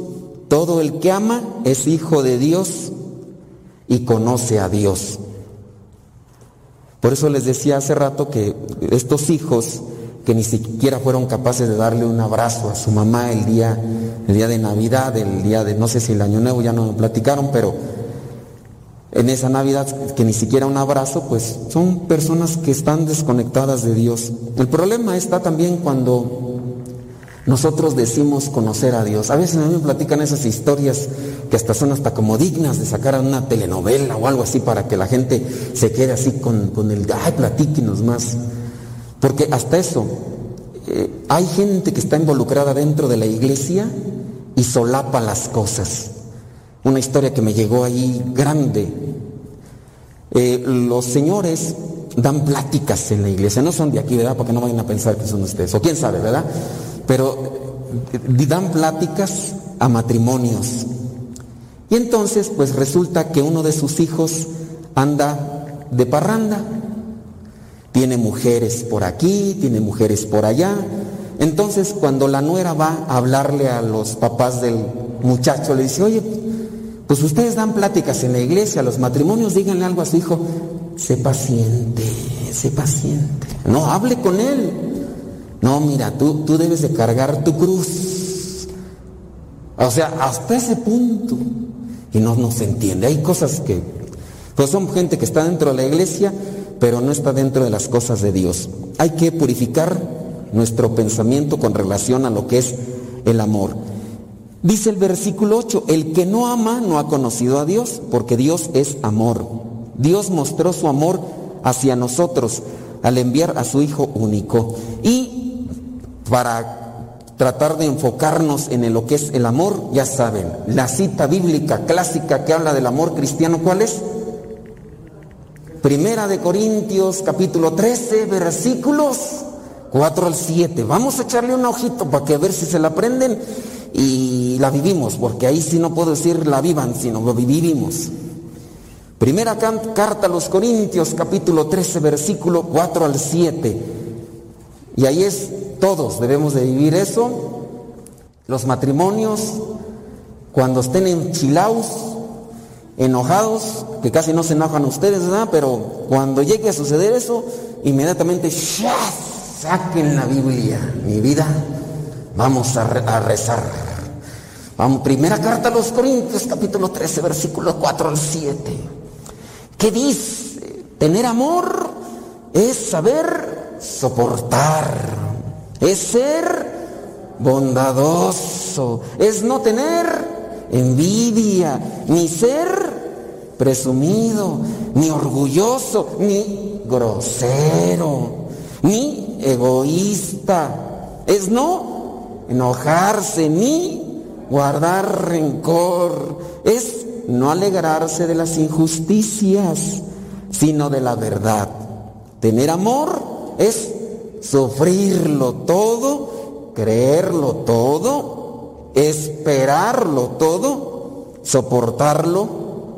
[SPEAKER 13] todo el que ama es hijo de Dios y conoce a Dios. Por eso les decía hace rato que estos hijos que ni siquiera fueron capaces de darle un abrazo a su mamá el día, el día de Navidad, el día de, no sé si el Año Nuevo, ya no me platicaron, pero en esa Navidad que ni siquiera un abrazo, pues son personas que están desconectadas de Dios. El problema está también cuando nosotros decimos conocer a Dios. A veces a platican esas historias que hasta son hasta como dignas de sacar a una telenovela o algo así para que la gente se quede así con, con el, ay, platíquenos más. Porque hasta eso, eh, hay gente que está involucrada dentro de la iglesia y solapa las cosas. Una historia que me llegó ahí grande. Eh, los señores dan pláticas en la iglesia, no son de aquí, ¿verdad? Porque no vayan a pensar que son ustedes, o quién sabe, ¿verdad? Pero dan pláticas a matrimonios. Y entonces, pues resulta que uno de sus hijos anda de parranda tiene mujeres por aquí, tiene mujeres por allá. Entonces cuando la nuera va a hablarle a los papás del muchacho, le dice, oye, pues ustedes dan pláticas en la iglesia, los matrimonios, díganle algo a su hijo, sé paciente, sé paciente. No, hable con él. No, mira, tú, tú debes de cargar tu cruz. O sea, hasta ese punto. Y no, no se entiende. Hay cosas que, pues son gente que está dentro de la iglesia pero no está dentro de las cosas de Dios. Hay que purificar nuestro pensamiento con relación a lo que es el amor. Dice el versículo 8, el que no ama no ha conocido a Dios, porque Dios es amor. Dios mostró su amor hacia nosotros al enviar a su Hijo único. Y para tratar de enfocarnos en lo que es el amor, ya saben, la cita bíblica clásica que habla del amor cristiano, ¿cuál es? Primera de Corintios capítulo 13 versículos 4 al 7. Vamos a echarle un ojito para que a ver si se la aprenden y la vivimos, porque ahí sí no puedo decir la vivan, sino lo vivimos. Primera carta a los Corintios capítulo 13 versículo 4 al 7. Y ahí es, todos debemos de vivir eso. Los matrimonios, cuando estén enchilados, enojados, que casi no se enojan ustedes, ¿verdad? Pero cuando llegue a suceder eso, inmediatamente saquen la Biblia, mi vida, vamos a, rezar. Vamos, primera carta a los Corintios, capítulo 13, versículo 4 al 7. ¿Qué dice? Tener amor es saber soportar, es ser bondadoso, es no tener envidia, ni ser presumido, ni orgulloso, ni grosero, ni egoísta. Es no enojarse, ni guardar rencor. Es no alegrarse de las injusticias, sino de la verdad. Tener amor es sufrirlo todo, creerlo todo esperarlo todo, soportarlo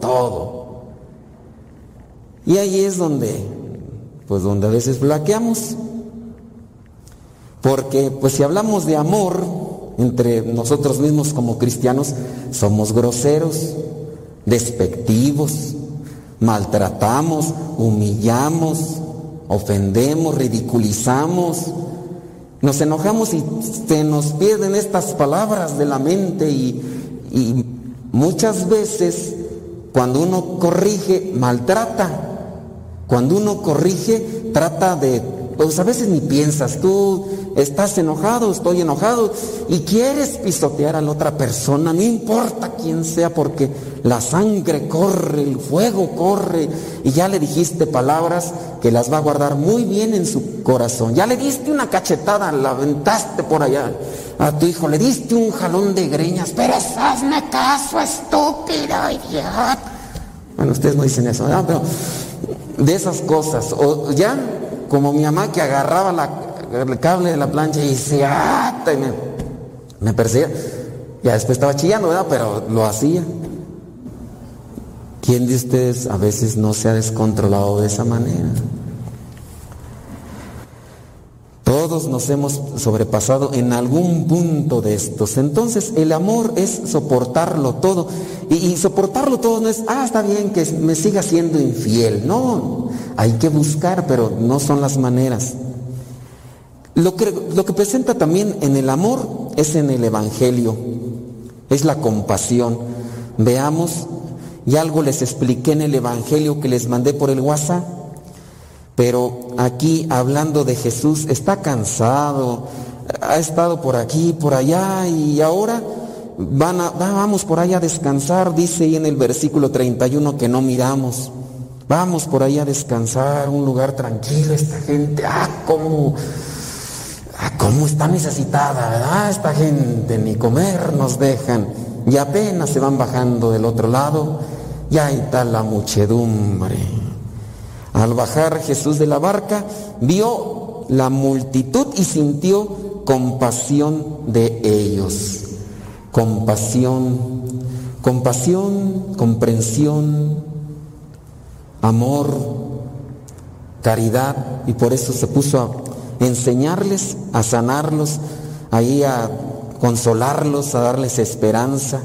[SPEAKER 13] todo. Y ahí es donde, pues donde a veces flaqueamos. Porque pues si hablamos de amor entre nosotros mismos como cristianos, somos groseros, despectivos, maltratamos, humillamos, ofendemos, ridiculizamos, nos enojamos y se nos pierden estas palabras de la mente y, muchas veces cuando uno corrige, maltrata. Cuando uno corrige, trata de, pues a veces ni piensas, tú estás enojado, estoy enojado y quieres pisotear a la otra persona, no importa quién sea, porque la sangre corre, el fuego corre y ya le dijiste palabras que las va a guardar muy bien en su corazón. Ya le diste una cachetada, la aventaste por allá a tu hijo, le diste un jalón de greñas, pero hazme caso, estúpido, idiota. Bueno, ustedes no dicen eso. Pero de esas cosas, o ya como mi mamá que agarraba la, el cable de la plancha y se ata y me, me perseguía. Ya después estaba chillando, ¿verdad? Pero lo hacía. ¿Quién de ustedes a veces no se ha descontrolado de esa manera? Todos nos hemos sobrepasado en algún punto de estos. Entonces el amor es soportarlo todo. Y, y, soportarlo todo no es, ah, está bien que me siga siendo infiel. No, hay que buscar, pero no son las maneras. Lo que, lo que presenta también en el amor es en el Evangelio, es la compasión. Veamos, y algo les expliqué en el Evangelio que les mandé por el WhatsApp, pero aquí hablando de Jesús, está cansado, ha estado por aquí, por allá, y ahora van a, vamos por allá a descansar, dice ahí en el versículo 31 que no miramos. Vamos por ahí a descansar, un lugar tranquilo, esta gente, ah, cómo Ah, ¿Cómo está necesitada, verdad? Esta gente ni comer nos dejan. Y apenas se van bajando del otro lado, ya ahí está la muchedumbre. Al bajar Jesús de la barca, vio la multitud y sintió compasión de ellos. Compasión, compasión, comprensión, amor, caridad, y por eso se puso a enseñarles, a sanarlos, ahí a consolarlos, a darles esperanza.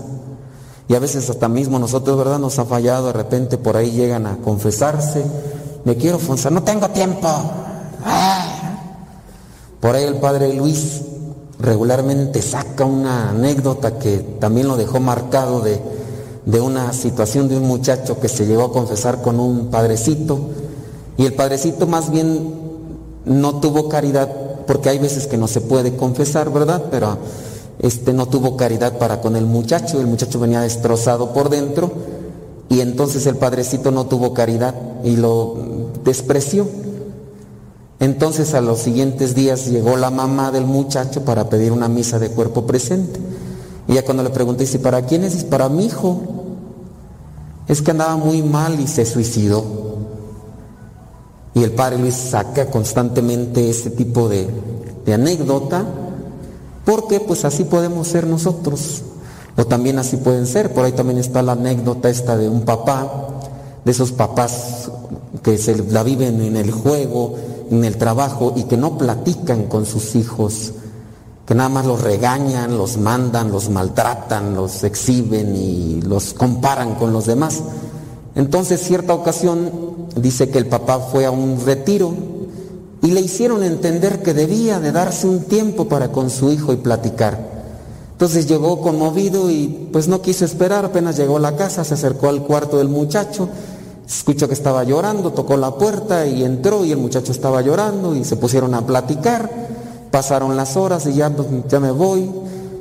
[SPEAKER 13] Y a veces hasta mismo nosotros, ¿verdad? Nos ha fallado, de repente por ahí llegan a confesarse, me quiero confesar, no tengo tiempo. Ah. Por ahí el padre Luis regularmente saca una anécdota que también lo dejó marcado de, de una situación de un muchacho que se llegó a confesar con un padrecito y el padrecito más bien no tuvo caridad, porque hay veces que no se puede confesar, ¿verdad? Pero este no tuvo caridad para con el muchacho, el muchacho venía destrozado por dentro y entonces el padrecito no tuvo caridad y lo despreció. Entonces a los siguientes días llegó la mamá del muchacho para pedir una misa de cuerpo presente. Y ya cuando le pregunté si para quién es, dice, para mi hijo. Es que andaba muy mal y se suicidó. Y el padre Luis saca constantemente este tipo de, de anécdota, porque pues así podemos ser nosotros, o también así pueden ser. Por ahí también está la anécdota esta de un papá, de esos papás que se la viven en el juego, en el trabajo y que no platican con sus hijos, que nada más los regañan, los mandan, los maltratan, los exhiben y los comparan con los demás. Entonces, cierta ocasión, dice que el papá fue a un retiro y le hicieron entender que debía de darse un tiempo para con su hijo y platicar. Entonces llegó conmovido y pues no quiso esperar, apenas llegó a la casa, se acercó al cuarto del muchacho, escuchó que estaba llorando, tocó la puerta y entró y el muchacho estaba llorando y se pusieron a platicar, pasaron las horas y ya, pues, ya me voy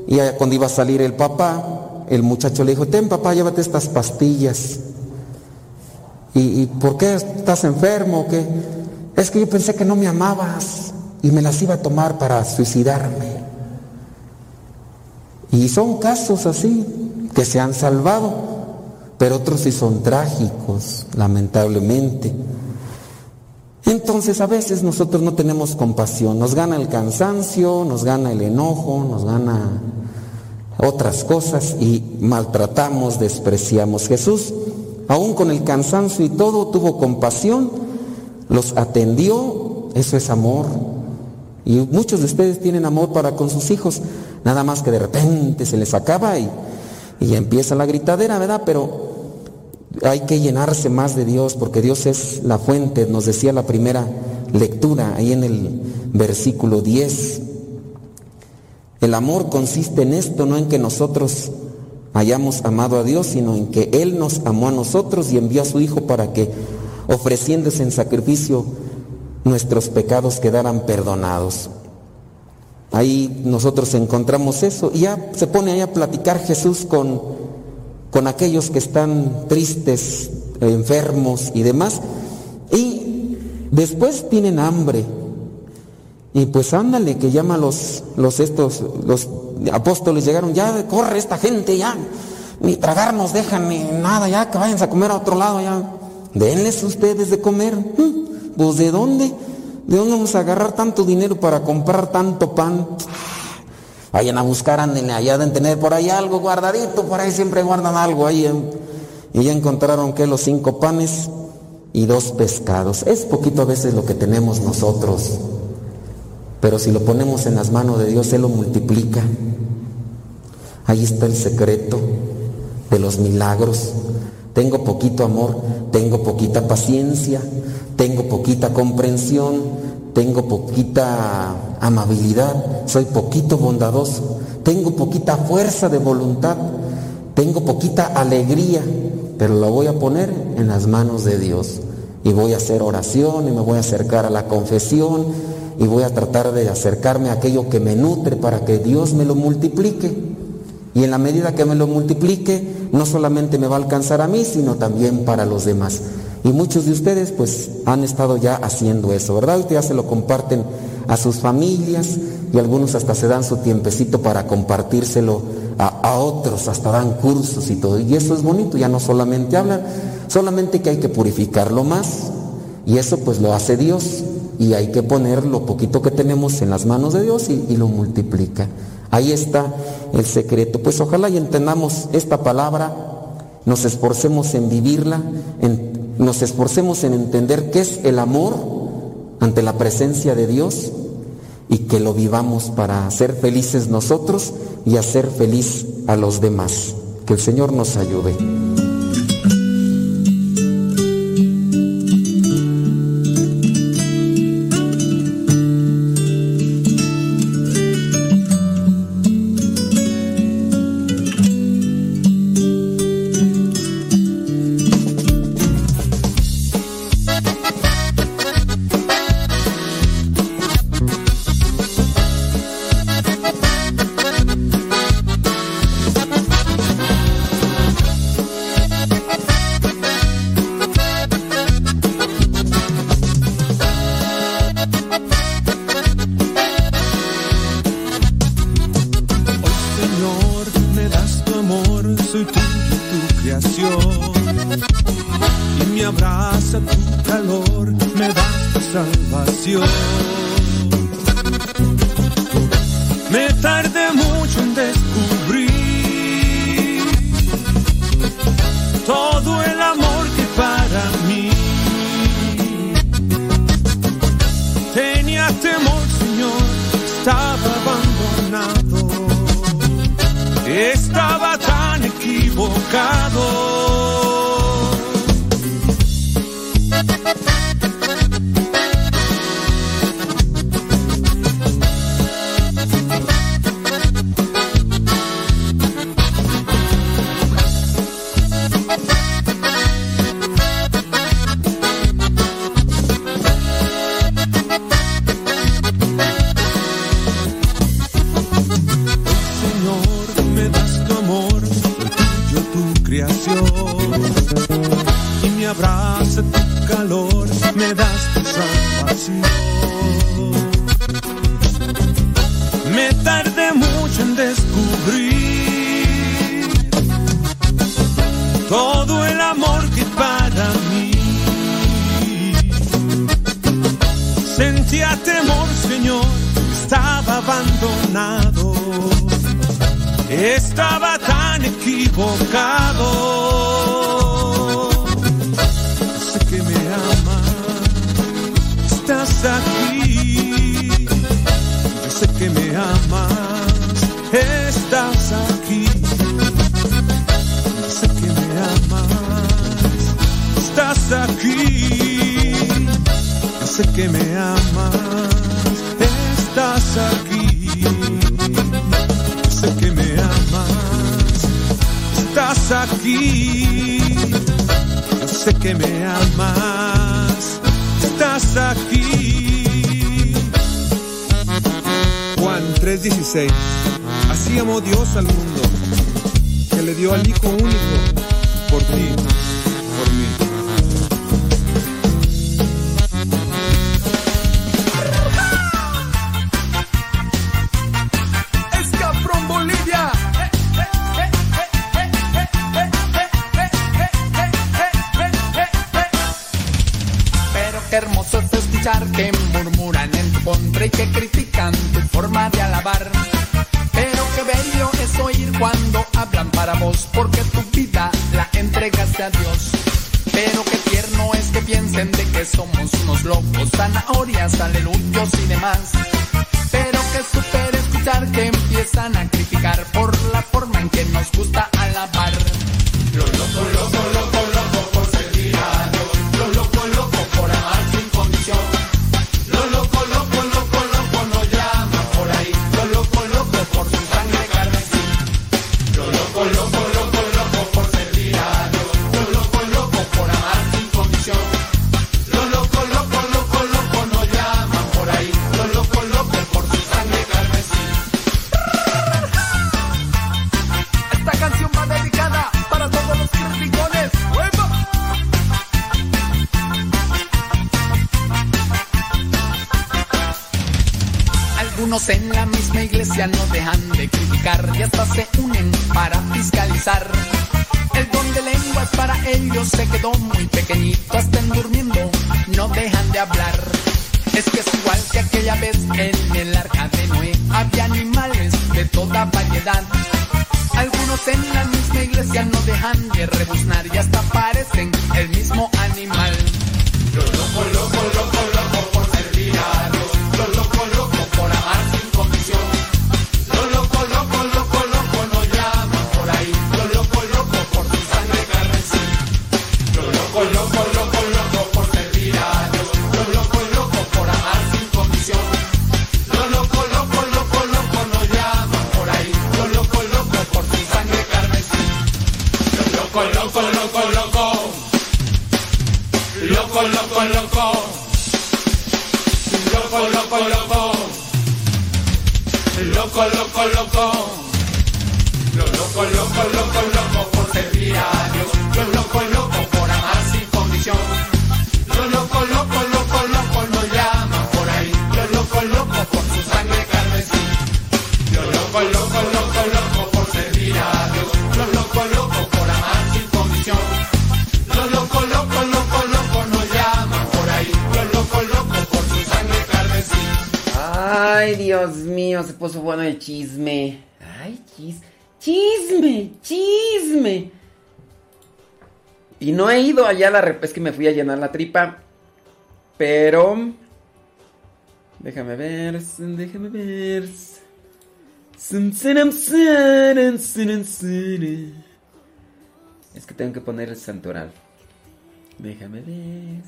[SPEAKER 13] y cuando iba a salir el papá, el muchacho le dijo, ten papá, llévate estas pastillas. ¿Y, por qué estás enfermo? Es que yo pensé que no me amabas y me las iba a tomar para suicidarme. Y son casos así que se han salvado, pero otros sí son trágicos, lamentablemente. Entonces a veces nosotros no tenemos compasión, nos gana el cansancio, nos gana el enojo, nos gana otras cosas y maltratamos, despreciamos. Jesús, aún con el cansancio y todo, tuvo compasión, los atendió, eso es amor. Y muchos de ustedes tienen amor para con sus hijos, nada más que de repente se les acaba y, y empieza la gritadera, ¿verdad? Pero hay que llenarse más de Dios porque Dios es la fuente, nos decía la primera lectura ahí en el versículo 10. El amor consiste en esto, no en que nosotros hayamos amado a Dios, sino en que Él nos amó a nosotros y envió a su Hijo para que, ofreciéndose en sacrificio, nuestros pecados quedaran perdonados. Ahí nosotros encontramos eso y ya se pone ahí a platicar Jesús con, con aquellos que están tristes, enfermos y demás. Y después tienen hambre. Y pues ándale, que llama los, los estos, los apóstoles llegaron, ya corre esta gente, ya, ni tragar nos dejan, ni nada, ya que vayan a comer a otro lado, ya. Denles ustedes de comer. Pues de dónde? ¿De dónde vamos a agarrar tanto dinero para comprar tanto pan? Vayan a buscar, anden allá, deben tener por ahí algo guardadito, por ahí siempre guardan algo ahí. Y ya encontraron que los cinco panes y dos pescados. Es poquito a veces lo que tenemos nosotros.
[SPEAKER 14] Pero si lo ponemos en las manos de Dios, Él lo multiplica. Ahí está el secreto de los milagros. Tengo poquito amor, tengo poquita paciencia, tengo poquita comprensión, tengo poquita amabilidad, soy poquito bondadoso, tengo poquita fuerza de voluntad, tengo poquita alegría, pero lo voy a poner en las manos de Dios. Y voy a hacer oración y me voy a acercar a la confesión y voy a tratar de acercarme a aquello que me nutre para que Dios me lo multiplique. Y en la medida que me lo multiplique, no solamente me va a alcanzar a mí, sino también para los demás. Y muchos de ustedes pues han estado ya haciendo eso, ¿verdad? Ustedes ya se lo comparten a sus familias y algunos hasta se dan su tiempecito para compartírselo a, a otros, hasta dan cursos y todo. Y eso es bonito, ya no solamente hablan, solamente que hay que purificarlo más. Y eso pues lo hace Dios. Y hay que poner lo poquito que tenemos en las manos de Dios y, y lo multiplica. Ahí está el secreto. Pues ojalá y entendamos esta palabra, nos esforcemos en vivirla, en- nos esforcemos en entender qué es el amor ante la presencia de Dios y que lo vivamos para ser felices nosotros y hacer feliz a los demás. Que el Señor nos ayude.
[SPEAKER 15] Dios al mundo, que le dio al Hijo único por ti, por mí.
[SPEAKER 16] Escafrón Bolivia. Pero qué hermoso es escuchar que murmuran en tu contra y que critican Dios. Pero qué tierno es que piensen de que somos unos locos, zanahorias, aleluyos y demás.
[SPEAKER 17] ya la es que
[SPEAKER 3] me fui a llenar la tripa. Pero. Déjame ver. Déjame ver. Es que tengo que poner el santoral. Déjame ver.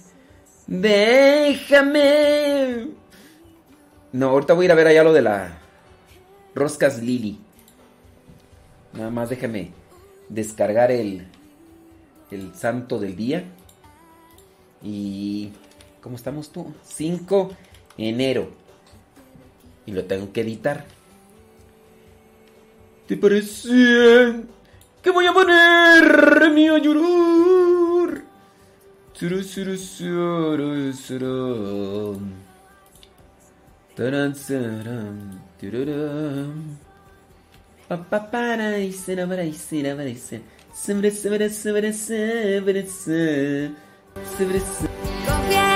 [SPEAKER 3] Déjame. No, ahorita voy a ir a ver allá lo de la Roscas Lily. Nada más déjame descargar el el santo del día. Y. ¿Cómo estamos tú? 5 enero. Y lo tengo que editar. ¿Te parece que voy a ponerme a llorar? Suru. Taran, para, y se, para, y
[SPEAKER 1] se. Go get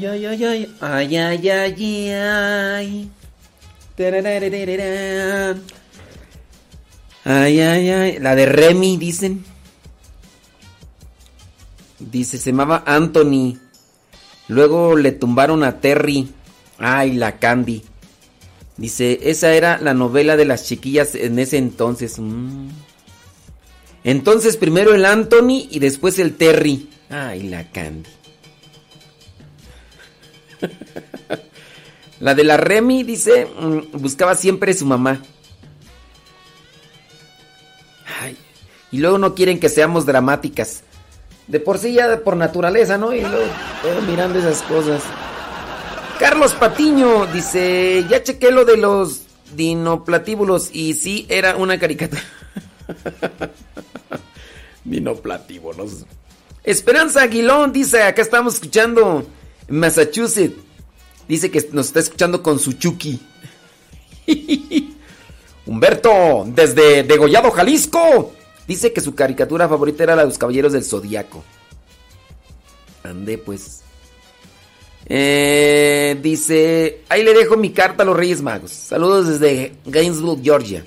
[SPEAKER 3] Ay, ay. Ay, ay, ay, ay. Ay, ay, ay, ay. Ay. La de Remy, dicen. Dice, se llamaba Anthony. Luego le tumbaron a Terry. Ay, la Candy. Dice, esa era la novela de las chiquillas en ese entonces. Mm. Entonces primero el Anthony y después el Terry. Ay, la Candy. La de la Remy dice, mm, buscaba siempre su mamá. Ay, y luego no quieren que seamos dramáticas. De por sí ya por naturaleza, ¿no? Y luego mirando esas cosas. Carlos Patiño dice, ya chequé lo de los dinoplatíbulos y sí era una caricatura. dinoplatíbulos. Esperanza Aguilón dice, acá estamos escuchando Massachusetts. Dice que nos está escuchando con su Chucky. Humberto, desde Degollado, Jalisco. Dice que su caricatura favorita era la de los Caballeros del Zodiaco. Ande pues. Eh, dice, ahí le dejo mi carta a los Reyes Magos. Saludos desde Gainesville, Georgia.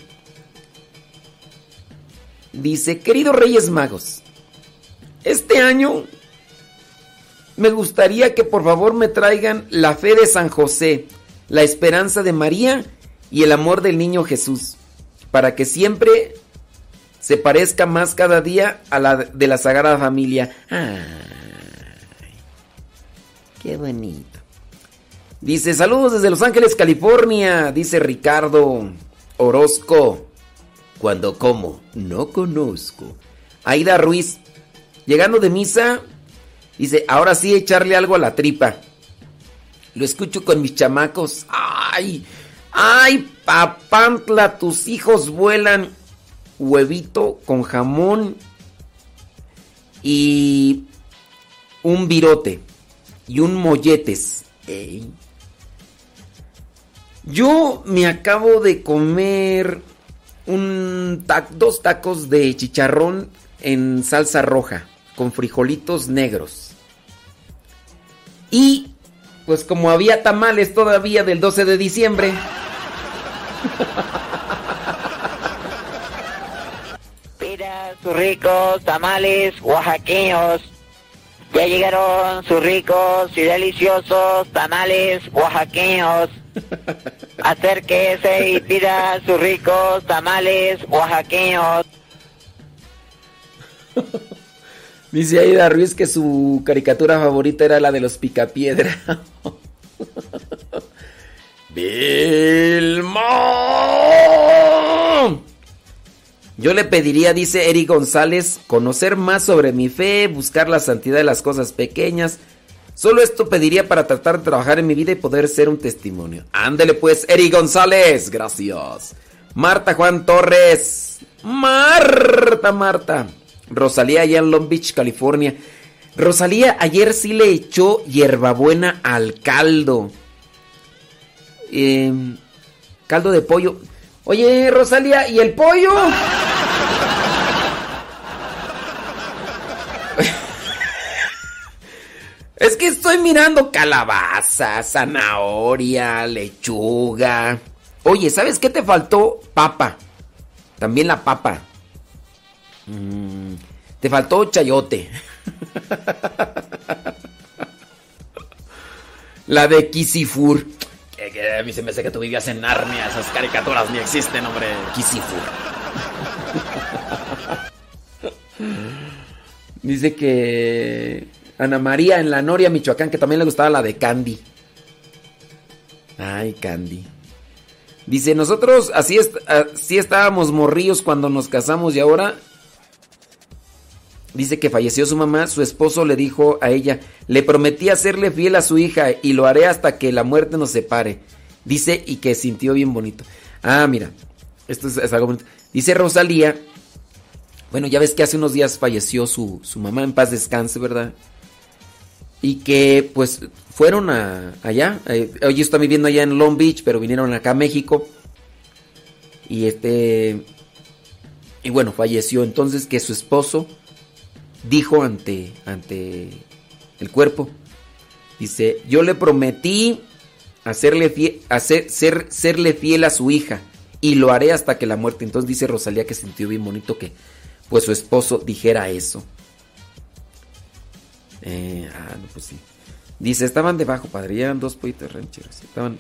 [SPEAKER 3] Dice, queridos Reyes Magos, este año me gustaría que por favor me traigan la fe de San José, la esperanza de María y el amor del niño Jesús, para que siempre se parezca más cada día a la de la Sagrada Familia. Ay, qué bonito. Dice, saludos desde Los Ángeles, California, dice Ricardo Orozco. Cuando como, no conozco. Aida Ruiz, llegando de misa, dice, ahora sí echarle algo a la tripa. Lo escucho con mis chamacos. Ay, ay, papantla, tus hijos vuelan huevito con jamón y un virote y un molletes. Yo me acabo de comer un ta- dos tacos de chicharrón en salsa roja con frijolitos negros. Y pues como había tamales todavía del 12 de diciembre.
[SPEAKER 18] Mira sus ricos tamales oaxaqueños. Ya llegaron sus ricos y deliciosos tamales oaxaqueños. Acérquese y pida sus ricos tamales oaxaqueños.
[SPEAKER 3] Dice Aida Ruiz que su caricatura favorita era la de los Picapiedra. Vilma. Yo le pediría, dice Eric González, conocer más sobre mi fe, buscar la santidad de las cosas pequeñas. Solo esto pediría para tratar de trabajar en mi vida y poder ser un testimonio. Ándele pues, Eric González, gracias. Marta Juan Torres. Marta, Marta. Rosalía allá en Long Beach, California. Rosalía ayer sí le echó hierbabuena al caldo. Em, caldo de pollo. Oye, Rosalía, ¿y el pollo? Es que estoy mirando calabaza, zanahoria, lechuga. Oye, ¿sabes qué te faltó? Papa. También la papa. Mm, te faltó chayote. la de Kisifur. Que, que a mí se me hace que tú vivías en Narnia. Esas caricaturas ni existen, hombre. Kisifur. Dice que Ana María en la Noria, Michoacán, que también le gustaba la de Candy. Ay, Candy. Dice, nosotros así, est así estábamos morrillos cuando nos casamos y ahora... Dice que falleció su mamá, su esposo le dijo a ella, le prometí hacerle fiel a su hija y lo haré hasta que la muerte nos separe. Dice, y que sintió bien bonito. Ah, mira, esto es, algo bonito. Dice Rosalía, bueno, ya ves que hace unos días falleció su, su mamá, en paz descanse, ¿verdad? Y que pues fueron a, allá. Eh, ellos están viviendo allá en Long Beach, pero vinieron acá a México. Y este. Y bueno, falleció. Entonces que su esposo dijo ante, ante el cuerpo. Dice, yo le prometí hacerle fiel, hacer, ser, serle fiel a su hija. Y lo haré hasta que la muerte. Entonces dice Rosalía que sintió bien bonito que pues su esposo dijera eso. Eh, ah, pues. Dice, estaban debajo, padre, eran dos pollitos rancheros. Estaban...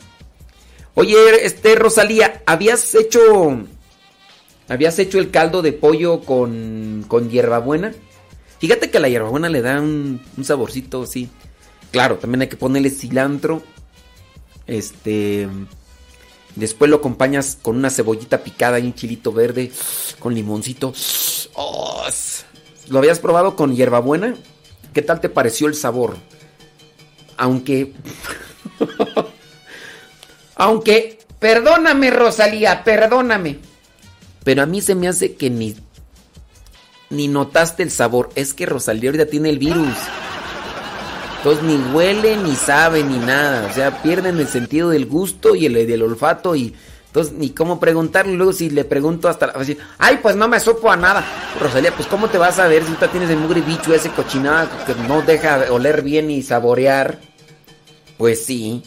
[SPEAKER 3] Oye, este, Rosalía, ¿habías hecho... ¿Habías hecho el caldo de pollo con, con hierbabuena? Fíjate que la hierbabuena le da un, un saborcito así. Claro, también hay que ponerle cilantro. Este... Después lo acompañas con una cebollita picada y un chilito verde con limoncito. Oh, ¿Lo habías probado con hierbabuena? ¿Qué tal te pareció el sabor? Aunque. Aunque. Perdóname, Rosalía, perdóname. Pero a mí se me hace que ni. Ni notaste el sabor. Es que Rosalía ahorita tiene el virus. Entonces ni huele, ni sabe, ni nada. O sea, pierden el sentido del gusto y el del olfato y. Entonces, ni cómo preguntarle. Luego, si le pregunto hasta. Así, Ay, pues no me supo a nada. Rosalía, pues ¿cómo te vas a ver si tú tienes el mugre bicho ese cochinada que no deja oler bien y saborear? Pues sí.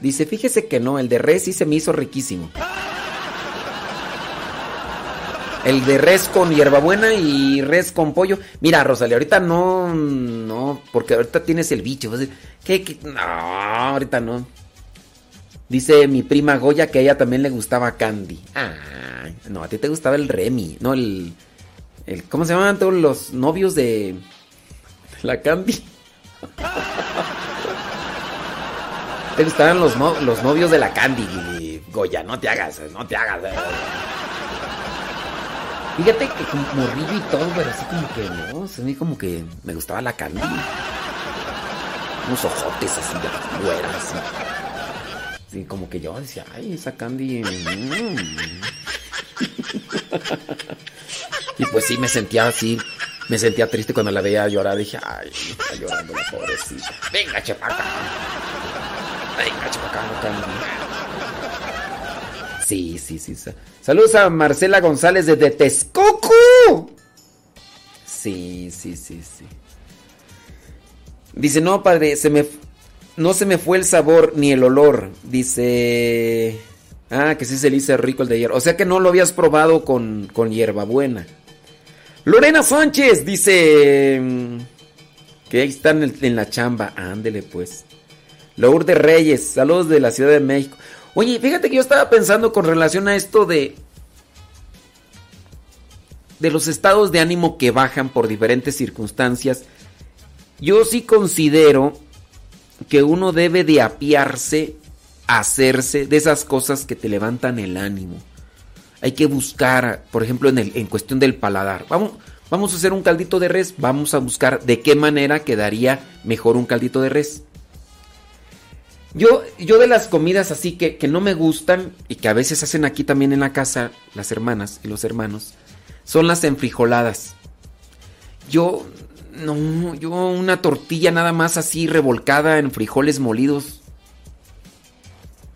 [SPEAKER 3] Dice, fíjese que no, el de res sí se me hizo riquísimo. El de res con hierbabuena y res con pollo. Mira, Rosalía, ahorita no, no, porque ahorita tienes el bicho. ¿Qué, qué? No, ahorita no. Dice mi prima Goya que a ella también le gustaba Candy. Ay, no, a ti te gustaba el Remy, no el, el ¿cómo se llaman todos los novios de la Candy? te gustaban los, no- los novios de la Candy, Goya, no te hagas, no te hagas. Fíjate que como morrillo y todo, pero así como que no, a mí como que me gustaba la Candy. Unos ojotes así de güera, así. Sí, como que yo decía, ay, esa Candy. mm". y pues sí, me sentía así, me sentía triste cuando la veía llorar. Dije, ay, está llorando la pobrecita. Venga, chepaca. Venga, chepaca, Candy. Sí, sí, sí. sa- Saludos a Marcela González desde Texcoco. Sí, sí, sí, sí. Dice, no, padre, se me, no se me fue el sabor ni el olor. Dice, ah, que sí se le hizo rico el de ayer. O sea que no lo habías probado con, con hierbabuena. Lorena Sánchez dice mm, que ahí están en, en la chamba. Ándele pues. Lourdes Reyes, saludos de la Ciudad de México. Oye, fíjate que yo estaba pensando con relación a esto de de los estados de ánimo que bajan por diferentes circunstancias, yo sí considero que uno debe de apiarse, hacerse de esas cosas que te levantan el ánimo. Hay que buscar, por ejemplo, en, el, en cuestión del paladar. Vamos, vamos a hacer un caldito de res, vamos a buscar de qué manera quedaría mejor un caldito de res. Yo, yo de las comidas así que, que no me gustan y que a veces hacen aquí también en la casa las hermanas y los hermanos, son las enfrijoladas. Yo, no, yo una tortilla nada más así revolcada en frijoles molidos.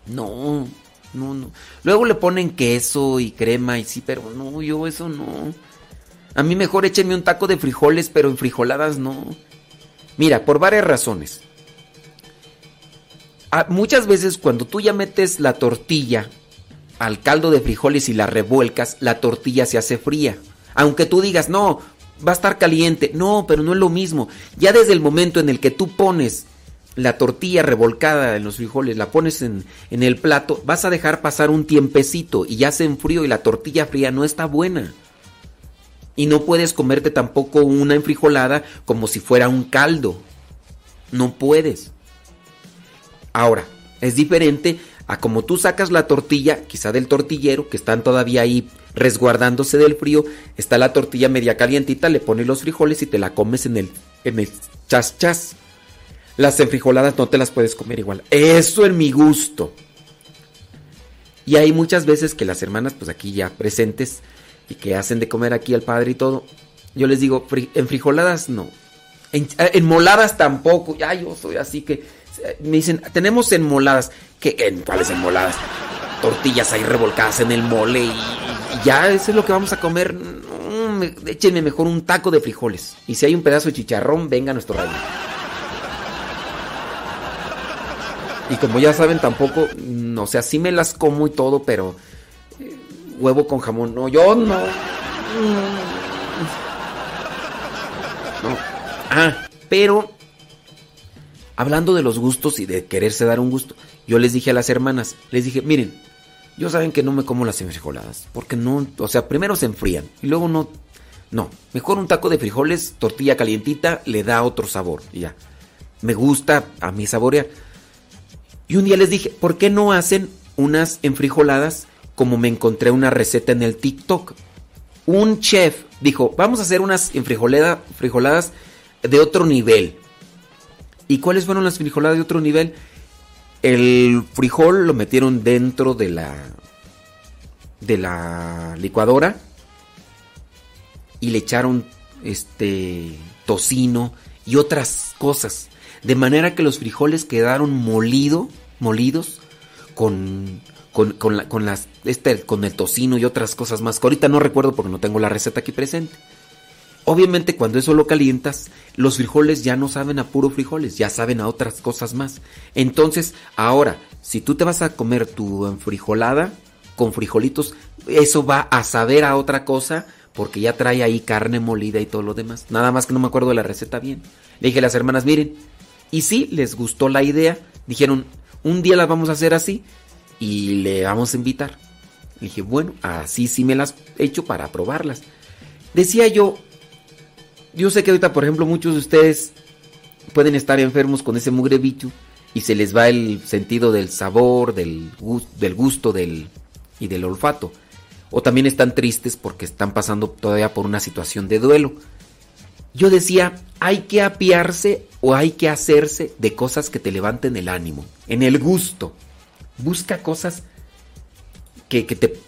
[SPEAKER 3] No, no, no. Luego le ponen queso y crema y sí, pero no, yo eso no. A mí mejor échenme un taco de frijoles, pero en frijoladas no. Mira, por varias razones. Ah, muchas veces cuando tú ya metes la tortilla al caldo de frijoles y la revuelcas, la tortilla se hace fría. Aunque tú digas, no, va a estar caliente. No, pero no es lo mismo. Ya desde el momento en el que tú pones la tortilla revolcada en los frijoles, la pones en, en el plato, vas a dejar pasar un tiempecito y ya se enfrío y la tortilla fría no está buena. Y no puedes comerte tampoco una enfrijolada como si fuera un caldo. No puedes. Ahora, es diferente a como tú sacas la tortilla, quizá del tortillero, que están todavía ahí resguardándose del frío, está la tortilla media calientita, le pones los frijoles y te la comes en el, en el chas chas. Las enfrijoladas no te las puedes comer igual. Eso en mi gusto. Y hay muchas veces que las hermanas, pues aquí ya presentes, y que hacen de comer aquí al padre y todo, yo les digo, enfrijoladas no. En, enmoladas tampoco. Ya yo soy así que me dicen, tenemos enmoladas. ¿Qué? ¿En cuáles enmoladas? Tortillas ahí revolcadas en el mole y, y ya eso es lo que vamos a comer. Échenme mejor un taco de frijoles. Y si hay un pedazo de chicharrón, venga a nuestro radio. Y como ya saben, tampoco, no, o sea, me las como y todo, pero eh, huevo con jamón, no, yo no. No. Ah, pero hablando de los gustos y de quererse dar un gusto, yo les dije a las hermanas, les dije, miren, yo saben que no me como las enfrijoladas, porque no, o sea, primero se enfrían y luego no, no, mejor un taco de frijoles, tortilla calientita, le da otro sabor, y ya. Me gusta a mí saborear. Y un día les dije, ¿por qué no hacen unas enfrijoladas como me encontré una receta en el TikTok? Un chef dijo, vamos a hacer unas enfrijoladas frijoladas de otro nivel. ¿Y cuáles fueron las frijoladas de otro nivel? El frijol lo metieron dentro de la de la licuadora y le echaron este tocino y otras cosas, de manera que los frijoles quedaron molido, molidos con con, con, la, con las este con el tocino y otras cosas más. Ahorita no recuerdo porque no tengo la receta aquí presente. Obviamente cuando eso lo calientas, los frijoles ya no saben a puro frijoles, ya saben a otras cosas más. Entonces, ahora, si tú te vas a comer tu enfrijolada con frijolitos, eso va a saber a otra cosa porque ya trae ahí carne molida y todo lo demás. Nada más que no me acuerdo de la receta bien. Le dije a las hermanas, miren, y sí, les gustó la idea. Dijeron, un día las vamos a hacer así y le vamos a invitar. Le dije, bueno, así sí me las he hecho para probarlas. Decía yo, yo sé que ahorita, por ejemplo, muchos de ustedes pueden estar enfermos con ese mugre bicho y se les va el sentido del sabor, del, gusto, del gusto y del olfato. O también están tristes porque están pasando todavía por una situación de duelo. Yo decía, hay que apiarse o hay que hacerse de cosas que te levanten el ánimo, en el gusto. Busca cosas que te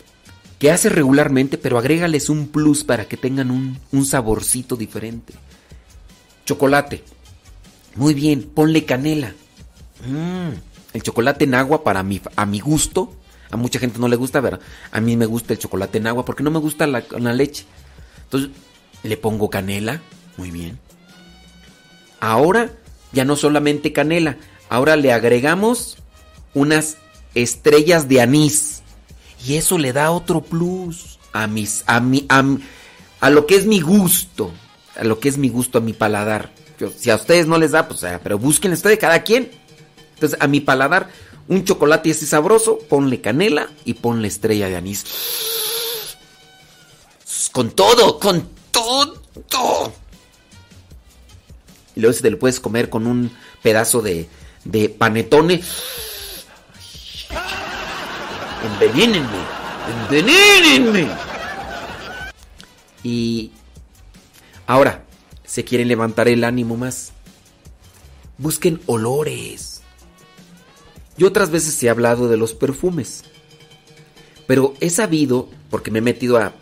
[SPEAKER 3] que haces regularmente, pero agrégales un plus para que tengan un, saborcito diferente. Chocolate. Muy bien, ponle canela. Mm, el chocolate en agua para mi, a mi gusto. A mucha gente no le gusta, pero a mí me gusta el chocolate en agua porque no me gusta la, la leche. Entonces le pongo canela. Muy bien. Ahora ya no solamente canela, ahora le agregamos unas estrellas de anís. Y eso le da otro plus a mis a mi a, a, lo que es mi gusto, a lo que es mi gusto, a mi paladar. Yo, si a ustedes no les da, pues, pero busquen esto de cada quien. Entonces, a mi paladar, un chocolate así sabroso, ponle canela y ponle estrella de anís. con todo, con todo. Y luego si te lo puedes comer con un pedazo de, de panetone. Envenenenme, envenenenme. Y ahora, se quieren levantar el ánimo más. Busquen olores. Yo otras veces he hablado de los perfumes. Pero he sabido, porque me he metido a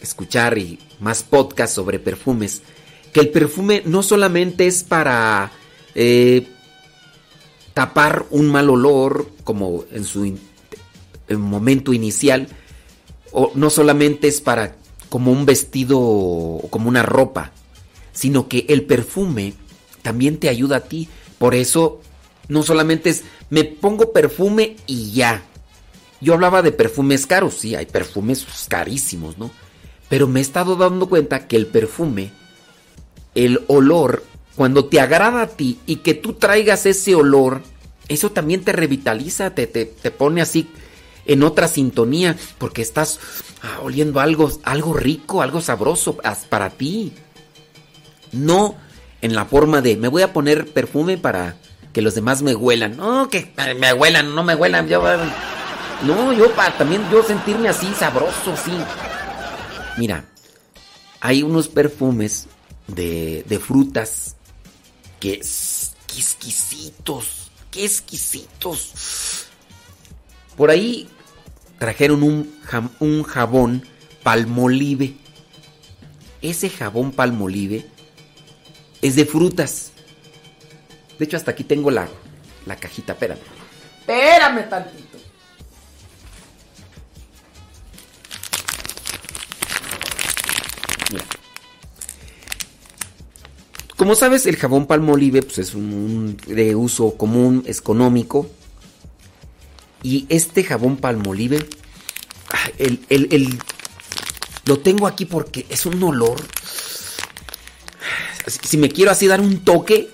[SPEAKER 3] escuchar y más podcasts sobre perfumes, que el perfume no solamente es para eh, tapar un mal olor, como en su momento inicial, o no solamente es para como un vestido o como una ropa, sino que el perfume también te ayuda a ti. Por eso no solamente es me pongo perfume y ya. Yo hablaba de perfumes caros, sí, hay perfumes carísimos, ¿no? Pero me he estado dando cuenta que el perfume, el olor, cuando te agrada a ti y que tú traigas ese olor, eso también te revitaliza, te, te, te pone así en otra sintonía, porque estás ah, oliendo algo, algo rico, algo sabroso para ti. No en la forma de me voy a poner perfume para que los demás me huelan. No, que me huelan, no me huelan. Yo, no, yo para también yo sentirme así sabroso, sí. Mira, hay unos perfumes de, de frutas que, que exquisitos, qué exquisitos. Por ahí trajeron un, jam- un jabón palmolive. Ese jabón palmolive es de frutas. De hecho, hasta aquí tengo la, la cajita. Espérame. Espérame tantito. Mira. Como sabes, el jabón palmolive pues, es un de uso común, es económico. Y este jabón palmolive, el, el- el- lo tengo aquí porque es un olor. Si me quiero así dar un toque.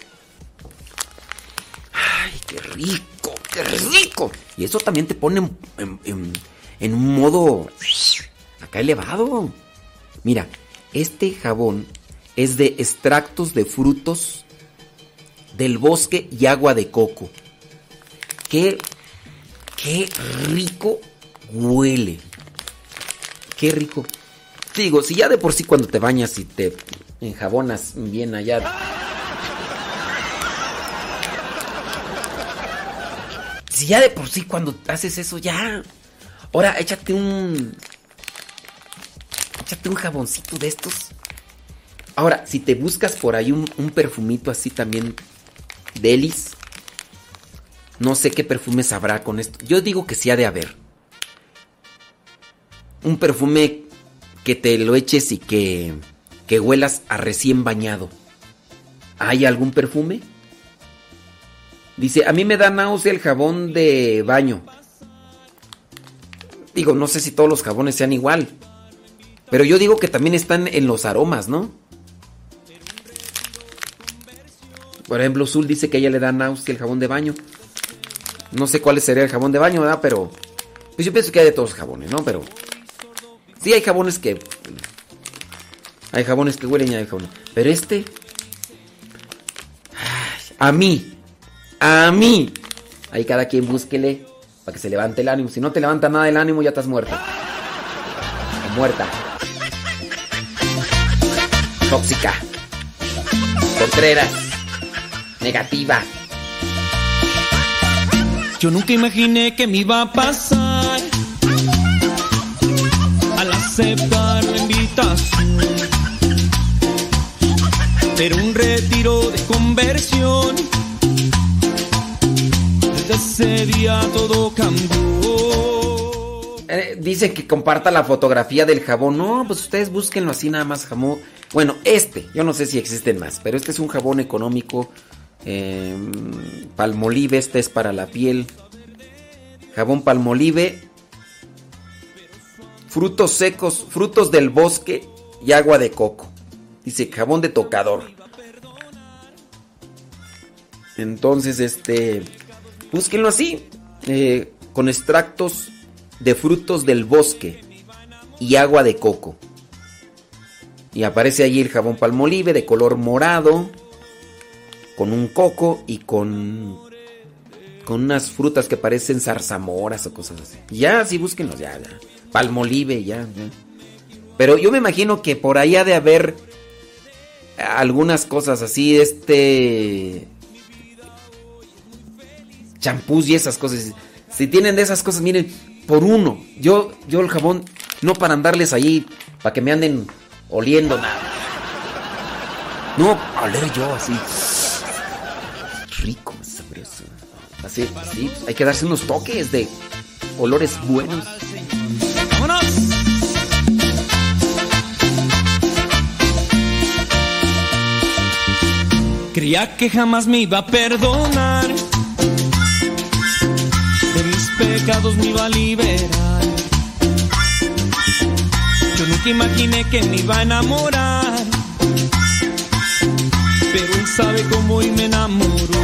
[SPEAKER 3] ¡Ay, qué rico! ¡Qué rico! Y eso también te pone en- en un modo acá elevado. Mira, este jabón es de extractos de frutos del bosque y agua de coco. Qué, qué rico huele. Qué rico. Te digo, si ya de por sí cuando te bañas y te enjabonas bien allá. Si ya de por sí cuando haces eso ya. Ahora échate un. Échate un jaboncito de estos. Ahora, si te buscas por ahí un, perfumito así también. Delis. No sé qué perfumes habrá con esto. Yo digo que sí ha de haber. Un perfume que te lo eches y que, que huelas a recién bañado. ¿Hay algún perfume? Dice, a mí me da náusea el jabón de baño. Digo, no sé si todos los jabones sean igual. Pero yo digo que también están en los aromas, ¿no? Por ejemplo, Zul dice que a ella le da náusea el jabón de baño. No sé cuál sería el jabón de baño, ¿verdad? Pero. Pues yo pienso que hay de todos los jabones, ¿no? Pero. Sí, hay jabones que. Hay jabones que huelen y hay jabones. Pero este. A mí. A mí. Ahí cada quien búsquele para que se levante el ánimo. Si no te levanta nada el ánimo, ya estás muerto. O muerta. Tóxica. Contreras. Negativa.
[SPEAKER 12] Yo nunca imaginé que me iba a pasar al aceptar la invitación. Pero un retiro de conversión. Desde ese día todo cambió.
[SPEAKER 3] Eh, dice que comparta la fotografía del jabón. No, pues ustedes búsquenlo así nada más jabón. Bueno, este, yo no sé si existen más, pero este es un jabón económico. Eh, palmolive, este es para la piel. Jabón palmolive. Frutos secos, frutos del bosque y agua de coco. Dice jabón de tocador. Entonces, este, búsquenlo así, eh, con extractos de frutos del bosque y agua de coco. Y aparece allí el jabón palmolive de color morado, con un coco y con, con unas frutas que parecen zarzamoras o cosas así. Ya, sí, búsquenlos, ya, ya. Palmolive, ya, ya. Pero yo me imagino que por ha de haber algunas cosas así, este... Champús y esas cosas. Si tienen de esas cosas, miren, por uno. Yo, yo el jabón, no para andarles ahí, para que me anden oliendo nada. No, oler yo así. Rico, sabroso. Así, sí, hay que darse unos toques de olores buenos.
[SPEAKER 12] ¡Vámonos! Creía que jamás me iba a perdonar. De mis pecados me iba a liberar. Yo nunca imaginé que me iba a enamorar. Pero él sabe cómo y me enamoró.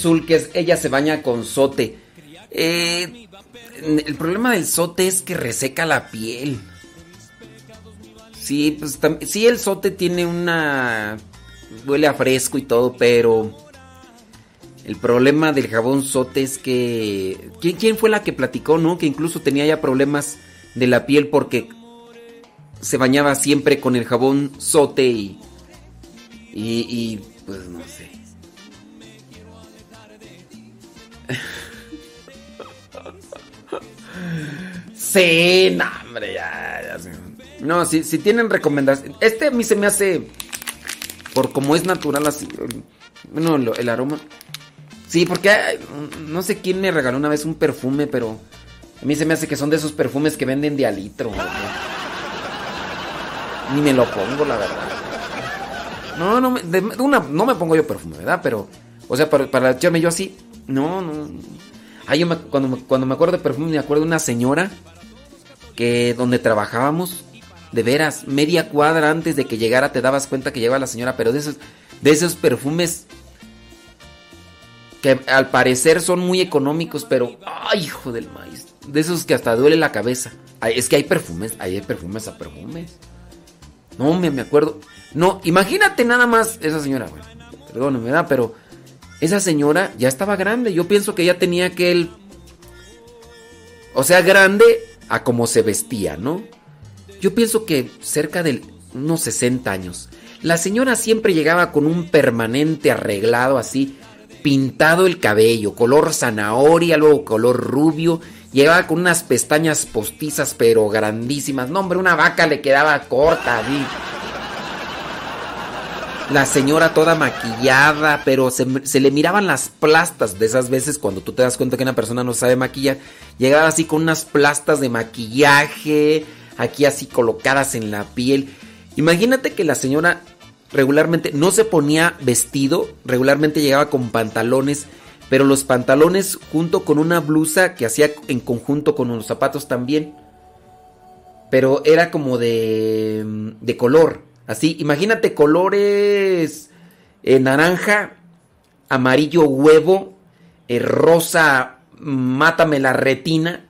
[SPEAKER 3] Dice Zul que es- ella se baña con sote. Eh, el problema del sote es que reseca la piel. Sí, pues sí, el sote tiene una. huele a fresco y todo, pero. El problema del jabón sote es que. ¿Quién, fue la que platicó, no? Que incluso tenía ya problemas de la piel porque se bañaba siempre con el jabón sote. Y, y, pues no sé. Sí, no, hombre, ya. No, si, si tienen recomendaciones. Este a mí se me hace. Por como es natural así. el- Bueno, lo- el aroma. Sí, porque no sé quién me regaló una vez un perfume, pero. A mí se me hace que son de esos perfumes que venden de a litro. güey. Ni me lo pongo, la verdad. No, no, una, no me pongo yo perfume, ¿verdad? Pero, o sea, para, para echarme yo así, no, no. Ah, yo me- cuando, me- cuando me acuerdo de perfume, me acuerdo de una señora que donde trabajábamos, de veras, media cuadra antes de que llegara te dabas cuenta que llegaba la señora, pero de esos, de esos perfumes que al parecer son muy económicos, pero, ay, hijo del maíz, de esos que hasta duele la cabeza. Es que hay perfumes, hay perfumes a perfumes. No, me, me acuerdo. No, imagínate nada más esa señora, güey. Perdóneme, ¿verdad? Pero esa señora ya estaba grande. Yo pienso que ya tenía aquel. O sea, grande a como se vestía, ¿no? Yo pienso que cerca de unos 60 años. La señora siempre llegaba con un permanente arreglado así, pintado el cabello, color zanahoria, luego color rubio. Llegaba con unas pestañas postizas, pero grandísimas. No, hombre, una vaca le quedaba corta, así. La señora toda maquillada, pero se, le miraban las plastas de esas veces cuando tú te das cuenta que una persona no sabe maquillar. Llegaba así con unas plastas de maquillaje, aquí así colocadas en la piel. Imagínate que la señora regularmente no se ponía vestido, regularmente llegaba con pantalones, pero los pantalones junto con una blusa que hacía en conjunto con los zapatos también. Pero era como de, de color. Así, imagínate colores eh, naranja, amarillo huevo, eh, rosa, mátame la retina,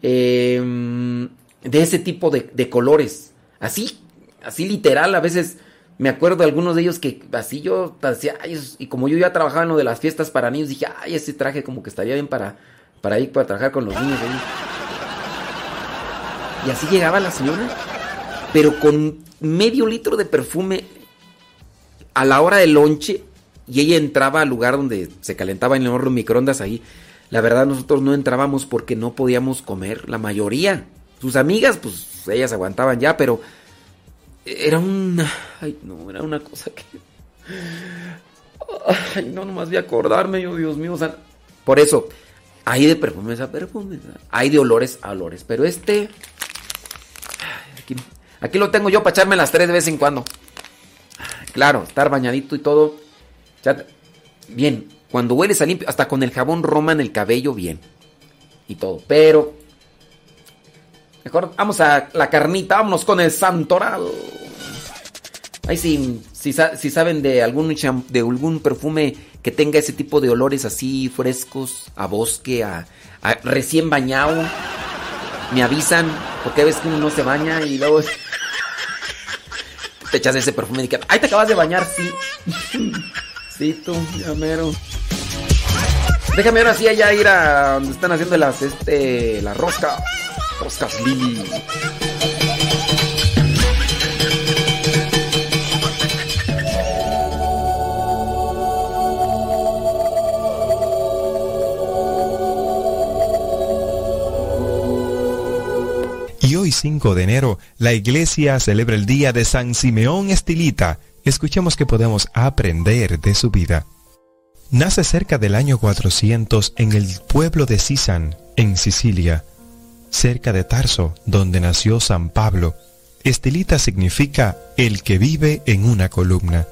[SPEAKER 3] eh, de ese tipo de, colores. Así, así literal, a veces me acuerdo de algunos de ellos que así yo decía, y como yo ya trabajaba en lo de las fiestas para niños, dije, ay, ese traje como que estaría bien para, para ir para trabajar con los niños. ahí". Y así llegaba la señora, pero con medio litro de perfume a la hora del lonche y ella entraba al lugar donde se calentaba en el horno microondas ahí. La verdad nosotros no entrábamos porque no podíamos comer, la mayoría. Sus amigas, pues ellas aguantaban ya, pero era una... Ay, no, era una cosa que... Ay, no, nomás voy a acordarme, yo, Dios mío. por eso, Hay de perfumes a perfumes, hay de olores a olores, pero este... Aquí, aquí lo tengo yo para echarme las tres de vez en cuando. Claro, estar bañadito y todo. Bien, cuando hueles a limpio, hasta con el jabón Roma en el cabello, bien. Y todo, pero... Mejor vamos a la carnita, vámonos con el santoral. Ay, sí, si, sa- si saben de algún, de algún perfume que tenga ese tipo de olores así frescos, a bosque, a, a recién bañado, me avisan, porque ves que uno no se baña y luego te echas ese perfume y que, ay, te acabas de bañar, sí. sí, tú, ya mero. Déjame ahora sí allá ir a donde están haciendo las, este, la rosca, roscas Lili.
[SPEAKER 19] 5 de enero, la iglesia celebra el día de San Simeón Estilita. Escuchemos que podemos aprender de su vida. Nace cerca del año 400 en el pueblo de Sisan, en Sicilia, cerca de Tarso, donde nació San Pablo. Estilita significa el que vive en una columna.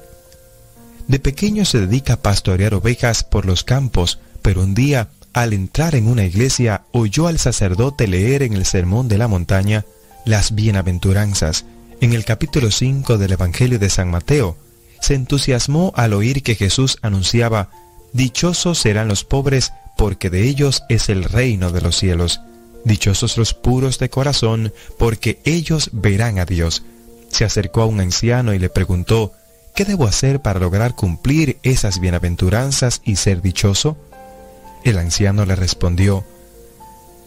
[SPEAKER 19] De pequeño se dedica a pastorear ovejas por los campos, pero un día, al entrar en una iglesia, oyó al sacerdote leer en el Sermón de la Montaña las bienaventuranzas. En el capítulo 5 del Evangelio de San Mateo, se entusiasmó al oír que Jesús anunciaba, Dichosos serán los pobres, porque de ellos es el reino de los cielos. Dichosos los puros de corazón, porque ellos verán a Dios. Se acercó a un anciano y le preguntó, ¿qué debo hacer para lograr cumplir esas bienaventuranzas y ser dichoso? El anciano le respondió,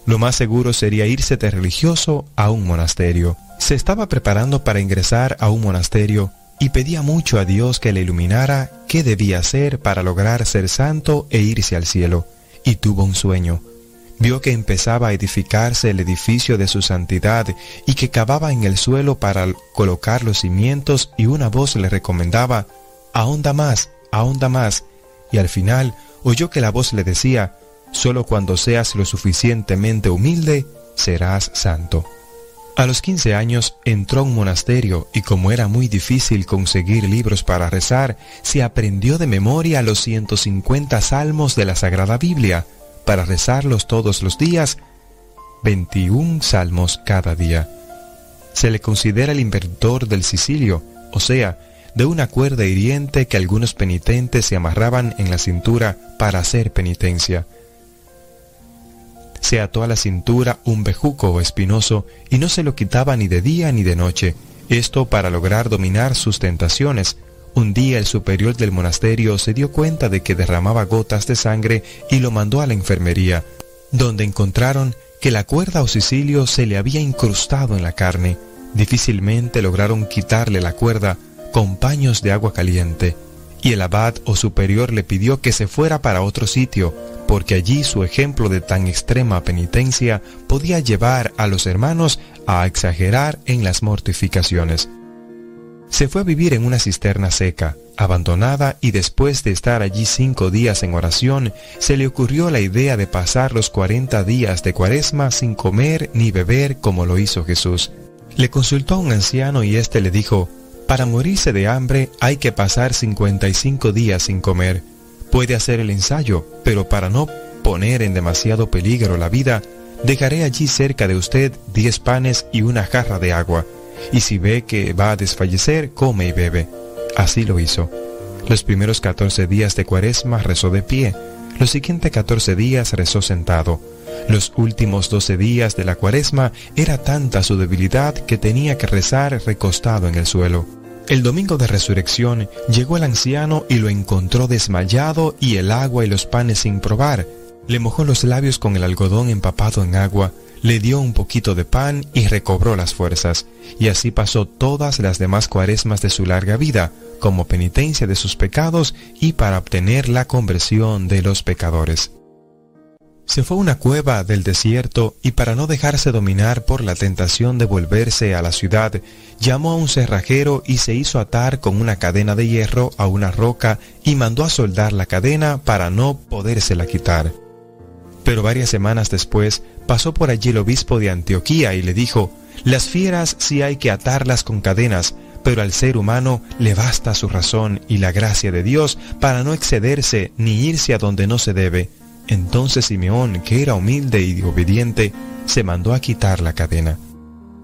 [SPEAKER 19] lo más seguro sería irse de religioso a un monasterio. Se estaba preparando para ingresar a un monasterio y pedía mucho a Dios que le iluminara qué debía hacer para lograr ser santo e irse al cielo. Y tuvo un sueño. Vio que empezaba a edificarse el edificio de su santidad y que cavaba en el suelo para colocar los cimientos y una voz le recomendaba, ahonda más, ahonda más. Y al final oyó que la voz le decía, solo cuando seas lo suficientemente humilde, serás santo. A los 15 años entró a un monasterio y como era muy difícil conseguir libros para rezar, se aprendió de memoria los 150 salmos de la Sagrada Biblia para rezarlos todos los días, 21 salmos cada día. Se le considera el inventor del Sicilio, o sea, de una cuerda hiriente que algunos penitentes se amarraban en la cintura para hacer penitencia. Se ató a la cintura un bejuco espinoso y no se lo quitaba ni de día ni de noche, esto para lograr dominar sus tentaciones. Un día el superior del monasterio se dio cuenta de que derramaba gotas de sangre y lo mandó a la enfermería, donde encontraron que la cuerda o sicilio se le había incrustado en la carne. Difícilmente lograron quitarle la cuerda con paños de agua caliente, y el abad o superior le pidió que se fuera para otro sitio, porque allí su ejemplo de tan extrema penitencia podía llevar a los hermanos a exagerar en las mortificaciones. Se fue a vivir en una cisterna seca, abandonada, y después de estar allí cinco días en oración, se le ocurrió la idea de pasar los cuarenta días de cuaresma sin comer ni beber como lo hizo Jesús. Le consultó a un anciano y éste le dijo, para morirse de hambre hay que pasar 55 días sin comer. Puede hacer el ensayo, pero para no poner en demasiado peligro la vida, dejaré allí cerca de usted diez panes y una jarra de agua, y si ve que va a desfallecer, come y bebe. Así lo hizo. Los primeros 14 días de cuaresma rezó de pie, los siguientes 14 días rezó sentado. Los últimos 12 días de la cuaresma era tanta su debilidad que tenía que rezar recostado en el suelo. El domingo de resurrección llegó el anciano y lo encontró desmayado y el agua y los panes sin probar. Le mojó los labios con el algodón empapado en agua, le dio un poquito de pan y recobró las fuerzas. Y así pasó todas las demás cuaresmas de su larga vida, como penitencia de sus pecados y para obtener la conversión de los pecadores. Se fue a una cueva del desierto y para no dejarse dominar por la tentación de volverse a la ciudad, llamó a un cerrajero y se hizo atar con una cadena de hierro a una roca y mandó a soldar la cadena para no podérsela quitar. Pero varias semanas después pasó por allí el obispo de Antioquía y le dijo, las fieras sí hay que atarlas con cadenas, pero al ser humano le basta su razón y la gracia de Dios para no excederse ni irse a donde no se debe. Entonces Simeón, que era humilde y obediente, se mandó a quitar la cadena.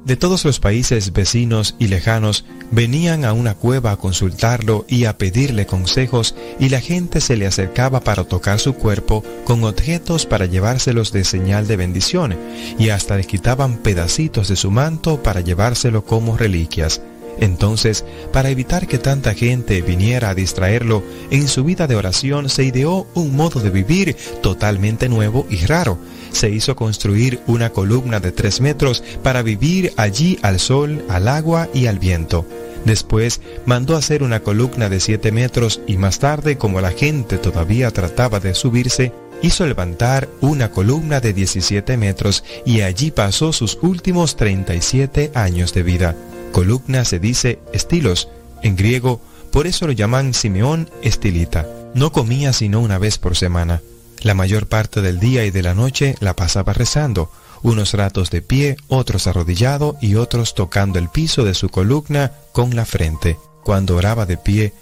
[SPEAKER 19] De todos los países vecinos y lejanos venían a una cueva a consultarlo y a pedirle consejos y la gente se le acercaba para tocar su cuerpo con objetos para llevárselos de señal de bendición y hasta le quitaban pedacitos de su manto para llevárselo como reliquias. Entonces, para evitar que tanta gente viniera a distraerlo, en su vida de oración se ideó un modo de vivir totalmente nuevo y raro. Se hizo construir una columna de tres metros para vivir allí al sol, al agua y al viento. Después mandó hacer una columna de siete metros y más tarde, como la gente todavía trataba de subirse, hizo levantar una columna de 17 metros y allí pasó sus últimos 37 años de vida. Columna se dice estilos, en griego, por eso lo llaman Simeón estilita. No comía sino una vez por semana. La mayor parte del día y de la noche la pasaba rezando, unos ratos de pie, otros arrodillado y otros tocando el piso de su columna con la frente. Cuando oraba de pie,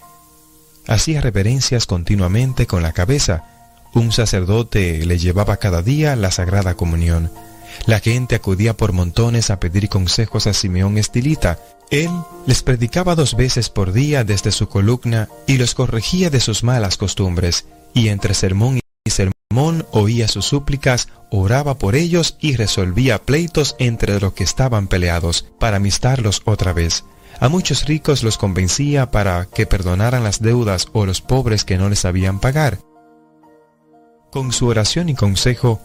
[SPEAKER 19] hacía reverencias continuamente con la cabeza. Un sacerdote le llevaba cada día la Sagrada Comunión. La gente acudía por montones a pedir consejos a Simeón Estilita. Él les predicaba dos veces por día desde su columna y los corregía de sus malas costumbres, y entre sermón y sermón oía sus súplicas, oraba por ellos y resolvía pleitos entre los que estaban peleados, para amistarlos otra vez. A muchos ricos los convencía para que perdonaran las deudas o los pobres que no les sabían pagar. Con su oración y consejo,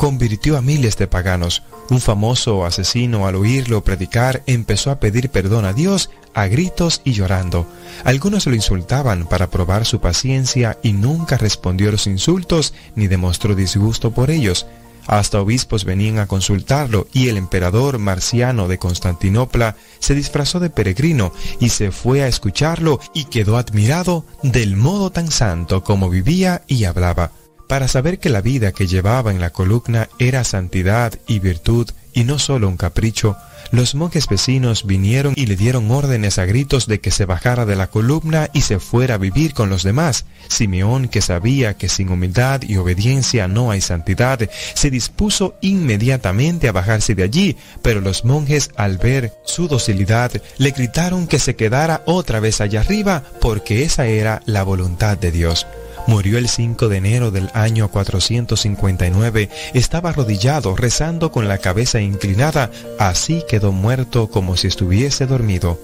[SPEAKER 19] convirtió a miles de paganos. Un famoso asesino al oírlo predicar empezó a pedir perdón a Dios a gritos y llorando. Algunos lo insultaban para probar su paciencia y nunca respondió a los insultos ni demostró disgusto por ellos. Hasta obispos venían a consultarlo y el emperador marciano de Constantinopla se disfrazó de peregrino y se fue a escucharlo y quedó admirado del modo tan santo como vivía y hablaba. Para saber que la vida que llevaba en la columna era santidad y virtud y no solo un capricho, los monjes vecinos vinieron y le dieron órdenes a gritos de que se bajara de la columna y se fuera a vivir con los demás. Simeón, que sabía que sin humildad y obediencia no hay santidad, se dispuso inmediatamente a bajarse de allí, pero los monjes al ver su docilidad le gritaron que se quedara otra vez allá arriba porque esa era la voluntad de Dios. Murió el 5 de enero del año 459. Estaba arrodillado, rezando con la cabeza inclinada. Así quedó muerto como si estuviese dormido.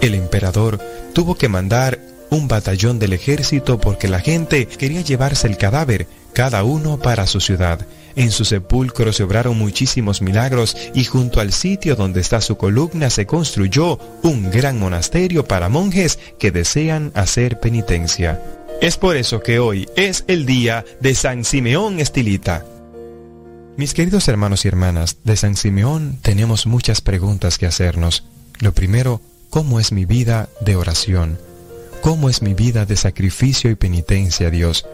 [SPEAKER 19] El emperador tuvo que mandar un batallón del ejército porque la gente quería llevarse el cadáver, cada uno para su ciudad. En su sepulcro se obraron muchísimos milagros y junto al sitio donde está su columna se construyó un gran monasterio para monjes que desean hacer penitencia. Es por eso que hoy es el día de San Simeón Estilita. Mis queridos hermanos y hermanas, de San Simeón tenemos muchas preguntas que hacernos. Lo primero, ¿cómo es mi vida de oración? ¿Cómo es mi vida de sacrificio y penitencia a Dios?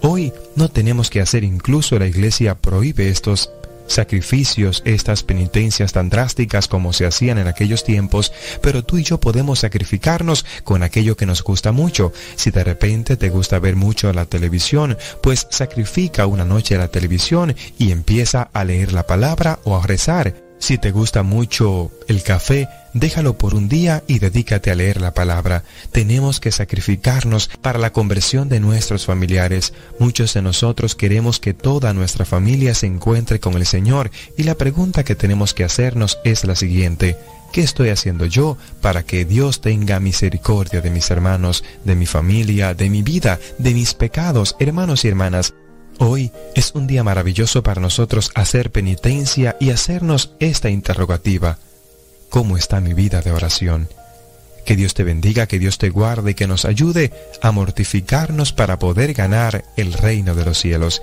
[SPEAKER 19] Hoy no tenemos que hacer, incluso la iglesia prohíbe estos sacrificios, estas penitencias tan drásticas como se hacían en aquellos tiempos, pero tú y yo podemos sacrificarnos con aquello que nos gusta mucho. Si de repente te gusta ver mucho la televisión, pues sacrifica una noche la televisión y empieza a leer la palabra o a rezar. Si te gusta mucho el café, déjalo por un día y dedícate a leer la palabra. Tenemos que sacrificarnos para la conversión de nuestros familiares. Muchos de nosotros queremos que toda nuestra familia se encuentre con el Señor y la pregunta que tenemos que hacernos es la siguiente. ¿Qué estoy haciendo yo para que Dios tenga misericordia de mis hermanos, de mi familia, de mi vida, de mis pecados, hermanos y hermanas? Hoy es un día maravilloso para nosotros hacer penitencia y hacernos esta interrogativa. ¿Cómo está mi vida de oración? Que Dios te bendiga, que Dios te guarde y que nos ayude a mortificarnos para poder ganar el reino de los cielos.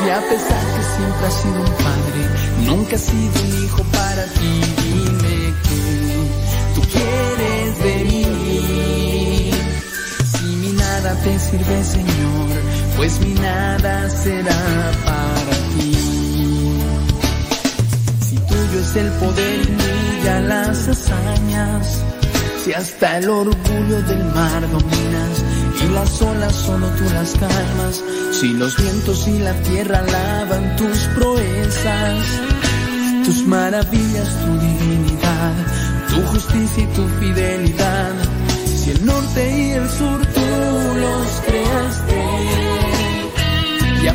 [SPEAKER 16] Si a pesar que siempre has sido un padre, nunca has sido un hijo para ti. Dime que tú quieres mí. Si mi nada te sirve, Señor, pues mi nada será para ti. Si tuyo es el poder y brilla las hazañas, si hasta el orgullo del mar dominas y las olas solo tú las calmas, si los vientos y la tierra lavan tus proezas, tus maravillas, tu divinidad, tu justicia y tu fidelidad, si el norte y el sur tú los creaste y a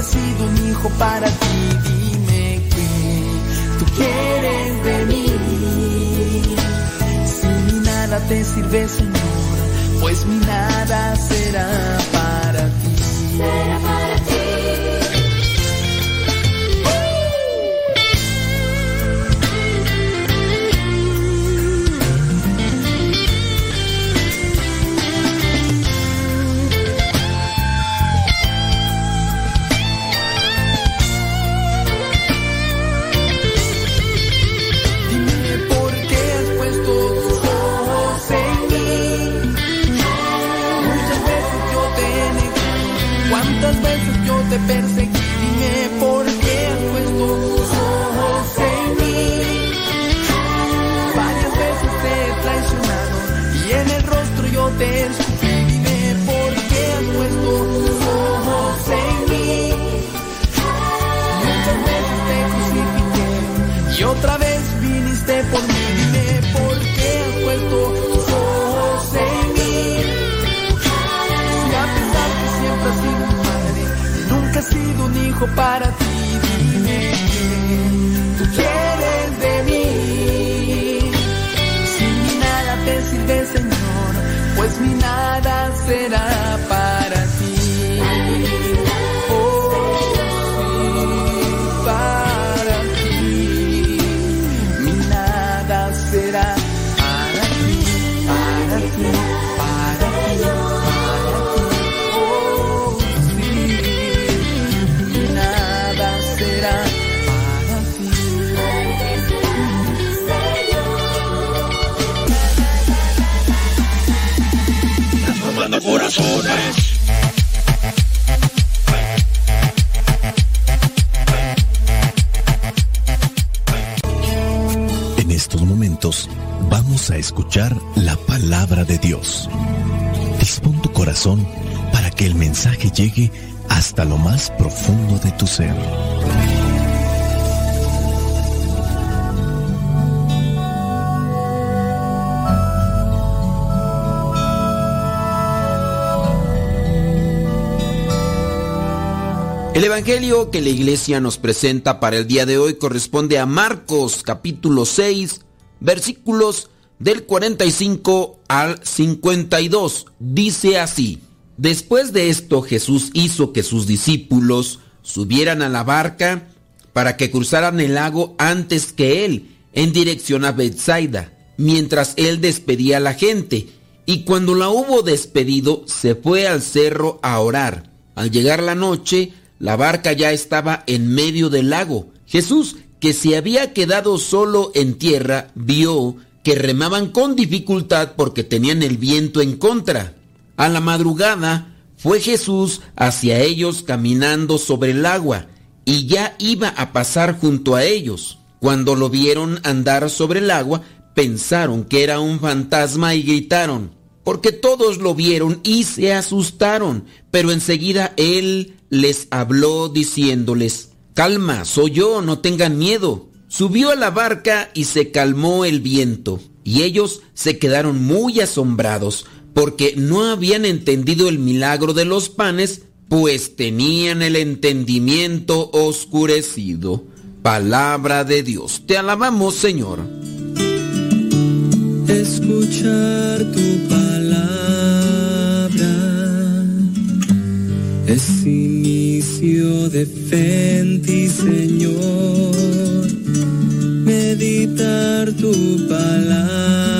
[SPEAKER 16] Nunca has sido un hijo para ti. Dime que tú quieres de mí. Si mi nada te sirve, Señor, pues mi nada. Será para ti.
[SPEAKER 20] Llegue hasta lo más profundo de tu ser.
[SPEAKER 3] El Evangelio que la iglesia nos presenta para el día de hoy corresponde a Marcos capítulo 6 versículos del 45 al 52. Dice así, después de esto Jesús hizo que sus discípulos subieran a la barca para que cruzaran el lago antes que él en dirección a Bethsaida, mientras él despedía a la gente. Y cuando la hubo despedido, se fue al cerro a orar. Al llegar la noche, la barca ya estaba en medio del lago. Jesús, que se había quedado solo en tierra, vio que remaban con dificultad porque tenían el viento en contra. A la madrugada fue Jesús hacia ellos caminando sobre el agua y ya iba a pasar junto a ellos. Cuando lo vieron andar sobre el agua, pensaron que era un fantasma y gritaron, porque todos lo vieron y se asustaron, pero enseguida él les habló diciéndoles, Calma, soy yo, no tengan miedo. Subió a la barca y se calmó el viento, y ellos se quedaron muy asombrados, porque no habían entendido el milagro de los panes, pues tenían el entendimiento oscurecido. Palabra de Dios. Te alabamos, Señor.
[SPEAKER 12] Escuchar tu palabra es inicio de fe en ti, Señor. Meditar tu palabra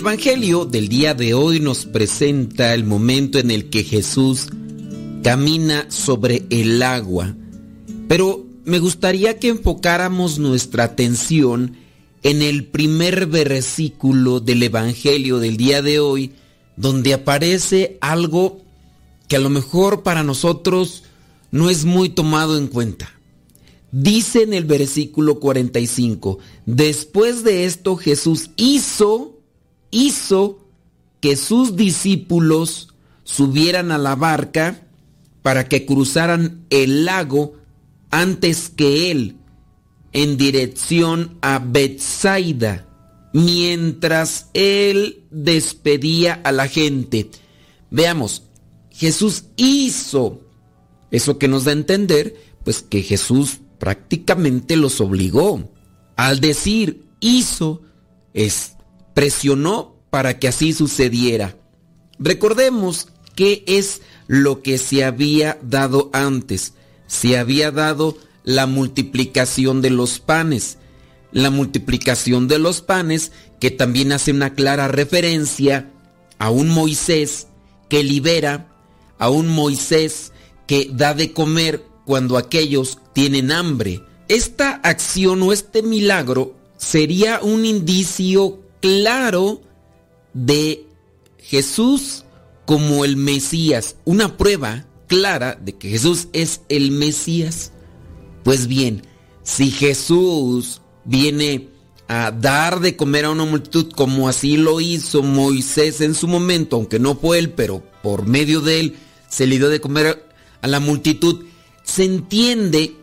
[SPEAKER 3] Evangelio del día de hoy nos presenta el momento en el que Jesús camina sobre el agua. Pero me gustaría que enfocáramos nuestra atención en el primer versículo del Evangelio del día de hoy, donde aparece algo que a lo mejor para nosotros no es muy tomado en cuenta. Dice en el versículo 45, después de esto Jesús hizo, hizo que sus discípulos subieran a la barca para que cruzaran el lago antes que él en dirección a Bethsaida, mientras él despedía a la gente. Veamos, Jesús hizo eso que nos da a entender, pues que Jesús prácticamente los obligó. Al decir hizo, es presionó para que así sucediera. Recordemos qué es lo que se había dado antes. Se había dado la multiplicación de los panes. La multiplicación de los panes que también hace una clara referencia a un Moisés que libera, a un Moisés que da de comer cuando aquellos tienen hambre. Esta acción o este milagro sería un indicio claro de Jesús como el Mesías, una prueba clara de que Jesús es el Mesías. Pues bien, si Jesús viene a dar de comer a una multitud como así lo hizo Moisés en su momento, aunque no fue él, pero por medio de él se le dio de comer a la multitud, se entiende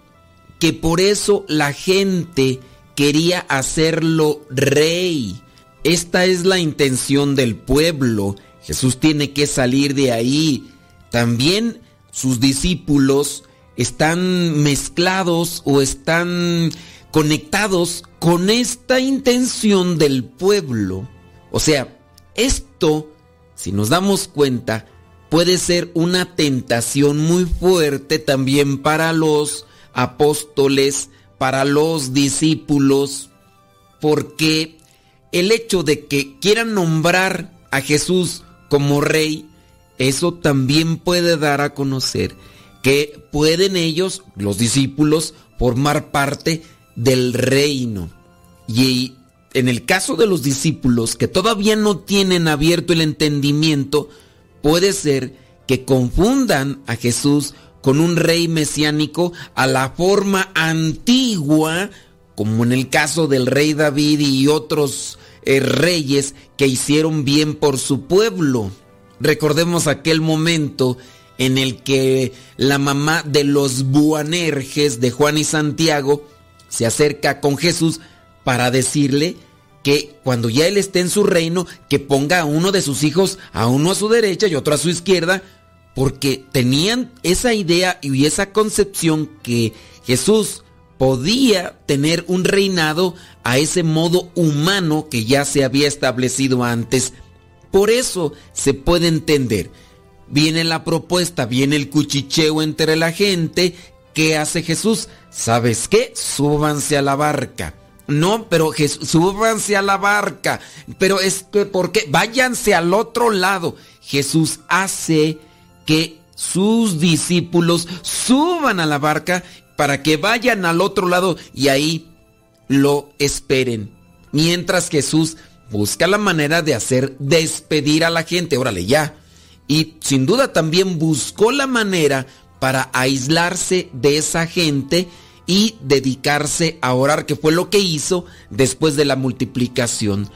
[SPEAKER 3] que por eso la gente quería hacerlo rey. Esta es la intención del pueblo. Jesús tiene que salir de ahí. También sus discípulos están mezclados o están conectados con esta intención del pueblo. O sea, esto, si nos damos cuenta, puede ser una tentación muy fuerte también para los apóstoles, para los discípulos, porque el hecho de que quieran nombrar a Jesús como rey, eso también puede dar a conocer que pueden ellos, los discípulos, formar parte del reino. Y en el caso de los discípulos que todavía no tienen abierto el entendimiento, puede ser que confundan a Jesús con un rey mesiánico a la forma antigua, como en el caso del rey David y otros eh, reyes que hicieron bien por su pueblo. Recordemos aquel momento en el que la mamá de los Buanerges de Juan y Santiago se acerca con Jesús para decirle que cuando ya él esté en su reino, que ponga a uno de sus hijos, a uno a su derecha y otro a su izquierda, porque tenían esa idea y esa concepción que Jesús podía tener un reinado a ese modo humano que ya se había establecido antes. Por eso se puede entender. Viene la propuesta, viene el cuchicheo entre la gente. ¿Qué hace Jesús? ¿Sabes qué? Súbanse a la barca. No, pero Jesús, súbanse a la barca. Pero es que, ¿por qué? Váyanse al otro lado. Jesús hace que sus discípulos suban a la barca para que vayan al otro lado y ahí lo esperen. Mientras Jesús busca la manera de hacer despedir a la gente, órale ya. Y sin duda también buscó la manera para aislarse de esa gente y dedicarse a orar, que fue lo que hizo después de la multiplicación.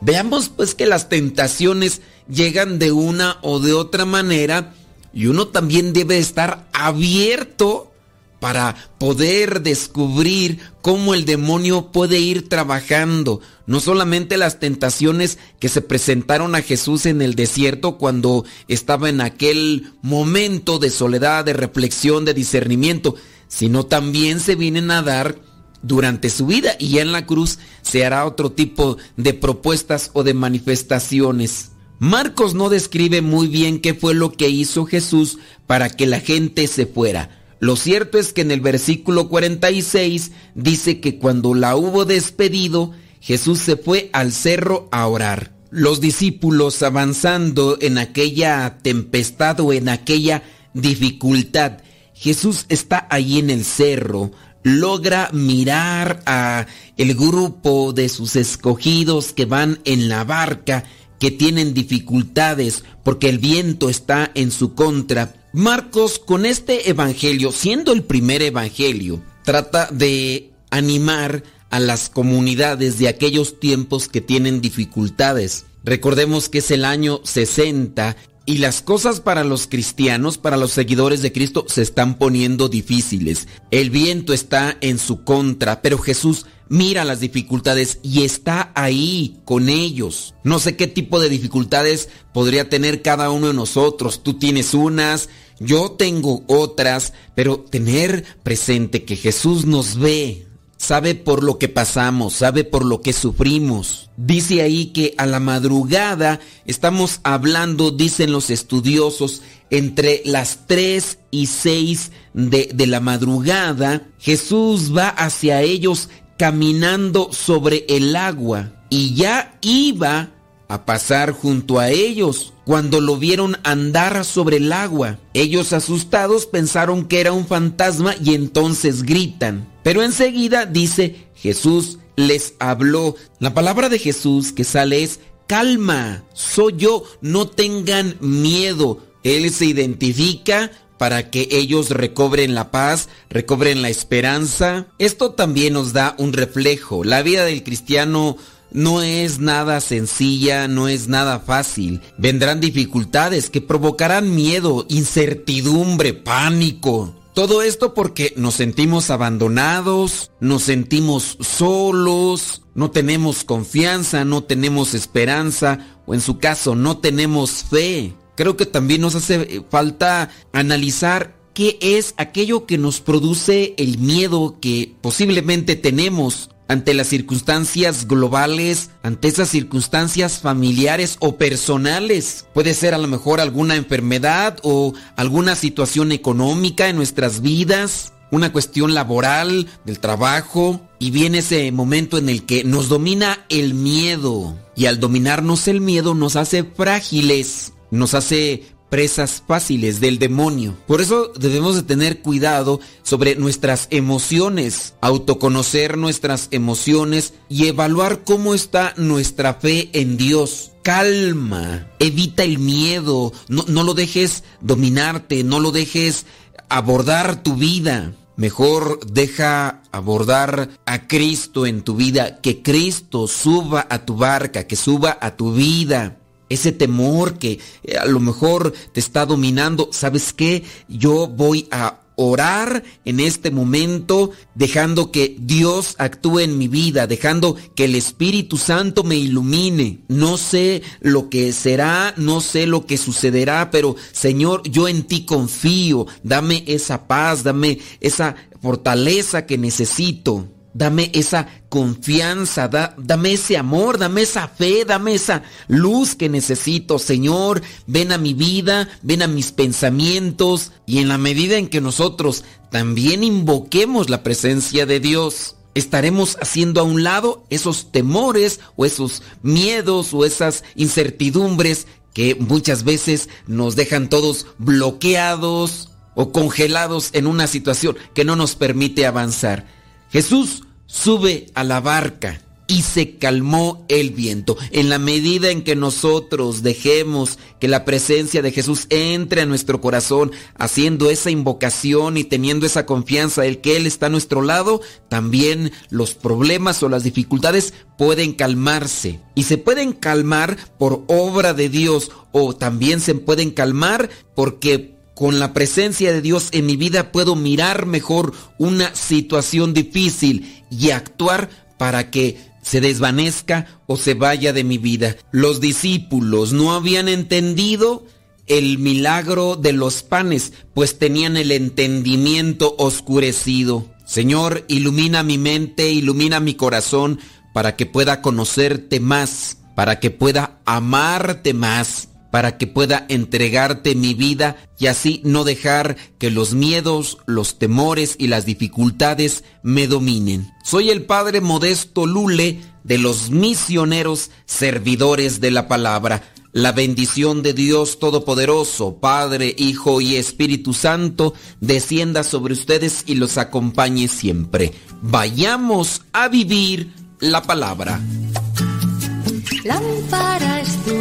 [SPEAKER 3] Veamos pues que las tentaciones llegan de una o de otra manera y uno también debe estar abierto para poder descubrir cómo el demonio puede ir trabajando. No solamente las tentaciones que se presentaron a Jesús en el desierto cuando estaba en aquel momento de soledad, de reflexión, de discernimiento, sino también se vienen a dar durante su vida y ya en la cruz se hará otro tipo de propuestas o de manifestaciones. Marcos no describe muy bien qué fue lo que hizo Jesús para que la gente se fuera. Lo cierto es que en el versículo 46 dice que cuando la hubo despedido, Jesús se fue al cerro a orar. Los discípulos avanzando en aquella tempestad o en aquella dificultad, Jesús está ahí en el cerro, logra mirar a el grupo de sus escogidos que van en la barca, que tienen dificultades porque el viento está en su contra. Marcos con este evangelio, siendo el primer evangelio, trata de animar a las comunidades de aquellos tiempos que tienen dificultades. Recordemos que es el año 60 y las cosas para los cristianos, para los seguidores de Cristo, se están poniendo difíciles. El viento está en su contra, pero Jesús mira las dificultades y está ahí con ellos. No sé qué tipo de dificultades podría tener cada uno de nosotros. Tú tienes unas, yo tengo otras, pero tener presente que Jesús nos ve, sabe por lo que pasamos, sabe por lo que sufrimos. Dice ahí que a la madrugada estamos hablando, dicen los estudiosos, entre las 3 y 6 de, de la madrugada, Jesús va hacia ellos caminando sobre el agua y ya iba a pasar junto a ellos cuando lo vieron andar sobre el agua. Ellos asustados pensaron que era un fantasma y entonces gritan. Pero enseguida dice, Jesús les habló. La palabra de Jesús que sale es, calma, soy yo, no tengan miedo. Él se identifica para que ellos recobren la paz, recobren la esperanza. Esto también nos da un reflejo. La vida del cristiano no es nada sencilla, no es nada fácil. Vendrán dificultades que provocarán miedo, incertidumbre, pánico. Todo esto porque nos sentimos abandonados, nos sentimos solos, no tenemos confianza, no tenemos esperanza o en su caso no tenemos fe. Creo que también nos hace falta analizar qué es aquello que nos produce el miedo que posiblemente tenemos ante las circunstancias globales, ante esas circunstancias familiares o personales. Puede ser a lo mejor alguna enfermedad o alguna situación económica en nuestras vidas, una cuestión laboral, del trabajo, y viene ese momento en el que nos domina el miedo. Y al dominarnos el miedo nos hace frágiles, nos hace presas fáciles del demonio. Por eso debemos de tener cuidado sobre nuestras emociones, autoconocer nuestras emociones y evaluar cómo está nuestra fe en Dios. calma, evita el miedo, no, no lo dejes dominarte, no lo dejes abordar tu vida. Mejor deja abordar a Cristo en tu vida, que Cristo suba a tu barca, que suba a tu vida. Ese temor que eh, a lo mejor te está dominando, ¿sabes qué? Yo voy a orar en este momento, dejando que Dios actúe en mi vida, dejando que el Espíritu Santo me ilumine. No sé lo que será, no sé lo que sucederá, pero Señor, yo en ti confío. Dame esa paz, dame esa fortaleza que necesito. Dame esa confianza, da- dame ese amor, dame esa fe, dame esa luz que necesito. Señor, ven a mi vida, ven a mis pensamientos y en la medida en que nosotros también invoquemos la presencia de Dios, estaremos haciendo a un lado esos temores o esos miedos o esas incertidumbres que muchas veces nos dejan todos bloqueados o congelados en una situación que no nos permite avanzar. Jesús sube a la barca y se calmó el viento. En la medida en que nosotros dejemos que la presencia de Jesús entre a nuestro corazón, haciendo esa invocación y teniendo esa confianza de que Él está a nuestro lado, también los problemas o las dificultades pueden calmarse. Y se pueden calmar por obra de Dios o también se pueden calmar porque con la presencia de Dios en mi vida puedo mirar mejor una situación difícil y actuar para que se desvanezca o se vaya de mi vida. Los discípulos no habían entendido el milagro de los panes, pues tenían el entendimiento oscurecido. Señor, ilumina mi mente, ilumina mi corazón para que pueda conocerte más, para que pueda amarte más para que pueda entregarte mi vida y así no dejar que los miedos, los temores y las dificultades me dominen. Soy el Padre Modesto Lule de los misioneros servidores de la palabra. La bendición de Dios Todopoderoso, Padre, Hijo y Espíritu Santo, descienda sobre ustedes y los acompañe siempre. Vayamos a vivir la palabra.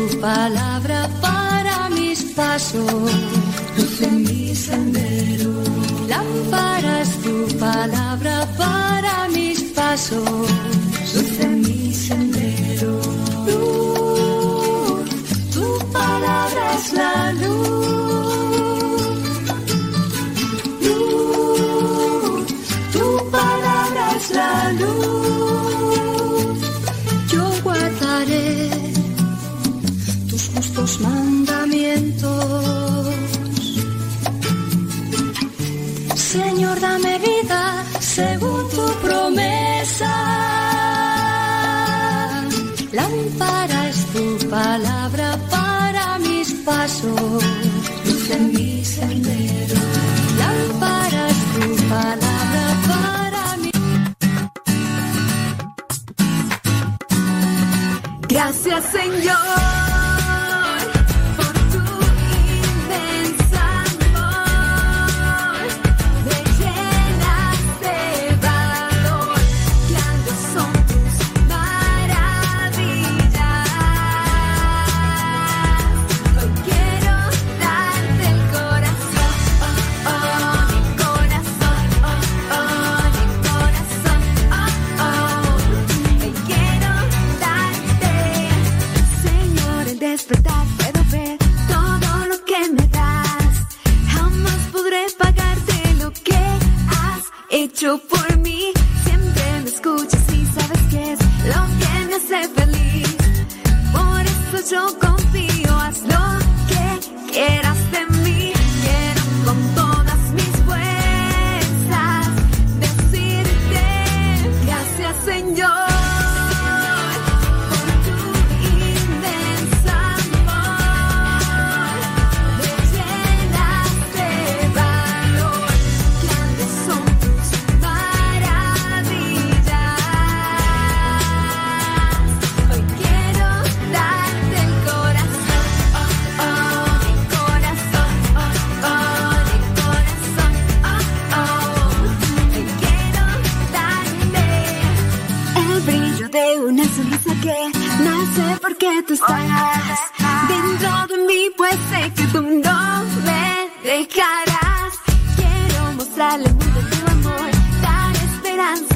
[SPEAKER 1] Tu palabra para mis pasos, luz en mi sendero. Lámpara es tu palabra para mis pasos, luz mi sendero. Luz, tu palabra es la luz. Luz, tu palabra es la luz justos mandamientos. Señor, dame vida según tu promesa. Lámpara es tu palabra para mis pasos, luz en mi sendero. Lámpara es tu palabra para mi Gracias Señor por mí. Siempre me escuchas y sabes que es lo que me hace feliz. Por eso yo confío. Porque tú estás dentro de mí, pues sé que tú no me dejarás. Quiero mostrarle el mundo tu amor, dar
[SPEAKER 3] esperanza.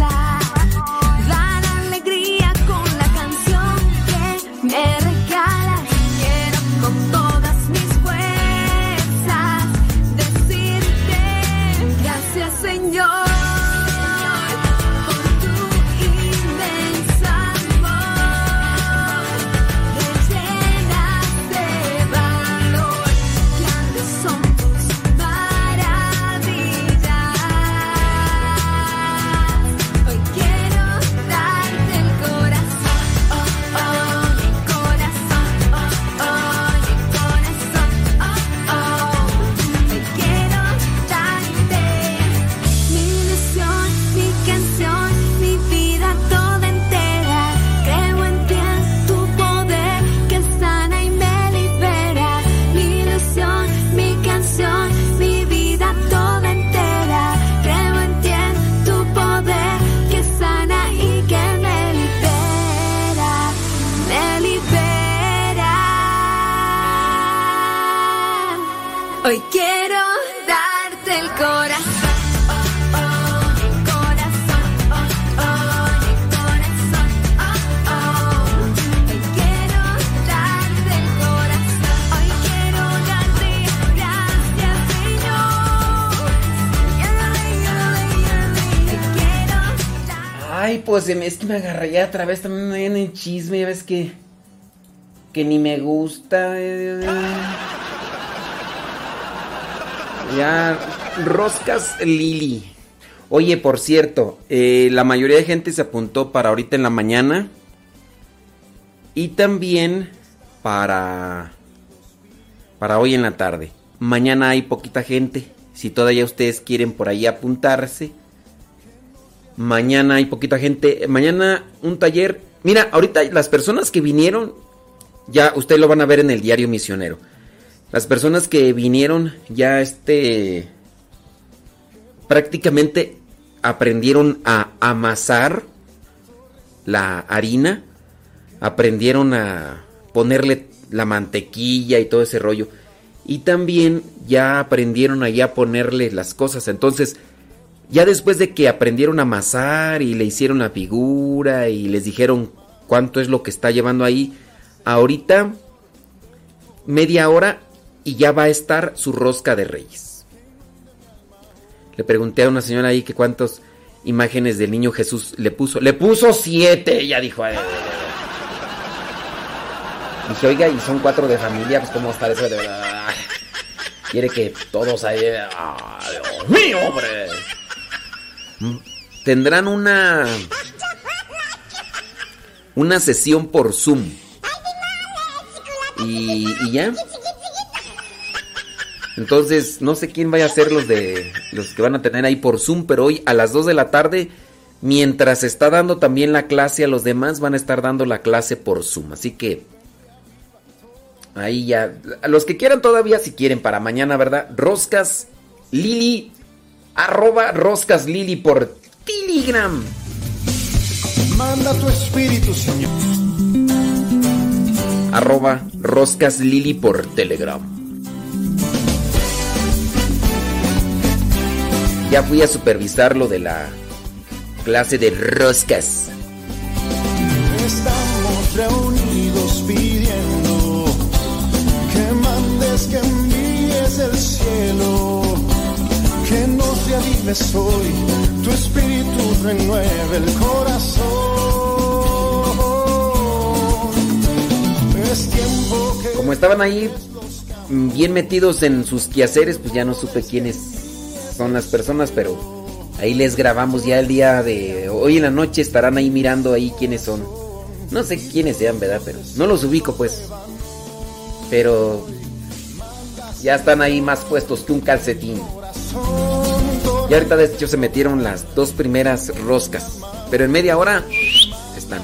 [SPEAKER 3] Pues es que me agarré ya otra vez también en el chisme, ya ves que. que ni me gusta. eh, Ya, Roscas Lili. Oye, por cierto, eh, la mayoría de gente se apuntó para ahorita en la mañana. Y también para. para hoy en la tarde. Mañana hay poquita gente. Si todavía ustedes quieren por ahí apuntarse. Mañana hay poquita gente. Mañana un taller. Mira, ahorita las personas que vinieron. Ya ustedes lo van a ver en el diario misionero. Las personas que vinieron ya este prácticamente aprendieron a amasar la harina, aprendieron a ponerle la mantequilla y todo ese rollo. Y también ya aprendieron allá a ponerle las cosas. Entonces, ya después de que aprendieron a amasar y le hicieron la figura y les dijeron cuánto es lo que está llevando ahí, ahorita media hora y ya va a estar su rosca de reyes. Le pregunté a una señora ahí que cuántas imágenes del niño Jesús le puso. Le puso siete, ella dijo. "Ay". Dije, oiga, y son cuatro de familia, pues cómo está eso de verdad. Quiere que todos ahí. ¡Ay, Dios mío, hombre! Tendrán una. Una sesión por Zoom. Y, ya. Entonces, no sé quién vaya a ser los de los que van a tener ahí por Zoom, pero hoy a las 2 de la tarde, mientras está dando también la clase a los demás, van a estar dando la clase por Zoom. Así que ahí ya, los que quieran todavía, si quieren para mañana, ¿verdad? Roscas Lili, arroba Roscas Lili por Telegram.
[SPEAKER 21] Manda tu espíritu, Señor.
[SPEAKER 3] Arroba Roscas Lili por Telegram. Ya fui a supervisar lo de la clase de roscas.
[SPEAKER 21] Estamos reunidos pidiendo que mandes, que envíes el cielo, hoy, tu espíritu renueve el corazón. Es tiempo que
[SPEAKER 3] Como estaban ahí bien metidos en sus quehaceres, pues ya no supe quiénes son las personas, pero ahí les grabamos ya el día de hoy en la noche estarán ahí mirando ahí quiénes son. No sé quiénes sean, ¿verdad? Pero no los ubico pues. Pero ya están ahí más puestos que un calcetín. Y ahorita de hecho se metieron las dos primeras roscas. Pero en media hora están.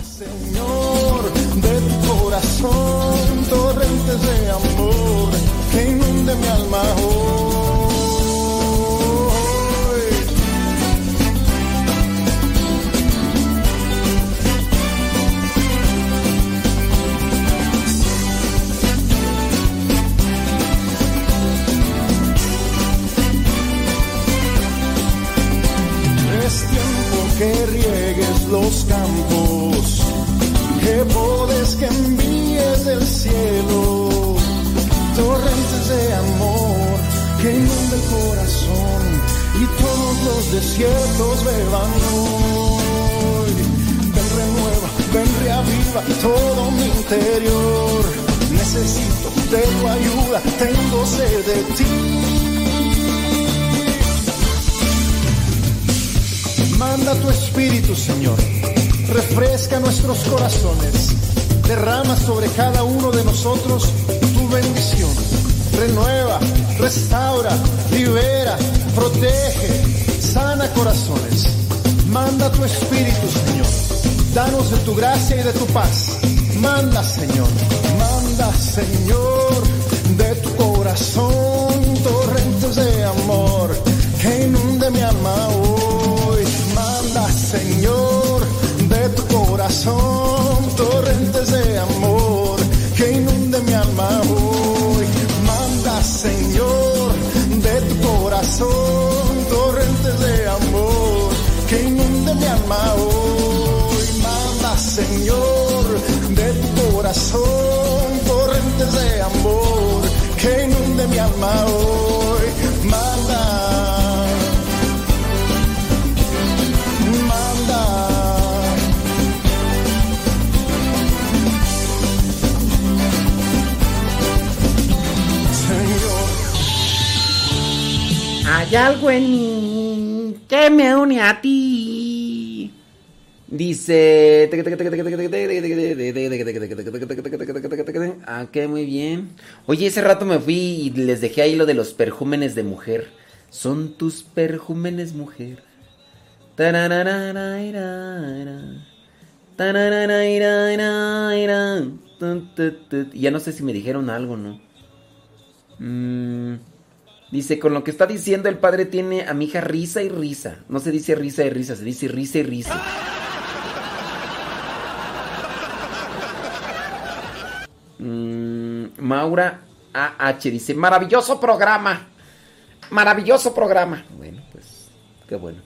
[SPEAKER 21] los campos, rebores que envíes del cielo, torrentes de amor que inunda el corazón y todos los desiertos beban hoy. Ven renueva, ven reaviva todo mi interior. Necesito de tu ayuda, tengo sed de ti Manda tu espíritu, Señor. Refresca nuestros corazones. Derrama sobre cada uno de nosotros tu bendición. Renueva, restaura, libera, protege, sana corazones. Manda tu espíritu, Señor. Danos de tu gracia y de tu paz. Manda, Señor. Manda, Señor, de tu corazón corazón torrentes de amor que inunde mi alma hoy. Manda. Manda. Señor.
[SPEAKER 3] Hay algo en mí que me une a ti. Dice. Ah, que muy bien. Oye, ese rato me fui y les dejé ahí lo de los perjúmenes de mujer. Son tus perjúmenes, mujer. Ya no sé si me dijeron algo, ¿no? Mm, dice, con lo que está diciendo el padre tiene a mi hija risa y risa. No se dice risa y risa, se dice risa y risa. Mm, Maura AH dice, maravilloso programa. Maravilloso programa. Bueno, pues, qué bueno.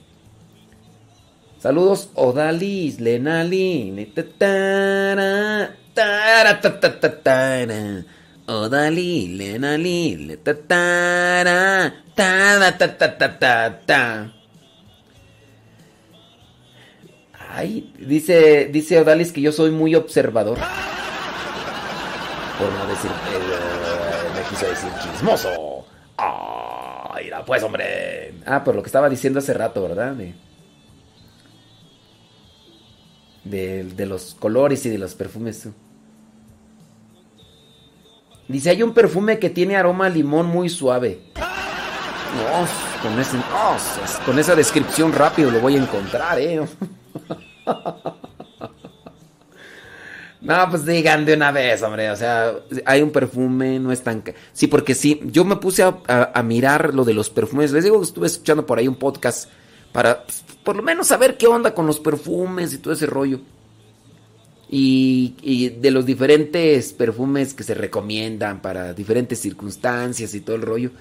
[SPEAKER 3] Saludos, Odalis, Lenali, le- ta- tara, tara, ta- ta- ta- tara. Odali, Lenali, le- ta- tara, tara, ta- ta- ta- ta- ta. Ay, dice, dice Odalis que yo soy muy observador. Por no decir, eh, me quiso decir chismoso. Ah, mira, pues, hombre. Ah, por lo que estaba diciendo hace rato, ¿verdad? De, de, los colores y de los perfumes. Dice, hay un perfume que tiene aroma limón muy suave. No, con, ese, con esa descripción rápido lo voy a encontrar, ¿eh? No, pues digan de una vez, hombre. O sea, hay un perfume, no es tan... Sí, porque sí, yo me puse a mirar lo de los perfumes. Les digo que estuve escuchando por ahí un podcast para, pues, por lo menos, saber qué onda con los perfumes y todo ese rollo. Y, y de los diferentes perfumes que se recomiendan para diferentes circunstancias y todo el rollo.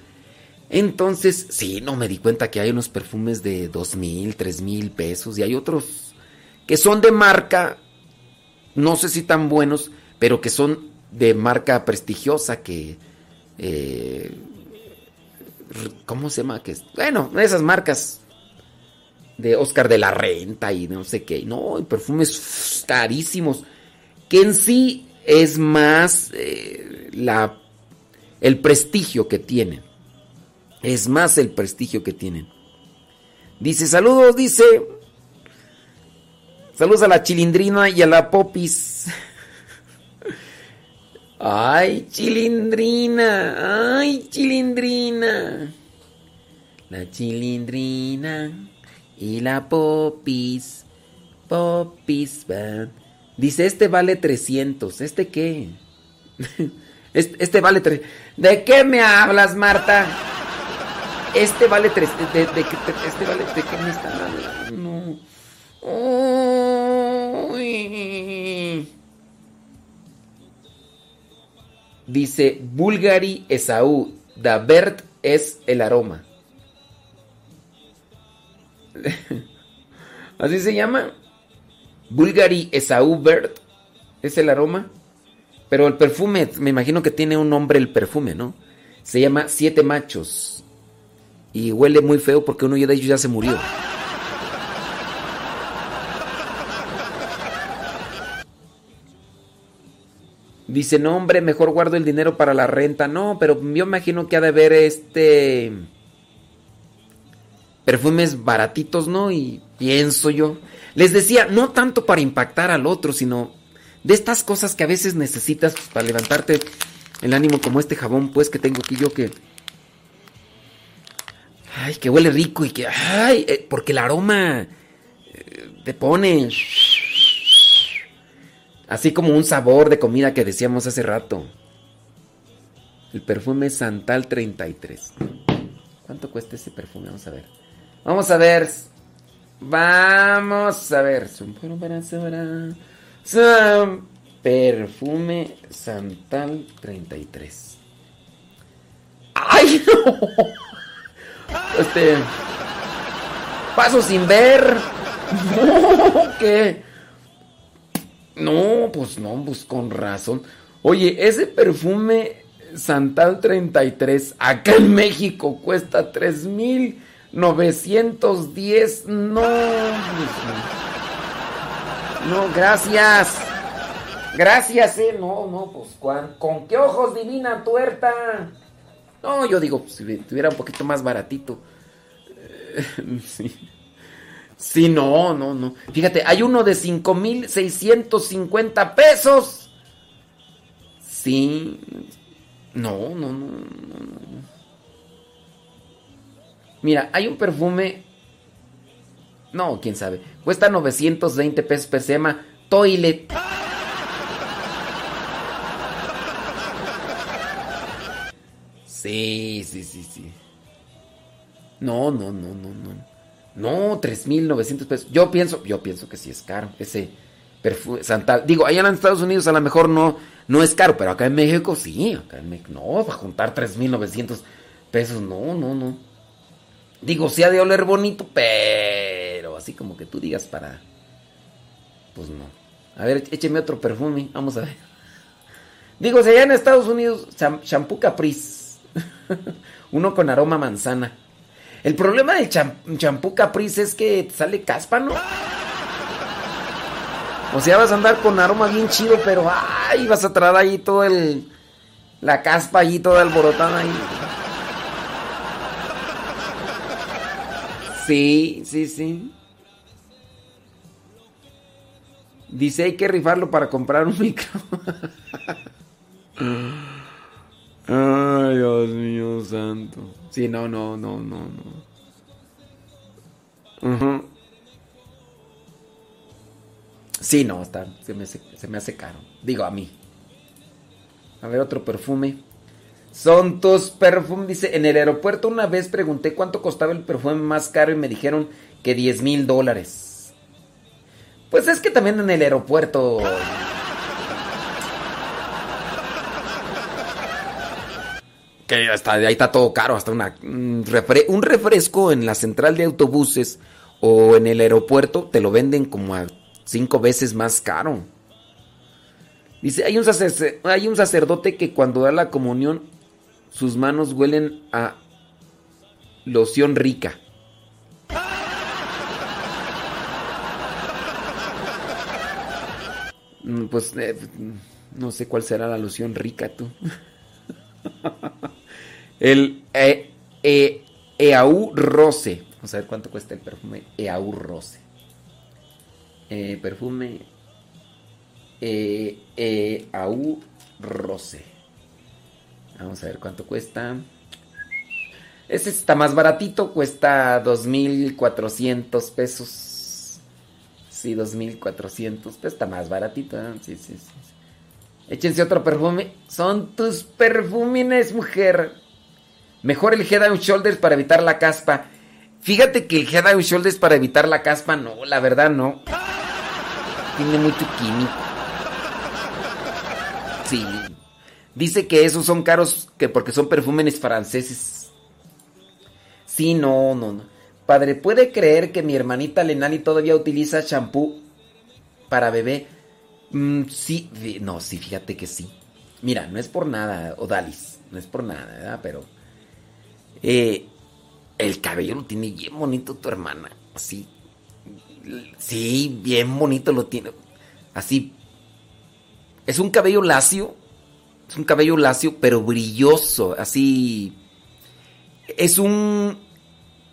[SPEAKER 3] Entonces, sí, no me di cuenta que hay unos perfumes de dos mil, tres mil pesos y hay otros que son de marca, no sé si tan buenos, pero que son de marca prestigiosa que... eh, ¿Cómo se llama? Que bueno, esas marcas de Oscar de la Renta y no sé qué. No, perfumes carísimos. Que en sí es más eh, la, el prestigio que tienen. Es más el prestigio que tienen. Dice, saludos, dice. Saludos a la chilindrina y a la popis. Ay, chilindrina. Ay, chilindrina. La chilindrina y la popis. Popis van. Dice, este vale 300. ¿Este qué? Este, este vale 300. ¿De qué me hablas, Marta? Este vale 3. De, de- de- este vale. ¿De qué me están hablando? Dice Bulgari Esaú. Davert es el aroma. ¿Así se llama? Bulgari Esaú Bert es el aroma. Pero el perfume, me imagino que tiene un nombre el perfume, ¿no? Se llama Siete Machos. Y huele muy feo porque uno de ellos ya se murió. Dice, no hombre, mejor guardo el dinero para la renta. No, pero yo imagino que ha de haber este... Perfumes baratitos, ¿no? Y pienso yo. Les decía, no tanto para impactar al otro, sino de estas cosas que a veces necesitas para levantarte el ánimo, como este jabón, pues, que tengo aquí yo que... Ay, que huele rico y que... Ay, eh, porque el aroma eh, te pone... Así como un sabor de comida que decíamos hace rato. El perfume Santal 33. ¿Cuánto cuesta ese perfume? Vamos a ver. Vamos a ver. Vamos a ver. Perfume Santal 33. ¡Ay, no! Este. Paso sin ver. ¿Qué? No, pues no, pues con razón. Oye, ese perfume Santal 33 acá en México cuesta 3910. No. No, gracias. Gracias, eh. No, no, pues ¿con, ¿con qué ojos divina tuerta? No, yo digo, pues, si tuviera un poquito más baratito. Sí. Sí, no, no, no. Fíjate, hay uno de 5,650 pesos. Sí. No, no, no, no, no. Mira, hay un perfume. No, quién sabe. Cuesta 920 pesos, pero se Toilet. Sí, sí, sí, sí. No, no, no, no, no. No, 3.900 pesos. Yo pienso, yo pienso que sí es caro. Ese perfume Santal. Digo, allá en Estados Unidos a lo mejor no, no es caro, pero acá en México sí. Acá en México, no, va a juntar 3.900 pesos. No, no, no. Digo, sí ha de oler bonito, pero así como que tú digas para. Pues no. A ver, écheme otro perfume. Vamos a ver. Digo, si allá en Estados Unidos, shampoo Caprice. Uno con aroma manzana. El problema del champú Caprice es que sale caspa, ¿no? O sea, vas a andar con aroma bien chido, pero ay, vas a traer ahí todo el. La caspa ahí, toda alborotada ahí. Sí, sí, sí. Dice hay que rifarlo para comprar un micro. Ay, Dios mío santo. Sí, no, no, no, no, no. Sí, no, está, se me, hace, se me hace caro. Digo, a mí. A ver, otro perfume. Son tus perfumes. Dice, en el aeropuerto una vez pregunté cuánto costaba el perfume más caro y me dijeron que 10 mil dólares. Pues es que también en el aeropuerto... que hasta ahí está todo caro, hasta una, un, refresco en la central de autobuses o en el aeropuerto te lo venden como a cinco veces más caro. Dice, hay un, sacerdote, que cuando da la comunión sus manos huelen a loción rica. Mm, pues eh, no sé cuál será la loción rica tú. El e, e, Eau Rose. Vamos a ver cuánto cuesta el perfume Eau Rose. Eh, perfume e, Eau Rose. Vamos a ver cuánto cuesta. Este está más baratito, cuesta 2.400 pesos. Sí, 2.400 pesos. Está más baratito. ¿eh? Sí, sí, sí. Échense otro perfume. Son tus perfumines, mujer. Mejor el Head and Shoulders para evitar la caspa. Fíjate que el Head and Shoulders para evitar la caspa, no, la verdad no. Tiene mucho químico. Sí. Dice que esos son caros que porque son perfúmenes franceses. Sí, no, no, no. Padre, ¿puede creer que mi hermanita Lenali todavía utiliza champú para bebé? Mm, sí, no, sí, fíjate que sí. Mira, no es por nada, Odalis, no es por nada, ¿verdad? Pero eh, el cabello lo tiene bien bonito tu hermana. Así. Sí, bien bonito lo tiene. Así. Es un cabello lacio. Es un cabello lacio, pero brilloso. Así. Es un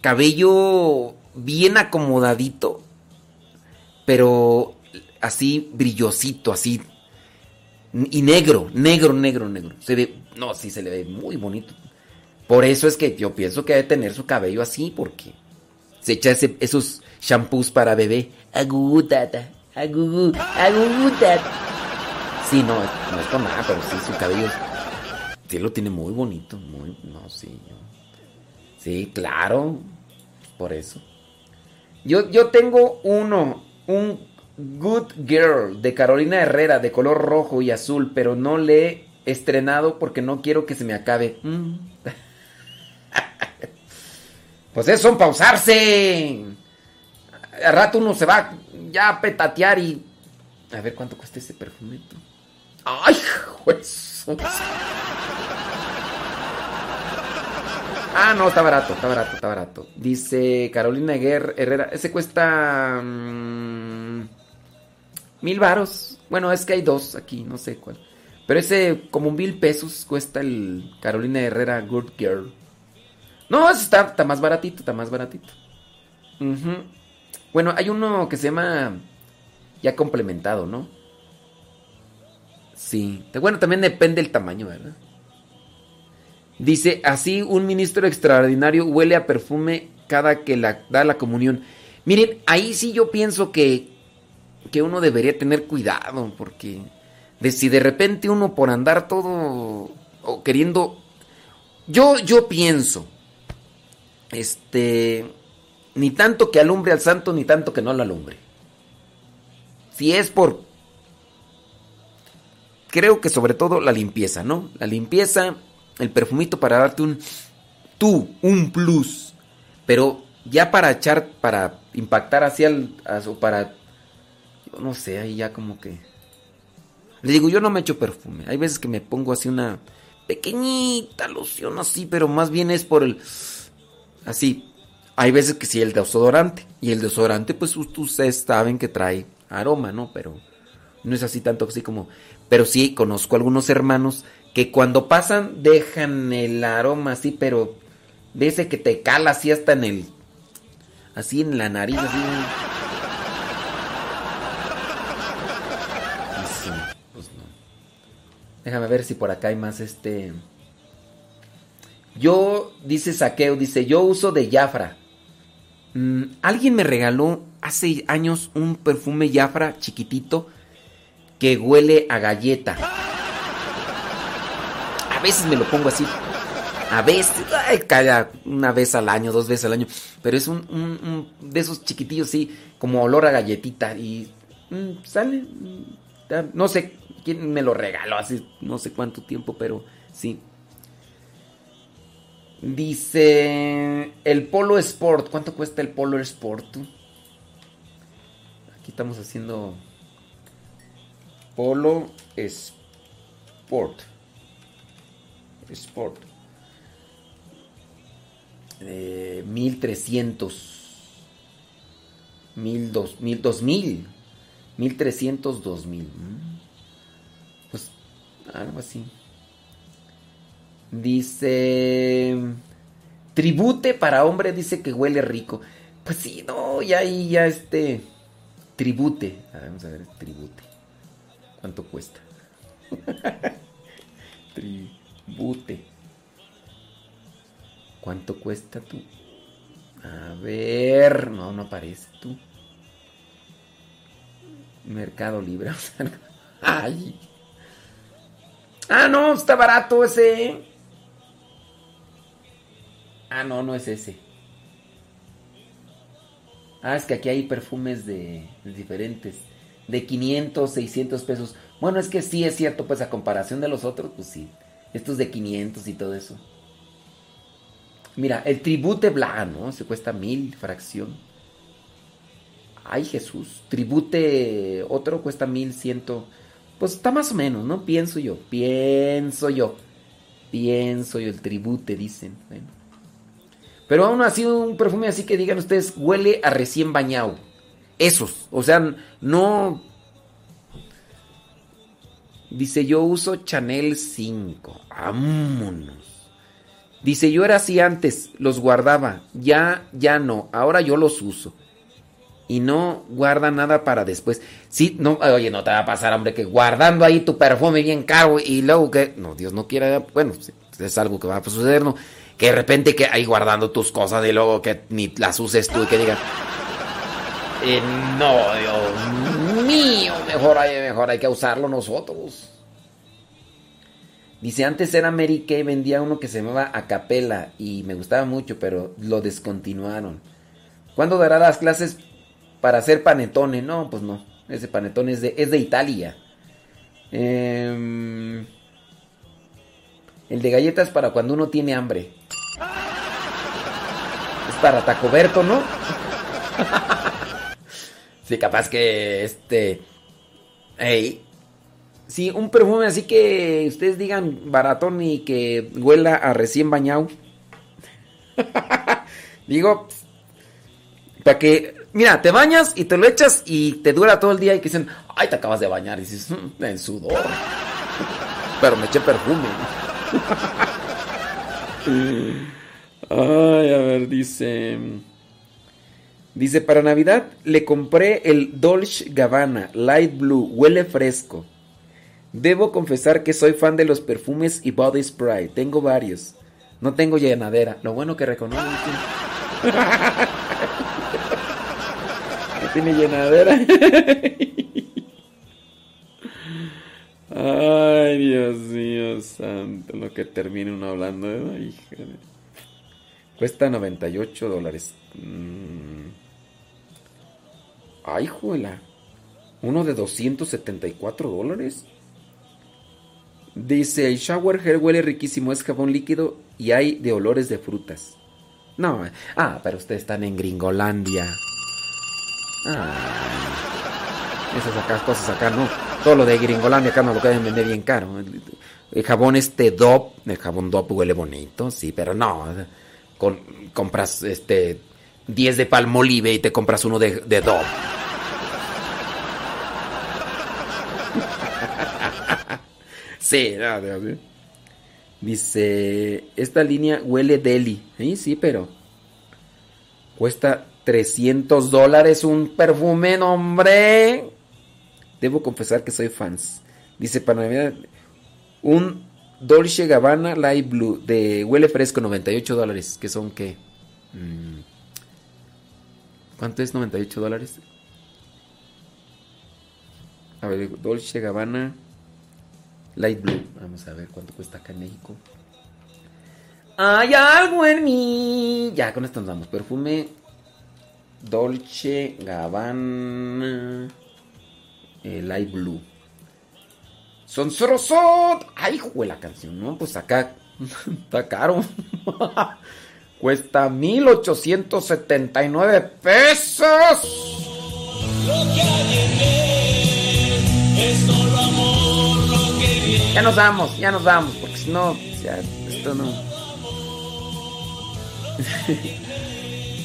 [SPEAKER 3] cabello bien acomodadito. Pero así brillosito, así. Y negro, negro, negro, negro. Se ve. No, sí, se le ve muy bonito. Por eso es que yo pienso que debe tener su cabello así, porque se echa esos shampoos para bebé. Agudata, agugu, agudata. Sí, no, no es con nada, pero sí, su cabello sí lo tiene muy bonito, muy, no, sí. Sí, claro, por eso. Yo, yo tengo uno, un Good Girl de Carolina Herrera de color rojo y azul, pero no le he estrenado porque no quiero que se me acabe. Mm. Pues eso, son pausarse. Al rato uno se va ya a petatear y. A ver cuánto cuesta ese perfumito. ¡Ay, juez! Ah, no, está barato, está barato, está barato. Dice Carolina Herrera. Ese cuesta. mm, mil varos. Bueno, es que hay dos aquí, no sé cuál. Pero ese, como mil pesos cuesta el Carolina Herrera Good Girl. No, está, está más baratito, está más baratito. Bueno, hay uno que se llama ya complementado, ¿no? Sí. Bueno, también depende del tamaño, ¿verdad? Dice, así un ministro extraordinario huele a perfume cada que la, da la comunión. Miren, ahí sí yo pienso que, que uno debería tener cuidado, porque de si de repente uno por andar todo o queriendo... Yo, yo pienso, este, ni tanto que alumbre al santo, ni tanto que no lo alumbre. Si es por, creo que sobre todo la limpieza, ¿no? La limpieza, el perfumito para darte un, tú, un plus. Pero ya para echar, para impactar hacia el, o para, yo no sé, ahí ya como que... Le digo, yo no me echo perfume. Hay veces que me pongo así una pequeñita loción así, pero más bien es por el... Así. Hay veces que sí el desodorante. Y el desodorante, pues us- ustedes saben que trae aroma, ¿no? Pero no es así tanto así como... Pero sí conozco algunos hermanos que cuando pasan dejan el aroma así, pero de ese que te cala así hasta en el... Así en la nariz, así. Y sí, pues. Déjame ver si por acá hay más este... Yo, dice Saqueo, dice, yo uso de Jafra. Mm, Alguien me regaló hace años un perfume Jafra chiquitito que huele a galleta. A veces me lo pongo así. A veces, ay, cada una vez al año, dos veces al año. Pero es un, de esos chiquitillos, sí, como olor a galletita. Y mm, sale. mm, No sé quién me lo regaló hace no sé cuánto tiempo, pero sí. Dice el Polo Sport. ¿Cuánto cuesta el Polo Sport? Aquí estamos haciendo Polo Sport. Sport. Eh, 1300. 1000, 2000, 2000. 1300, 2000. Mm. Pues algo así. Dice. Tribute para hombre dice que huele rico. Pues sí, no, ya ahí, ya este. Tribute. A ver, vamos a ver, tribute. ¿Cuánto cuesta? tribute. ¿Cuánto cuesta tú? A ver, no, no aparece tú. Mercado Libre. Ay. Ah, no, está barato ese. Ah, no, no es ese. Ah, es que aquí hay perfumes de, diferentes. De 500, 600 pesos. Bueno, es que sí es cierto, pues a comparación de los otros, pues sí. Estos de 500 y todo eso. Mira, el Tribute Blanc, ¿no? Se cuesta mil fracción. Ay, Jesús. Tribute otro cuesta mil ciento. Pues está más o menos, ¿no? Pienso yo. Pienso yo. Pienso yo. El tribute, dicen. Bueno. Pero aún así un perfume así que digan ustedes, huele a recién bañado. Esos, o sea, no... Dice, yo uso Chanel 5. Vámonos. Dice, yo era así antes, los guardaba. Ya, ya no. Ahora yo los uso. Y no guarda nada para después. Sí, no, oye, no te va a pasar, hombre, que guardando ahí tu perfume bien caro y luego que, no, Dios no quiera, bueno, es algo que va a suceder, ¿no? Que de repente que ahí guardando tus cosas y luego que ni las uses tú y que digan, eh, no, Dios mío, mejor hay, mejor hay que usarlo nosotros. Dice, antes era Mary Kay, vendía uno que se llamaba Acapela y me gustaba mucho, pero lo descontinuaron. ¿Cuándo dará las clases para hacer panetone? No, pues no. Ese panetone es de, es de Italia. Em, el de galletas para cuando uno tiene hambre. Para Tacoberto, ¿no? sí, capaz que este... Ey, Sí, un perfume así que ustedes digan baratón y que huela a recién bañado. Digo, para que, mira, te bañas y te lo echas y te dura todo el día y que dicen, ay, te acabas de bañar. Y dices, "Mm, en sudor. Pero me eché perfume. ay, a ver, dice... Dice, para Navidad le compré el Dolce Gabbana Light Blue, huele fresco. Debo confesar que soy fan de los perfumes y body spray. Tengo varios. No tengo llenadera. Lo bueno que reconozco. No tiene llenadera. Ay, Dios mío santo. Lo que termine uno hablando. Ay, híjole. Cuesta 98 dólares. Mm. Ay, juela. Uno de 274 dólares. Dice, el shower gel huele riquísimo, es jabón líquido y hay de olores de frutas. No, ah, pero ustedes están en Gringolandia. Ah, esas acá, cosas acá, no. Todo lo de Gringolandia acá no lo pueden vender bien caro. El jabón este DOP, el jabón DOP huele bonito, sí, pero no. Con- compras este 10 de Palmolive y te compras uno de, de DOP. Sí, sí. Dice, esta línea huele deli. Sí, sí, pero cuesta 300 dólares un perfume, hombre. Debo confesar que soy fans. Dice, para Navidad, un Dolce Gabbana Light Blue de huele fresco, 98 dólares. ¿Qué son qué? Mm. ¿Cuánto es 98 dólares? A ver, Dolce Gabbana Light Blue. Vamos a ver cuánto cuesta acá en México. Hay algo en mí. Ya, con esto nos damos. Perfume Dolce Gabbana eh, Light Blue. Son sorosot. Ay, jue la canción, ¿no? Pues acá está caro. Cuesta 1879 pesos. Ya nos vamos, ya nos vamos, porque si no, ya, esto no.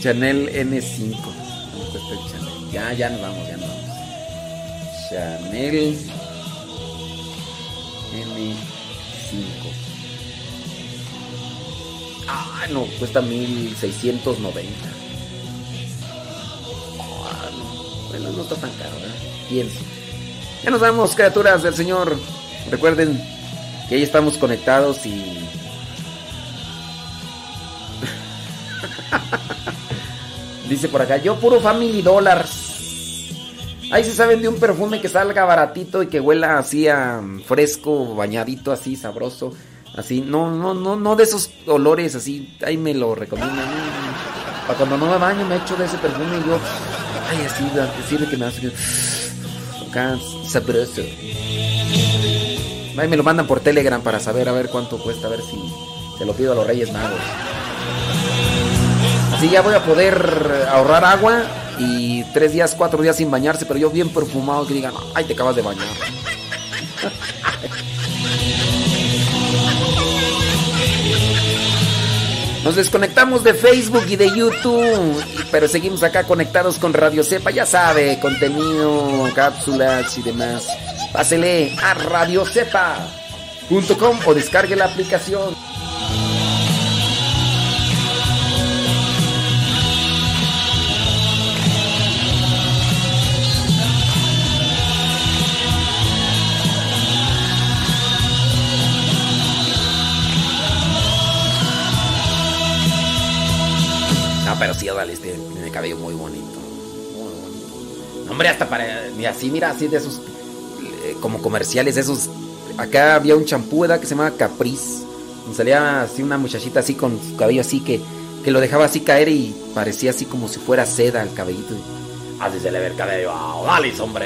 [SPEAKER 3] Chanel N5. ¿Cuánto cuesta el Chanel? Ya, ya nos vamos, ya nos vamos. Chanel N5. Ah, no, cuesta 1690. Ah, no. Bueno, no está tan caro, ¿verdad? Pienso. Ya nos vamos, criaturas del Señor. Recuerden que ahí estamos conectados y. Dice por acá, yo puro Family Dollars. Ahí se saben de un perfume que salga baratito y que huela así a mm, fresco, bañadito, así sabroso. Así, no, no, no, no de esos olores así. Ahí me lo recomiendan. Para cuando no me baño me echo de ese perfume y yo. Ay, así, de que me hace. Acá, sabroso. Ahí me lo mandan por Telegram para saber a ver cuánto cuesta, a ver si se lo pido a los Reyes Magos. Así ya voy a poder ahorrar agua y tres días, cuatro días sin bañarse, pero yo bien perfumado que digan, ay, te acabas de bañar. Nos desconectamos de Facebook y de YouTube, pero seguimos acá conectados con Radio Cepa, ya sabe, contenido, cápsulas y demás. Pásele a radiocepa.com o descargue la aplicación. Odal, este tiene cabello muy bonito. Muy bonito. Hombre, hasta para. Ni así, mira, así de esos. eh, como comerciales, esos. Acá había un champú, ¿verdad? Que se llamaba Caprice. Y salía así una muchachita así con su cabello así que. Que lo dejaba así caer y parecía así como si fuera seda el cabellito.
[SPEAKER 22] Así se le ve el cabello a Odalis, hombre.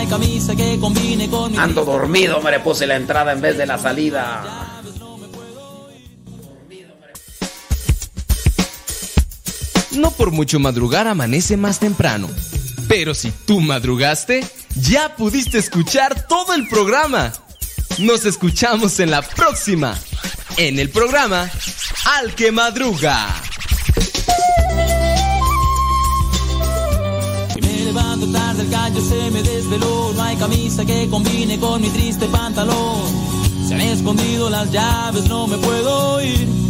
[SPEAKER 23] Hay camisa que combine con mi...
[SPEAKER 3] Ando dormido, hombre, puse la entrada en vez de la salida.
[SPEAKER 24] No por mucho madrugar amanece más temprano. Pero si tú madrugaste, ya pudiste escuchar todo el programa. Nos escuchamos en la próxima. En el programa Al que madruga.
[SPEAKER 23] Levanto tarde, el gallo se me desveló, no hay camisa que combine con mi triste pantalón. Se han escondido las llaves, no me puedo ir.